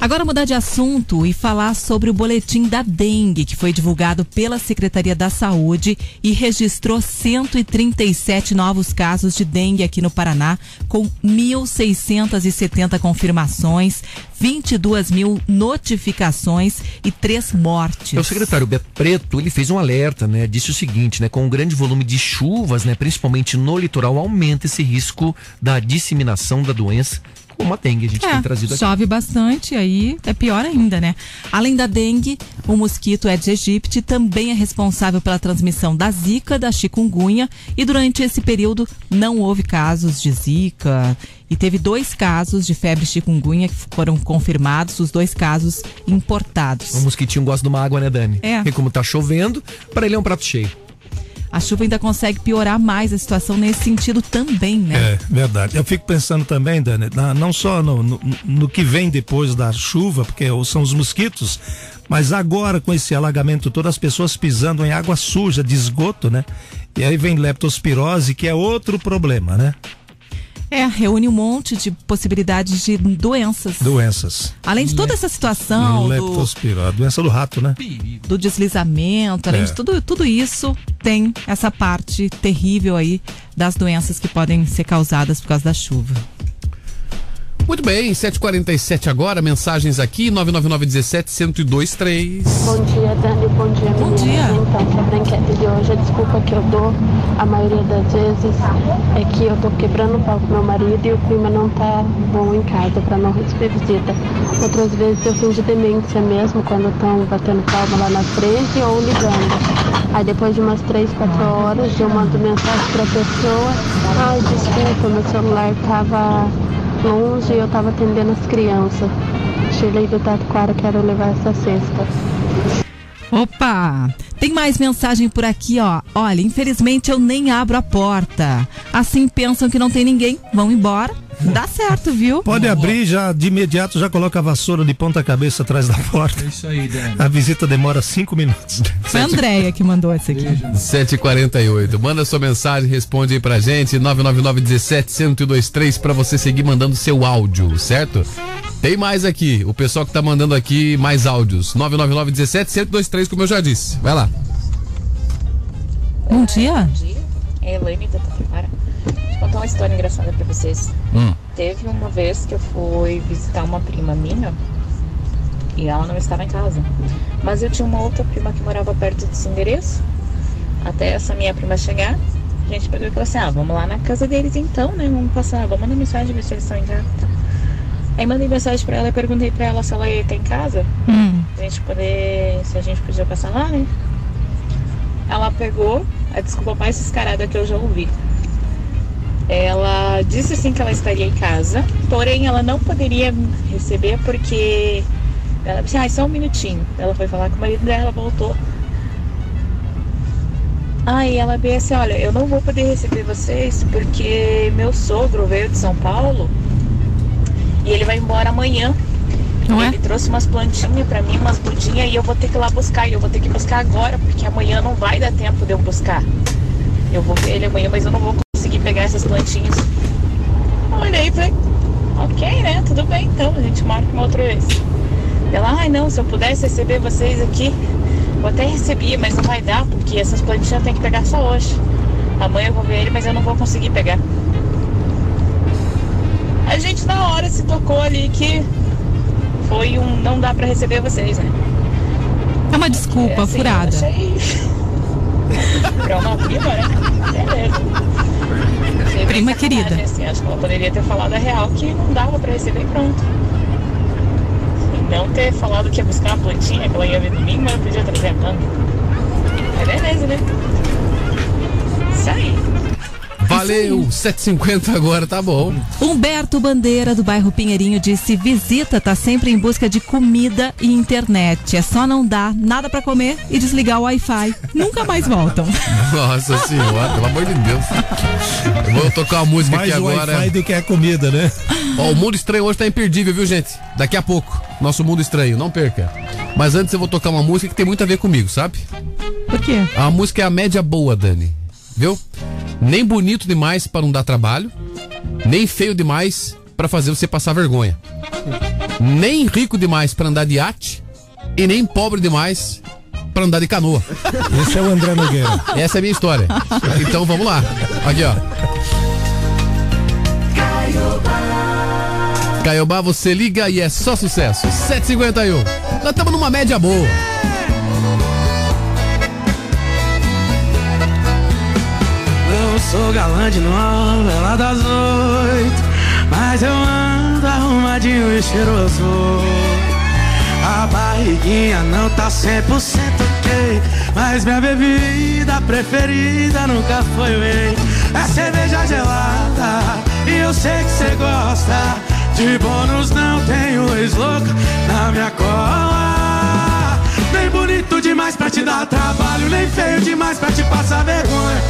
Speaker 51: Agora mudar de assunto e falar sobre o boletim da dengue que foi divulgado pela Secretaria da Saúde e registrou 137 novos casos de dengue aqui no Paraná, com 1.670 confirmações, 22 mil notificações e três mortes.
Speaker 4: O secretário Beto Preto, ele fez um alerta, né? Disse o seguinte, né? Com o grande volume de chuvas, né? Principalmente no litoral, aumenta esse risco da disseminação da doença como a dengue, a gente
Speaker 3: É,
Speaker 4: tem trazido aqui.
Speaker 3: chove bastante, aí é pior ainda, né? Além da dengue, o mosquito Aedes aegypti também é responsável pela transmissão da zika, da chikungunya, e durante esse período não houve casos de zika, e teve dois casos de febre chikungunya que foram confirmados, os dois casos importados.
Speaker 4: O mosquitinho gosta de uma água, né, Dani?
Speaker 3: É.
Speaker 4: E como tá chovendo, para ele é um prato cheio.
Speaker 3: A chuva ainda consegue piorar mais a situação nesse sentido também, né?
Speaker 48: É, verdade. Eu fico pensando também, Dani, não só no, no, no que vem depois da chuva, porque são os mosquitos, mas agora com esse alagamento todo, as pessoas pisando em água suja, de esgoto, né? E aí vem leptospirose, que é outro problema, né?
Speaker 3: É, reúne um monte de possibilidades de doenças.
Speaker 48: Doenças.
Speaker 3: Além de toda essa situação do,
Speaker 48: Leptospirose, doença do rato, né?
Speaker 3: do deslizamento, além
Speaker 48: É.
Speaker 3: de tudo, tudo isso, tem essa parte terrível aí das doenças que podem ser causadas por causa da chuva.
Speaker 1: Muito bem, 7h47 agora, mensagens aqui, 99917-1023.
Speaker 52: Bom dia, Dani. Bom dia, Bom dia. Então, sobre a enquete de hoje, a desculpa que eu dou, a maioria das vezes, é que eu tô quebrando o pau com meu marido e o clima não tá bom em casa pra não receber visita. Outras vezes eu fingo demência mesmo, quando estão batendo palma lá na frente ou ligando. Aí depois de umas 3, 4 horas, eu mando mensagem pra pessoa, ai, desculpa, meu celular tava longe e eu tava atendendo as crianças. Shirley do Tatuquara, quero levar essa cesta.
Speaker 3: Opa! Tem mais mensagem por aqui, ó. Olha, infelizmente eu nem abro a porta. Assim pensam que não tem ninguém, vão embora. Dá certo, viu?
Speaker 48: Pode abrir já de imediato, já coloca a vassoura de ponta cabeça atrás da porta.
Speaker 43: Isso aí, Dani.
Speaker 48: A visita demora cinco minutos.
Speaker 3: Foi a Andréia que mandou esse aqui.
Speaker 1: 7h48. Manda sua mensagem, responde aí pra gente. 99917-1023 pra você seguir mandando seu áudio, certo? Tem mais aqui. O pessoal que tá mandando aqui mais áudios. 99917-1023, como eu já disse. Vai lá.
Speaker 3: Bom dia.
Speaker 53: É Elaine da. Deixa eu contar uma história engraçada pra vocês.
Speaker 1: Hum.
Speaker 53: Teve uma vez que eu fui visitar uma prima minha e ela não estava em casa. Mas eu tinha uma outra prima que morava perto desse endereço. Até essa minha prima chegar, a gente pegou e falou assim: ah, vamos lá na casa deles então, né? Vamos passar, vamos mandar mensagem ver se eles estão em casa. Aí mandei mensagem pra ela e perguntei pra ela se ela ia estar em casa.
Speaker 3: Hum.
Speaker 53: Pra gente poder. Se a gente podia passar lá, né? Ela pegou a desculpa mais descarada que eu já ouvi. Ela disse sim que ela estaria em casa, porém ela não poderia me receber porque ela disse, ah, só um minutinho. Ela foi falar com o marido dela, voltou. Aí ela veio assim, olha, eu não vou poder receber vocês porque meu sogro veio de São Paulo e ele vai embora amanhã.
Speaker 3: Não é?
Speaker 53: ele trouxe umas plantinhas pra mim, umas mudinhas, e eu vou ter que ir lá buscar. E eu vou ter que buscar agora, porque amanhã não vai dar tempo de eu buscar. Eu vou ver ele amanhã, mas eu não vou conseguir pegar essas plantinhas. Olhei e falei, ok, né? Tudo bem, então, a gente marca uma outra vez. Ela, ai não, se eu pudesse receber vocês aqui, eu até recebia, mas não vai dar, porque essas plantinhas eu tenho que pegar só hoje. Amanhã eu vou ver ele, mas eu não vou conseguir pegar. A gente na hora se tocou ali que foi um não dá pra receber vocês, né?
Speaker 3: É uma desculpa
Speaker 53: assim,
Speaker 3: furada.
Speaker 53: achei- pra uma prima, né? Beleza. Achei
Speaker 3: Prima querida.
Speaker 53: Assim, acho que ela poderia ter falado a real que não dava pra receber e pronto. E não ter falado que ia buscar uma plantinha que ela ia ver domingo, mas eu podia trazer a planta. Mas beleza, né? Isso aí.
Speaker 1: Valeu, 7h50 agora, tá bom.
Speaker 3: Humberto Bandeira, do bairro Pinheirinho, disse: visita tá sempre em busca de comida e internet. É só não dar nada pra comer e desligar o Wi-Fi. Nunca mais voltam.
Speaker 1: Nossa senhora, pelo amor de Deus. Eu vou tocar uma música
Speaker 48: Mais
Speaker 1: aqui agora.
Speaker 48: Wi-Fi do que a comida, né?
Speaker 1: Ó, o Mundo Estranho hoje tá imperdível, viu, gente? Daqui a pouco, nosso Mundo Estranho, não perca. Mas antes eu vou tocar uma música que tem muito a ver comigo, sabe?
Speaker 3: Por quê?
Speaker 1: A música é a média boa, Dani. Viu? Nem bonito demais para não dar trabalho, nem feio demais para fazer você passar vergonha. Nem rico demais para andar de iate e nem pobre demais para andar de canoa.
Speaker 48: Esse é o André Nogueira.
Speaker 1: Essa é a minha história. Então vamos lá. Aqui, ó. Caiobá, você liga e é só sucesso. 751. Nós estamos numa média boa.
Speaker 5: Sou galã de novela das oito, mas eu ando
Speaker 23: arrumadinho e cheiroso. A barriguinha não tá 100% ok, mas minha bebida preferida nunca foi whey. É cerveja gelada e eu sei que cê gosta. De bônus não tenho ex-louca na minha cola. Nem bonito demais pra te dar trabalho, nem feio demais pra te passar vergonha.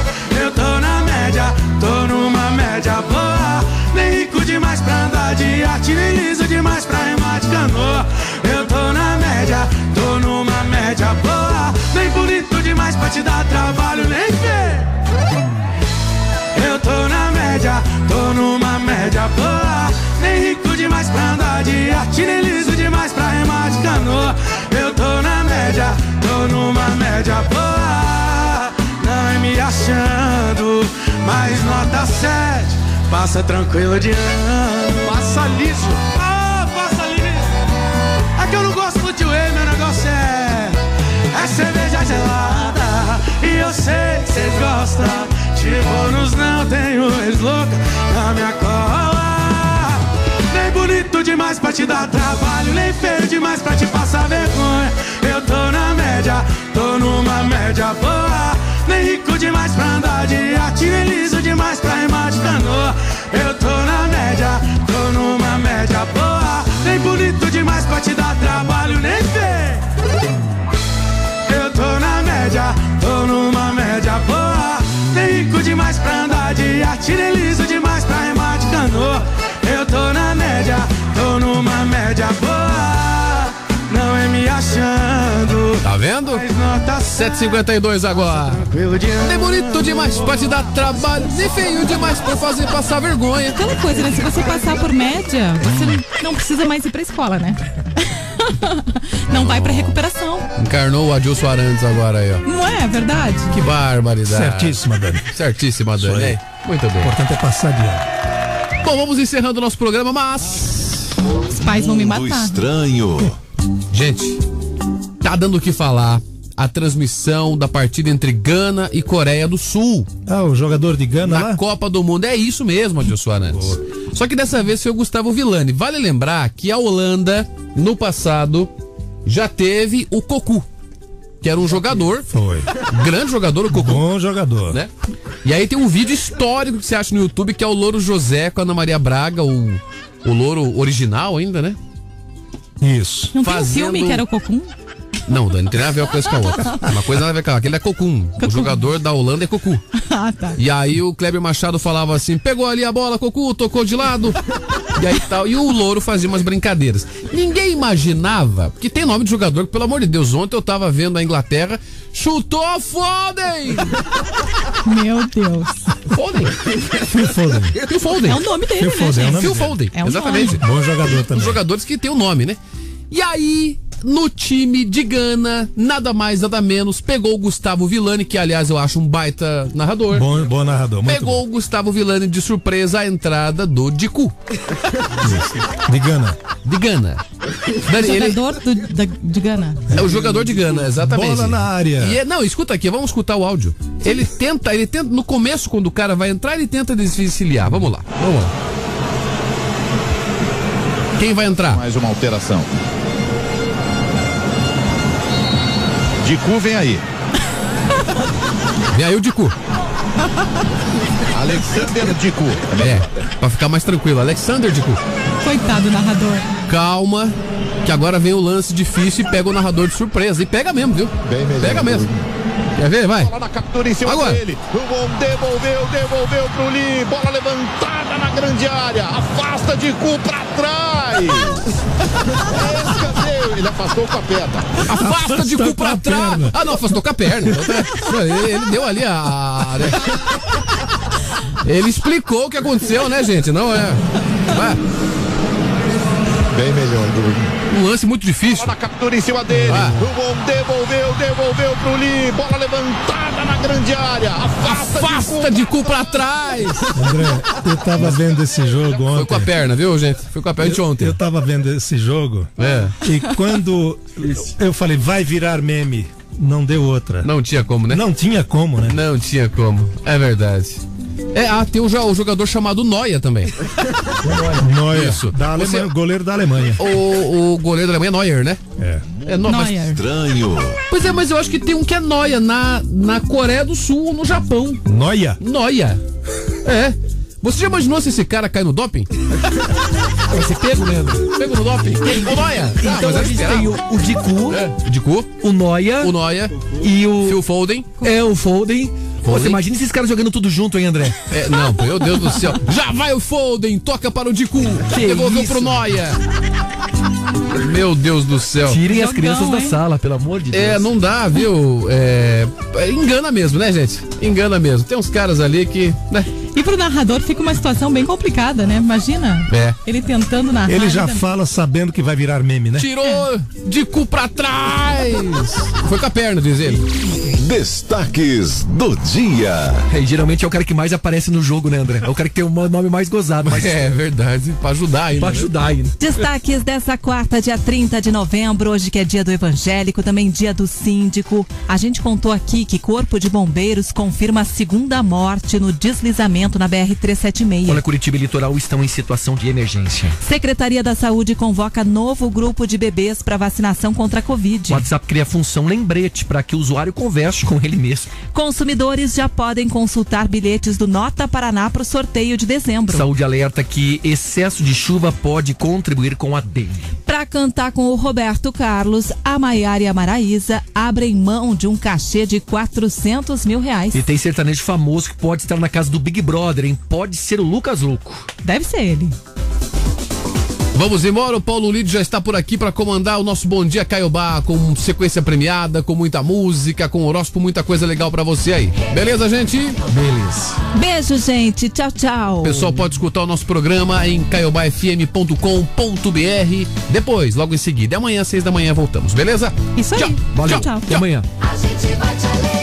Speaker 23: Tô numa média boa. Nem rico demais pra andar de arte, nem liso demais pra remar de canoa. Eu tô na média, tô numa média boa. Nem bonito demais pra te dar trabalho, nem feio. Eu tô na média, tô numa média boa. Nem rico demais pra andar de arte, nem liso demais pra remar de canoa. Eu tô na média, tô numa média boa. Achando, mas nota 7. Passa tranquilo de ano. Passa liso. Ah, passa liso. É que eu não gosto de whey, meu negócio é. É cerveja gelada. E eu sei que vocês gostam. De bônus não tenho ex-louca na minha cola. Nem bonito demais pra te dar trabalho, nem feio demais pra te passar vergonha. Tô na média, tô numa média boa. Nem rico demais pra andar de arte, liso demais pra remar de canoa. Eu tô na média, tô numa média boa. Nem bonito demais pra te dar trabalho, nem feio. Eu tô na média, tô numa média boa. Nem rico demais pra andar de arte, liso demais pra remar de canoa. Eu tô na média, tô numa média boa.
Speaker 1: Tá vendo? 752 agora. Nem bonito demais pra te dar trabalho, nem feio demais pra fazer passar vergonha.
Speaker 3: Aquela coisa, né? Se você passar por média, você não- não precisa mais ir pra escola, né? Não vai pra recuperação.
Speaker 1: Encarnou o Adilson Arantes agora aí, ó.
Speaker 3: Não é verdade?
Speaker 1: Que barbaridade.
Speaker 48: Certíssima, Dani.
Speaker 1: Certíssima, Dani. Muito bem.
Speaker 48: O importante é passar de ano.
Speaker 1: Bom, vamos encerrando o nosso programa, mas.
Speaker 3: Os pais vão me matar.
Speaker 21: Estranho.
Speaker 1: Gente, tá dando o que falar a transmissão da partida entre Gana e Coreia do Sul.
Speaker 48: Ah, o jogador de Gana
Speaker 1: na
Speaker 48: lá?
Speaker 1: Copa do Mundo. É isso mesmo, Adilson Arantes. Só que dessa vez foi o Gustavo Villani. Vale lembrar que a Holanda, no passado, já teve o Cocu. Que era um jogador.
Speaker 48: Foi.
Speaker 1: Grande jogador, o Cocu.
Speaker 48: Bom jogador.
Speaker 1: Né? E aí tem um vídeo histórico que você acha no YouTube, que é o Louro José com a Ana Maria Braga, o, o Louro original ainda, né?
Speaker 48: Isso.
Speaker 3: Não tem um
Speaker 1: Fazendo-
Speaker 3: filme que era o Cocum?
Speaker 1: Não, Dani, não tem nada a ver uma coisa com a outra. Uma coisa nada a ver com a outra. Aquele é Cocum. O jogador da Holanda é Cocu.
Speaker 3: ah, tá.
Speaker 1: E aí o Kleber Machado falava assim: pegou ali a bola, Cocu, tocou de lado. e aí tal. E o Louro fazia umas brincadeiras. Ninguém imaginava, porque tem nome de jogador que, pelo amor de Deus, ontem eu tava vendo a Inglaterra, chutou a Foden!
Speaker 3: Meu Deus.
Speaker 1: Foden?
Speaker 48: Phil Foden.
Speaker 1: Phil Foden.
Speaker 3: É o nome dele,
Speaker 48: Phil
Speaker 3: né,
Speaker 48: Foden, é o nome
Speaker 1: Phil
Speaker 48: dele.
Speaker 1: Foden,
Speaker 3: É um
Speaker 1: exatamente.
Speaker 3: nome.
Speaker 48: Bom jogador
Speaker 1: Os
Speaker 48: também.
Speaker 1: jogadores que tem o nome, né? E aí, no time de Gana, nada mais, nada menos, pegou o Gustavo Villani, que aliás eu acho um baita narrador.
Speaker 48: Bom, bom narrador. Muito
Speaker 1: Pegou o Gustavo Villani de surpresa a entrada do Dicu,
Speaker 48: bom. De Gana.
Speaker 1: de Gana. Dani, ele
Speaker 3: Jogador do, da, de Gana.
Speaker 1: é o jogador de Gana, exatamente.
Speaker 48: Bola na área.
Speaker 1: E é- não, escuta aqui, vamos escutar o áudio. Ele tenta, ele tenta, no começo, quando o cara vai entrar, ele tenta desvencilhar. Vamos lá, vamos lá. Quem vai entrar?
Speaker 19: Mais uma alteração. Dicu vem aí.
Speaker 1: Vem aí o Dicu.
Speaker 19: Alexander Dicu.
Speaker 1: É, pra ficar mais tranquilo. Alexander Dicu.
Speaker 3: Coitado do narrador.
Speaker 1: Calma, que agora vem o lance difícil e pega o narrador de surpresa. E pega mesmo, viu?
Speaker 19: Bem melhor.
Speaker 1: Pega mesmo. Quer ver? Vai.
Speaker 19: Bola na captura em cima
Speaker 1: Agora.
Speaker 19: dele. O bom devolveu, devolveu pro Lee. Bola levantada na grande área. Afasta Dicu pra trás. É escanteio. Ele afastou com a perna.
Speaker 1: Afasta de cu pra trás. Ah, não, afastou com a perna. Ele, ele deu ali a. né? Ele explicou o que aconteceu, né, gente? Não é. Vai.
Speaker 19: Bem melhor, Dudu.
Speaker 1: Um lance muito difícil.
Speaker 19: Bola na captura em cima dele.
Speaker 1: Ah.
Speaker 19: O bom devolveu, devolveu pro Lee. Bola levantada na grande área. Afasta,
Speaker 1: Afasta de cu pra trás.
Speaker 48: André, eu tava vendo esse jogo ontem.
Speaker 1: Foi com a perna, viu, gente? Foi com a perna de ontem.
Speaker 48: Eu tava vendo esse jogo.
Speaker 1: É.
Speaker 48: E quando eu falei, vai virar meme, não deu outra.
Speaker 1: Não tinha como, né?
Speaker 48: Não tinha como, né?
Speaker 1: Não tinha como. É verdade. É, ah, tem o, jo- o jogador chamado Noia também.
Speaker 48: Neuer,
Speaker 1: Isso.
Speaker 48: da
Speaker 1: Você-
Speaker 48: Alemanha, goleiro da Alemanha.
Speaker 1: O, o goleiro da Alemanha é Neuer, né?
Speaker 48: É.
Speaker 1: É no, mas-.
Speaker 21: Estranho.
Speaker 1: Pois é, mas eu acho que tem um que é Noia na, na Coreia do Sul ou no Japão.
Speaker 48: Noia.
Speaker 1: Noia. É. Você já imaginou se esse cara cai no doping? Vai ser pego, Leandro. Pego no doping. Ô, Noia. Ah,
Speaker 4: Então
Speaker 1: mas
Speaker 4: a
Speaker 1: é
Speaker 4: gente tem o, o Dicu,
Speaker 1: É, o Dicu,
Speaker 4: o Noia
Speaker 1: o Noia,
Speaker 4: e o.
Speaker 1: Phil Foden.
Speaker 4: É, o Foden. Você imagina esses caras jogando tudo junto, hein, André?
Speaker 1: É, não, meu Deus do céu. Já vai o Foden, toca para o Dicu.
Speaker 4: Que
Speaker 1: Devolveu
Speaker 4: isso?
Speaker 1: pro Noia. Meu Deus do céu.
Speaker 4: Tirem as
Speaker 3: Jogão,
Speaker 4: crianças da
Speaker 3: hein?
Speaker 4: sala, pelo amor de Deus.
Speaker 1: É, não dá, viu? É, engana mesmo, né, gente? Engana mesmo. Tem uns caras ali que, né?
Speaker 3: E pro narrador fica uma situação bem complicada, né? Imagina.
Speaker 1: É.
Speaker 3: Ele tentando narrar.
Speaker 48: Ele já fala sabendo que vai virar meme, né?
Speaker 1: Tirou de cu pra trás. Foi com a perna, diz ele.
Speaker 21: Destaques do dia.
Speaker 4: É, e geralmente é o cara que mais aparece no jogo, né, André? É o cara que tem o nome mais gozado, mas
Speaker 1: É verdade, pra ajudar ainda.
Speaker 4: pra
Speaker 1: né?
Speaker 4: ajudar ainda.
Speaker 3: Destaques dessa quarta, dia 30 de novembro, hoje que é dia do evangélico, também dia do síndico. A gente contou aqui que Corpo de Bombeiros confirma a segunda morte no deslizamento na BR-376.
Speaker 4: Olha, Curitiba e Litoral estão em situação de emergência.
Speaker 3: Secretaria da Saúde convoca novo grupo de bebês para vacinação contra a
Speaker 4: O
Speaker 3: Covid.
Speaker 4: WhatsApp cria função lembrete para que o usuário converse com ele mesmo.
Speaker 3: Consumidores já podem consultar bilhetes do Nota Paraná para o sorteio de dezembro.
Speaker 4: Saúde alerta que excesso de chuva pode contribuir com a dengue.
Speaker 3: Para cantar com o Roberto Carlos, a Maiara e a Maraísa abrem mão de um cachê de 400 mil reais.
Speaker 4: E tem sertanejo famoso que pode estar na casa do Big Brother, hein? Pode ser o Lucas Louco.
Speaker 3: Deve ser ele.
Speaker 1: Vamos embora, o Paulo Lídio já está por aqui para comandar o nosso Bom Dia Caiobá com sequência premiada, com muita música, com horóscopo, muita coisa legal para você aí. Beleza, gente?
Speaker 4: Beleza.
Speaker 3: Beijo, gente. Tchau, tchau.
Speaker 1: O pessoal pode escutar o nosso programa em caiobafm.com.br depois, logo em seguida. E amanhã, às seis da manhã, voltamos, beleza?
Speaker 3: Isso aí.
Speaker 1: Tchau.
Speaker 4: Valeu.
Speaker 3: Tchau, tchau.
Speaker 4: Até amanhã.
Speaker 54: A gente vai te alegrar.